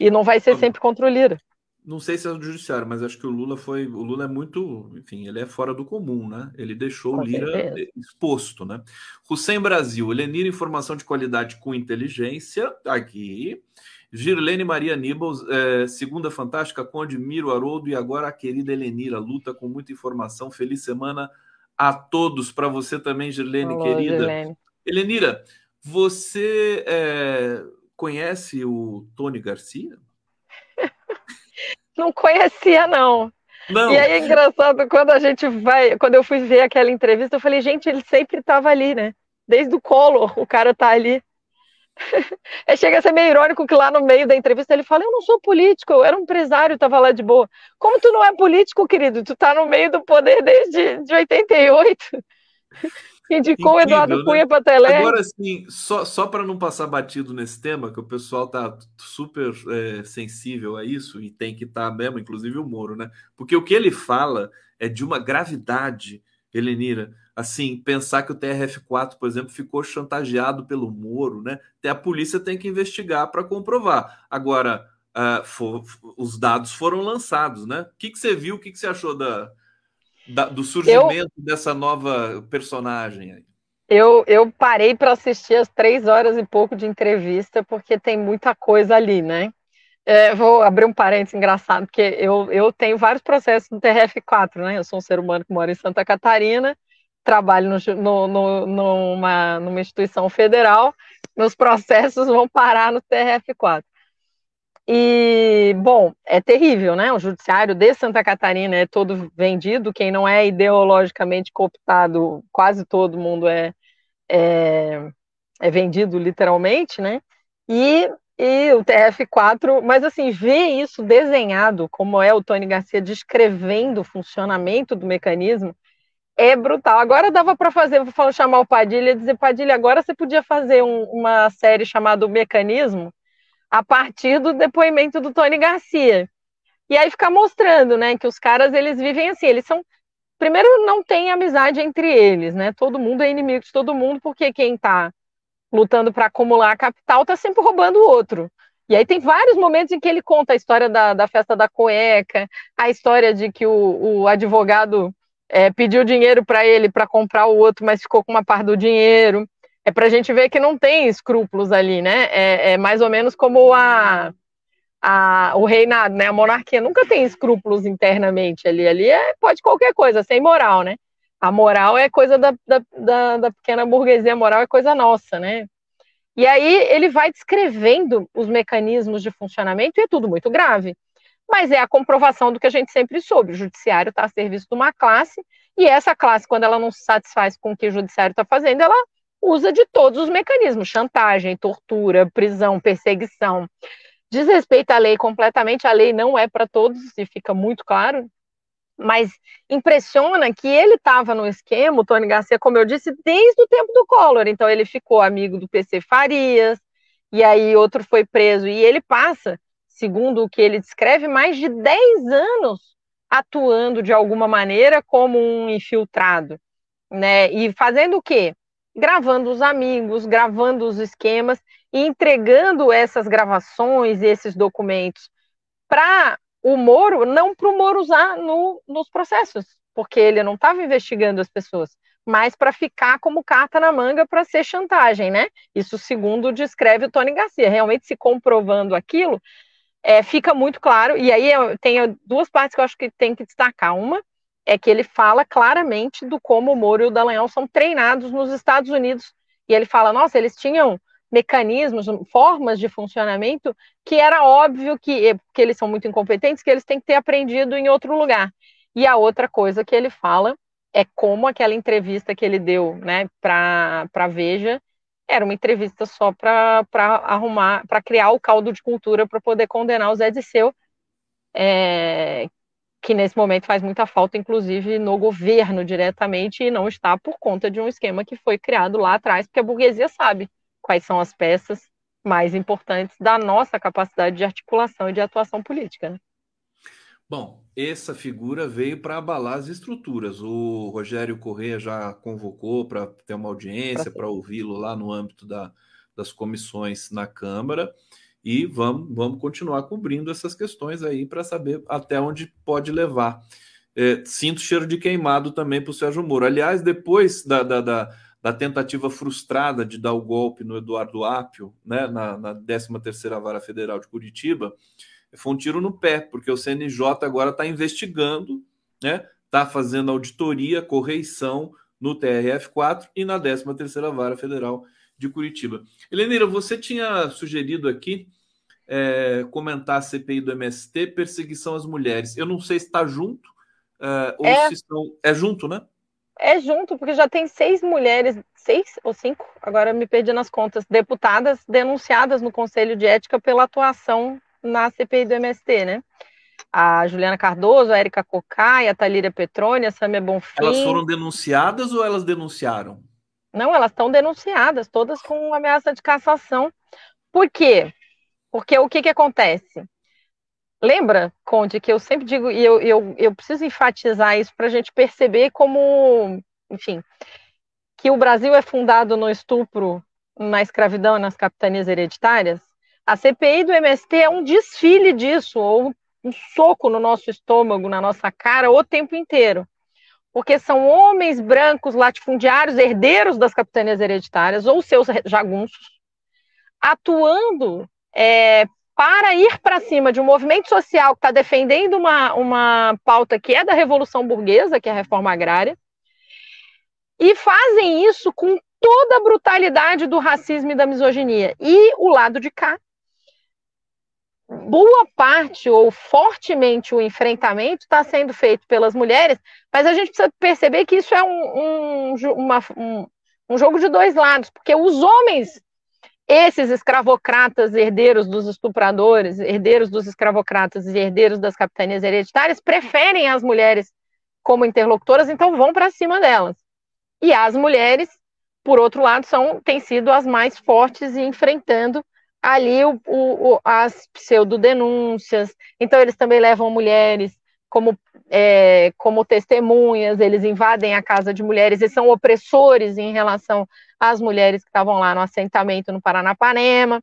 E não vai ser sempre contra o Lira. Não sei se é do judiciário, mas acho que o Lula foi. O Lula é muito. Enfim, ele é fora do comum, né? Ele deixou com o Lira certeza. exposto, né? Hussein Brasil, Elenir, informação de qualidade com inteligência. Aqui. Girlene Maria Nibbles, é, segunda fantástica, Conde Miro Haroldo e agora a querida Helenira, luta com muita informação. Feliz semana a todos, para você também, Girlene, Olá, querida. Girlene. Helenira, você é, conhece o Tony Garcia? Não conhecia, não. Não. E aí é engraçado, quando a gente vai, quando eu fui ver aquela entrevista, eu falei, gente, ele sempre estava ali, né? Desde o Collor, o cara tá ali. (laughs) É, chega a ser meio irônico que lá no meio da entrevista ele fala: Eu não sou político, eu era um empresário, estava lá de boa. Como tu não é político, querido? Tu tá no meio do poder desde de 88. Indicou o Eduardo né? Cunha para Telé. Agora, sim, só, só para não passar batido nesse tema, que o pessoal tá super é, sensível a isso e tem que estar tá mesmo, inclusive o Moro, né? Porque o que ele fala é de uma gravidade, Helenira assim, pensar que o TRF4, por exemplo, ficou chantageado pelo Moro, né? Até a polícia tem que investigar para comprovar. Agora, uh, for, os dados foram lançados, né? O que, que você viu? O que, que você achou da, da do surgimento eu, dessa nova personagem aí? Eu, eu parei para assistir as três horas e pouco de entrevista, porque tem muita coisa ali, né? É, vou abrir um parênteses engraçado, porque eu, eu tenho vários processos no TRF4, né? Eu sou um ser humano que mora em Santa Catarina trabalho no, no, numa, numa instituição federal, meus processos vão parar no TRF4. E, bom, é terrível, né? O judiciário de Santa Catarina é todo vendido, quem não é ideologicamente cooptado, quase todo mundo é, é, é vendido literalmente, né? E, e o TRF4, mas assim, ver isso desenhado, como é o Tony Garcia descrevendo o funcionamento do mecanismo, é brutal. Agora dava para fazer, vou chamar o Padilha e dizer, Padilha, agora você podia fazer um, uma série chamada O Mecanismo a partir do depoimento do Tony Garcia. E aí ficar mostrando, né, que os caras, eles vivem assim, eles são... Primeiro, não tem amizade entre eles, né? Todo mundo é inimigo de todo mundo, porque quem está lutando para acumular capital está sempre roubando o outro. E aí tem vários momentos em que ele conta a história da, da festa da cueca, a história de que o, o advogado é, pediu dinheiro para ele para comprar o outro, mas ficou com uma parte do dinheiro. É para a gente ver que não tem escrúpulos ali, né? É, é mais ou menos como a, a, o reinado, né? A monarquia nunca tem escrúpulos internamente ali. Ali é, pode qualquer coisa, sem moral, né? A moral é coisa da, da, da, da pequena burguesia, a moral é coisa nossa, né? E aí ele vai descrevendo os mecanismos de funcionamento e é tudo muito grave mas é a comprovação do que a gente sempre soube. O judiciário está a serviço de uma classe, e essa classe, quando ela não se satisfaz com o que o judiciário está fazendo, ela usa de todos os mecanismos: chantagem, tortura, prisão, perseguição. Desrespeita a lei completamente, a lei não é para todos, e fica muito claro. Mas impressiona que ele estava no esquema, o Tony Garcia, como eu disse, desde o tempo do Collor. Então ele ficou amigo do PC Farias, e aí outro foi preso, e ele passa segundo o que ele descreve, mais de 10 anos atuando de alguma maneira como um infiltrado, né? E fazendo o quê? Gravando os amigos, gravando os esquemas e entregando essas gravações e esses documentos para o Moro, não para o Moro usar no, nos processos, porque ele não estava investigando as pessoas, mas para ficar como carta na manga para ser chantagem, né? Isso segundo descreve o Tony Garcia, realmente se comprovando aquilo, é, fica muito claro, e aí tem duas partes que eu acho que tem que destacar. Uma é que ele fala claramente do como o Moro e o Dallagnol são treinados nos Estados Unidos, e ele fala, nossa, eles tinham mecanismos, formas de funcionamento que era óbvio que, que eles são muito incompetentes, que eles têm que ter aprendido em outro lugar. E a outra coisa que ele fala é como aquela entrevista que ele deu né, para Veja, era uma entrevista só para arrumar, para criar o caldo de cultura para poder condenar o Zé Disseu, é, que nesse momento faz muita falta, inclusive no governo diretamente, e não está por conta de um esquema que foi criado lá atrás, porque a burguesia sabe quais são as peças mais importantes da nossa capacidade de articulação e de atuação política. Né? Bom, essa figura veio para abalar as estruturas. O Rogério Corrêa já convocou para ter uma audiência, para ouvi-lo lá no âmbito da, das comissões na Câmara. E vamos, vamos continuar cobrindo essas questões aí para saber até onde pode levar. É, sinto cheiro de queimado também para o Sérgio Moro. Aliás, depois da, da, da, da, tentativa frustrada de dar o golpe no Eduardo Apio, né, na, na 13ª Vara Federal de Curitiba, foi um tiro no pé, porque o CNJ agora está investigando, né? Está fazendo auditoria, correição no TRF4 e na 13ª Vara Federal de Curitiba. Helenira, você tinha sugerido aqui é, comentar a CPI do MST, perseguição às mulheres. Eu não sei se está junto, Uh, ou é, se estão. É junto, né? É junto, porque já tem seis mulheres, seis ou cinco, agora me perdi nas contas, deputadas denunciadas no Conselho de Ética pela atuação na CPI do MST, né? A Juliana Cardoso, a Érica Cocai, a Talíria Petrônia, a Samia Bonfim. Elas foram denunciadas ou elas denunciaram? Não, elas estão denunciadas, todas com ameaça de cassação. Por quê? Porque o que, que acontece? Lembra, Conde, que eu sempre digo, e eu, eu, eu preciso enfatizar isso para a gente perceber como, enfim, que o Brasil é fundado no estupro, na escravidão nas capitanias hereditárias. A CPI do MST é um desfile disso, ou um soco no nosso estômago, na nossa cara, o tempo inteiro. Porque são homens brancos latifundiários, herdeiros das capitanias hereditárias, ou seus jagunços, atuando é, para ir para cima de um movimento social que está defendendo uma, uma pauta que é da Revolução Burguesa, que é a reforma agrária, e fazem isso com toda a brutalidade do racismo e da misoginia. E o lado de cá, boa parte ou fortemente o enfrentamento está sendo feito pelas mulheres, mas a gente precisa perceber que isso é um, um, uma, um, um jogo de dois lados, porque os homens esses escravocratas, herdeiros dos estupradores, herdeiros dos escravocratas e herdeiros das capitanias hereditárias, preferem as mulheres como interlocutoras, então vão para cima delas. E as mulheres, por outro lado, são, têm sido as mais fortes e enfrentando ali o, o, as pseudodenúncias. Então, eles também levam mulheres como, é, como testemunhas, eles invadem a casa de mulheres e são opressores em relação às mulheres que estavam lá no assentamento no Paranapanema.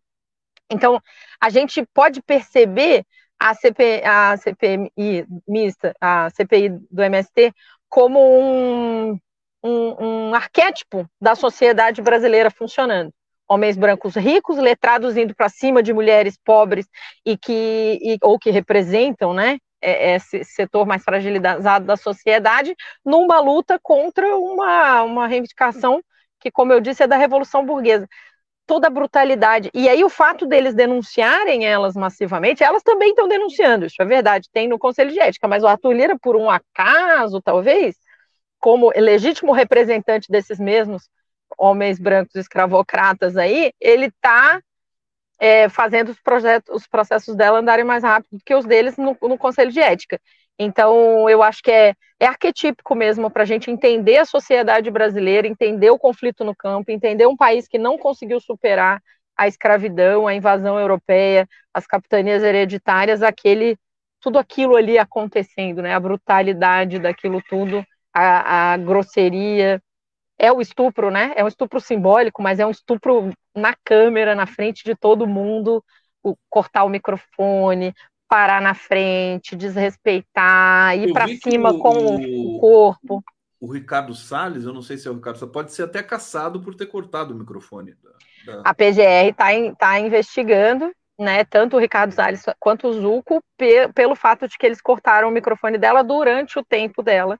Então, a gente pode perceber a, CP, a CPI mista, a CPI do MST, como um, um, um arquétipo da sociedade brasileira funcionando homens brancos ricos, letrados indo para cima de mulheres pobres e que e, ou que representam, né, é, esse setor mais fragilizado da sociedade, numa luta contra uma, uma reivindicação que, como eu disse, é da Revolução Burguesa. Toda a brutalidade. E aí, o fato deles denunciarem elas massivamente, elas também estão denunciando, isso é verdade, tem no Conselho de Ética, mas o Arthur Lira, por um acaso, talvez, como legítimo representante desses mesmos homens brancos escravocratas aí, ele está é, fazendo os, projetos, os processos dela andarem mais rápido do que os deles no, no Conselho de Ética. Então, eu acho que é, é arquetípico mesmo para a gente entender a sociedade brasileira, entender o conflito no campo, entender um país que não conseguiu superar a escravidão, a invasão europeia, as capitanias hereditárias, aquele tudo aquilo ali acontecendo, né? A brutalidade daquilo tudo, a, a grosseria, é o estupro, né? É um estupro simbólico, mas é um estupro na câmera, na frente de todo mundo, o, cortar o microfone, parar na frente, desrespeitar, ir para cima o, com o, corpo. O Ricardo Salles, eu não sei se é o Ricardo Salles, pode ser até caçado por ter cortado o microfone. Da, da... A PGR está tá investigando, né? Tanto o Ricardo Salles quanto o Zuco, pe pelo fato de que eles cortaram o microfone dela durante o tempo dela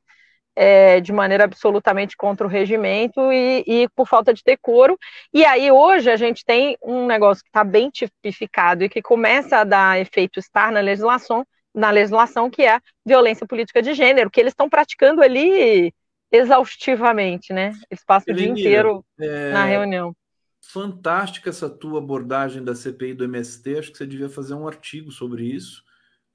é, de maneira absolutamente contra o regimento e, e, por falta de decoro. E aí hoje a gente tem um negócio que está bem tipificado e que começa a dar efeito estar na legislação, na legislação que é a violência política de gênero, que eles estão praticando ali exaustivamente, né? Eles passam o dia inteiro é... na reunião. Fantástica essa tua abordagem da CPI do MST. Acho que você devia fazer um artigo sobre isso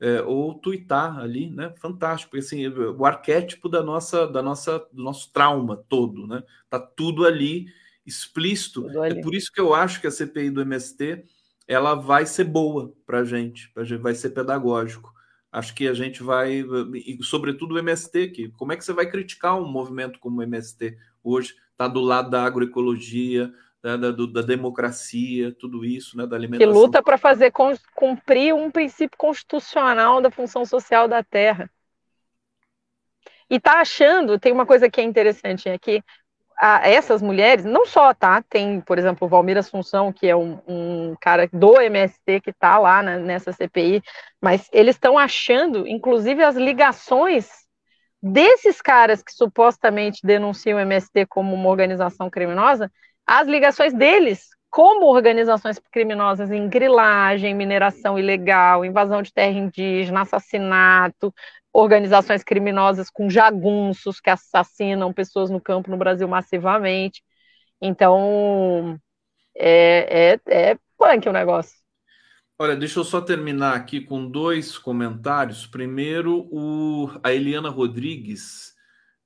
é, ou tuitar ali, né? Fantástico, porque assim, o arquétipo da nossa, da nossa, do nosso trauma todo, né? Tá tudo ali explícito. Tudo ali. É por isso que eu acho que a CPI do MST ela vai ser boa para a gente, vai ser pedagógico. Acho que a gente vai, e sobretudo o MST, que como é que você vai criticar um movimento como o MST hoje? Está do lado da agroecologia, né, da, da, democracia, tudo isso, né, da alimentação. Que luta para fazer cumprir um princípio constitucional da função social da terra. E tá achando, tem uma coisa que é interessante, é que a, essas mulheres, não só, tá? Tem, por exemplo, o Valmir Assunção, que é um, um cara do MST que está lá na, nessa CPI, mas eles estão achando, inclusive, as ligações desses caras que supostamente denunciam o MST como uma organização criminosa, as ligações deles como organizações criminosas em grilagem, mineração ilegal, invasão de terra indígena, assassinato, organizações criminosas com jagunços que assassinam pessoas no campo no Brasil massivamente. Então, é, é, é punk o negócio. Olha, deixa eu só terminar aqui com dois comentários. Primeiro, o, a Eliana Rodrigues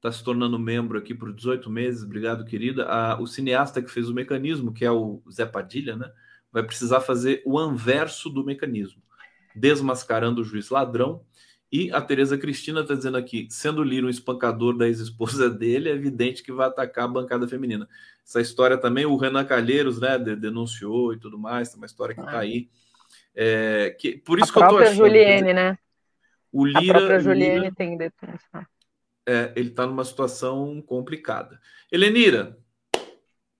está se tornando membro aqui por 18 meses. Obrigado, querida. A, o cineasta que fez o mecanismo, que é o Zé Padilha, né? Vai precisar fazer o anverso do mecanismo, desmascarando o juiz ladrão. E a Tereza Cristina está dizendo aqui: sendo Lira um espancador da ex-esposa (laughs) dele, é evidente que vai atacar a bancada feminina. Essa história também, o Renan Calheiros, né, denunciou e tudo mais, tem uma história que está ah. aí. É, que, por isso a que eu tô achando. Juliane, né? O Lira, a própria Juliane Lira, tem denunciado. É, ele está numa situação complicada. Helenira,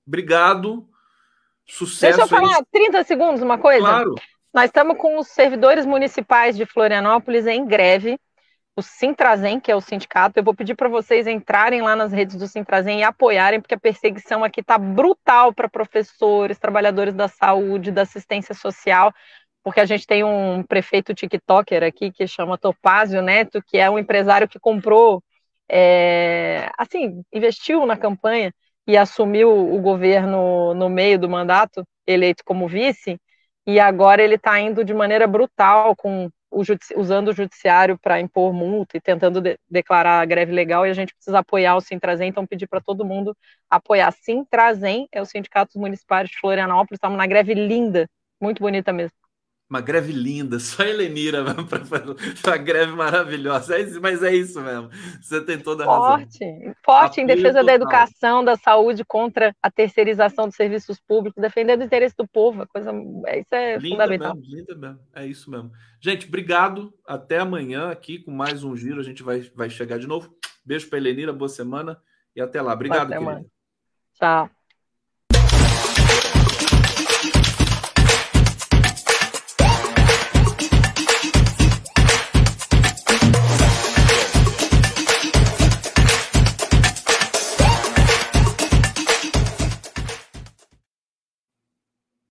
obrigado. Sucesso. Deixa eu falar 30 segundos uma coisa. Claro. Nós estamos com os servidores municipais de Florianópolis em greve. O Sintrazen, que é o sindicato, eu vou pedir para vocês entrarem lá nas redes do Sintrazen e apoiarem, porque a perseguição aqui está brutal para professores, trabalhadores da saúde, da assistência social porque a gente tem um prefeito TikToker aqui que chama Topázio Neto, que é um empresário que comprou, é, assim, investiu na campanha e assumiu o governo no meio do mandato, eleito como vice, e agora ele está indo de maneira brutal com o usando o judiciário para impor multa e tentando de declarar greve legal, e a gente precisa apoiar o Sintrazen, então pedir para todo mundo apoiar. Sintrazen é o Sindicato Municipal de Florianópolis, estamos na greve linda, muito bonita mesmo uma greve linda, só a Helenira (laughs) para fazer uma greve maravilhosa. É, mas é isso mesmo. Você tem toda a forte, razão. Forte, em defesa total. da educação, da saúde, contra a terceirização dos serviços públicos, defendendo o interesse do povo. coisa, isso é linda fundamental. Mesmo, linda mesmo. É isso mesmo. Gente, obrigado. Até amanhã aqui com mais um giro. A gente vai, vai chegar de novo. Beijo para Helenira, boa semana e até lá. Obrigado, querida. Tchau.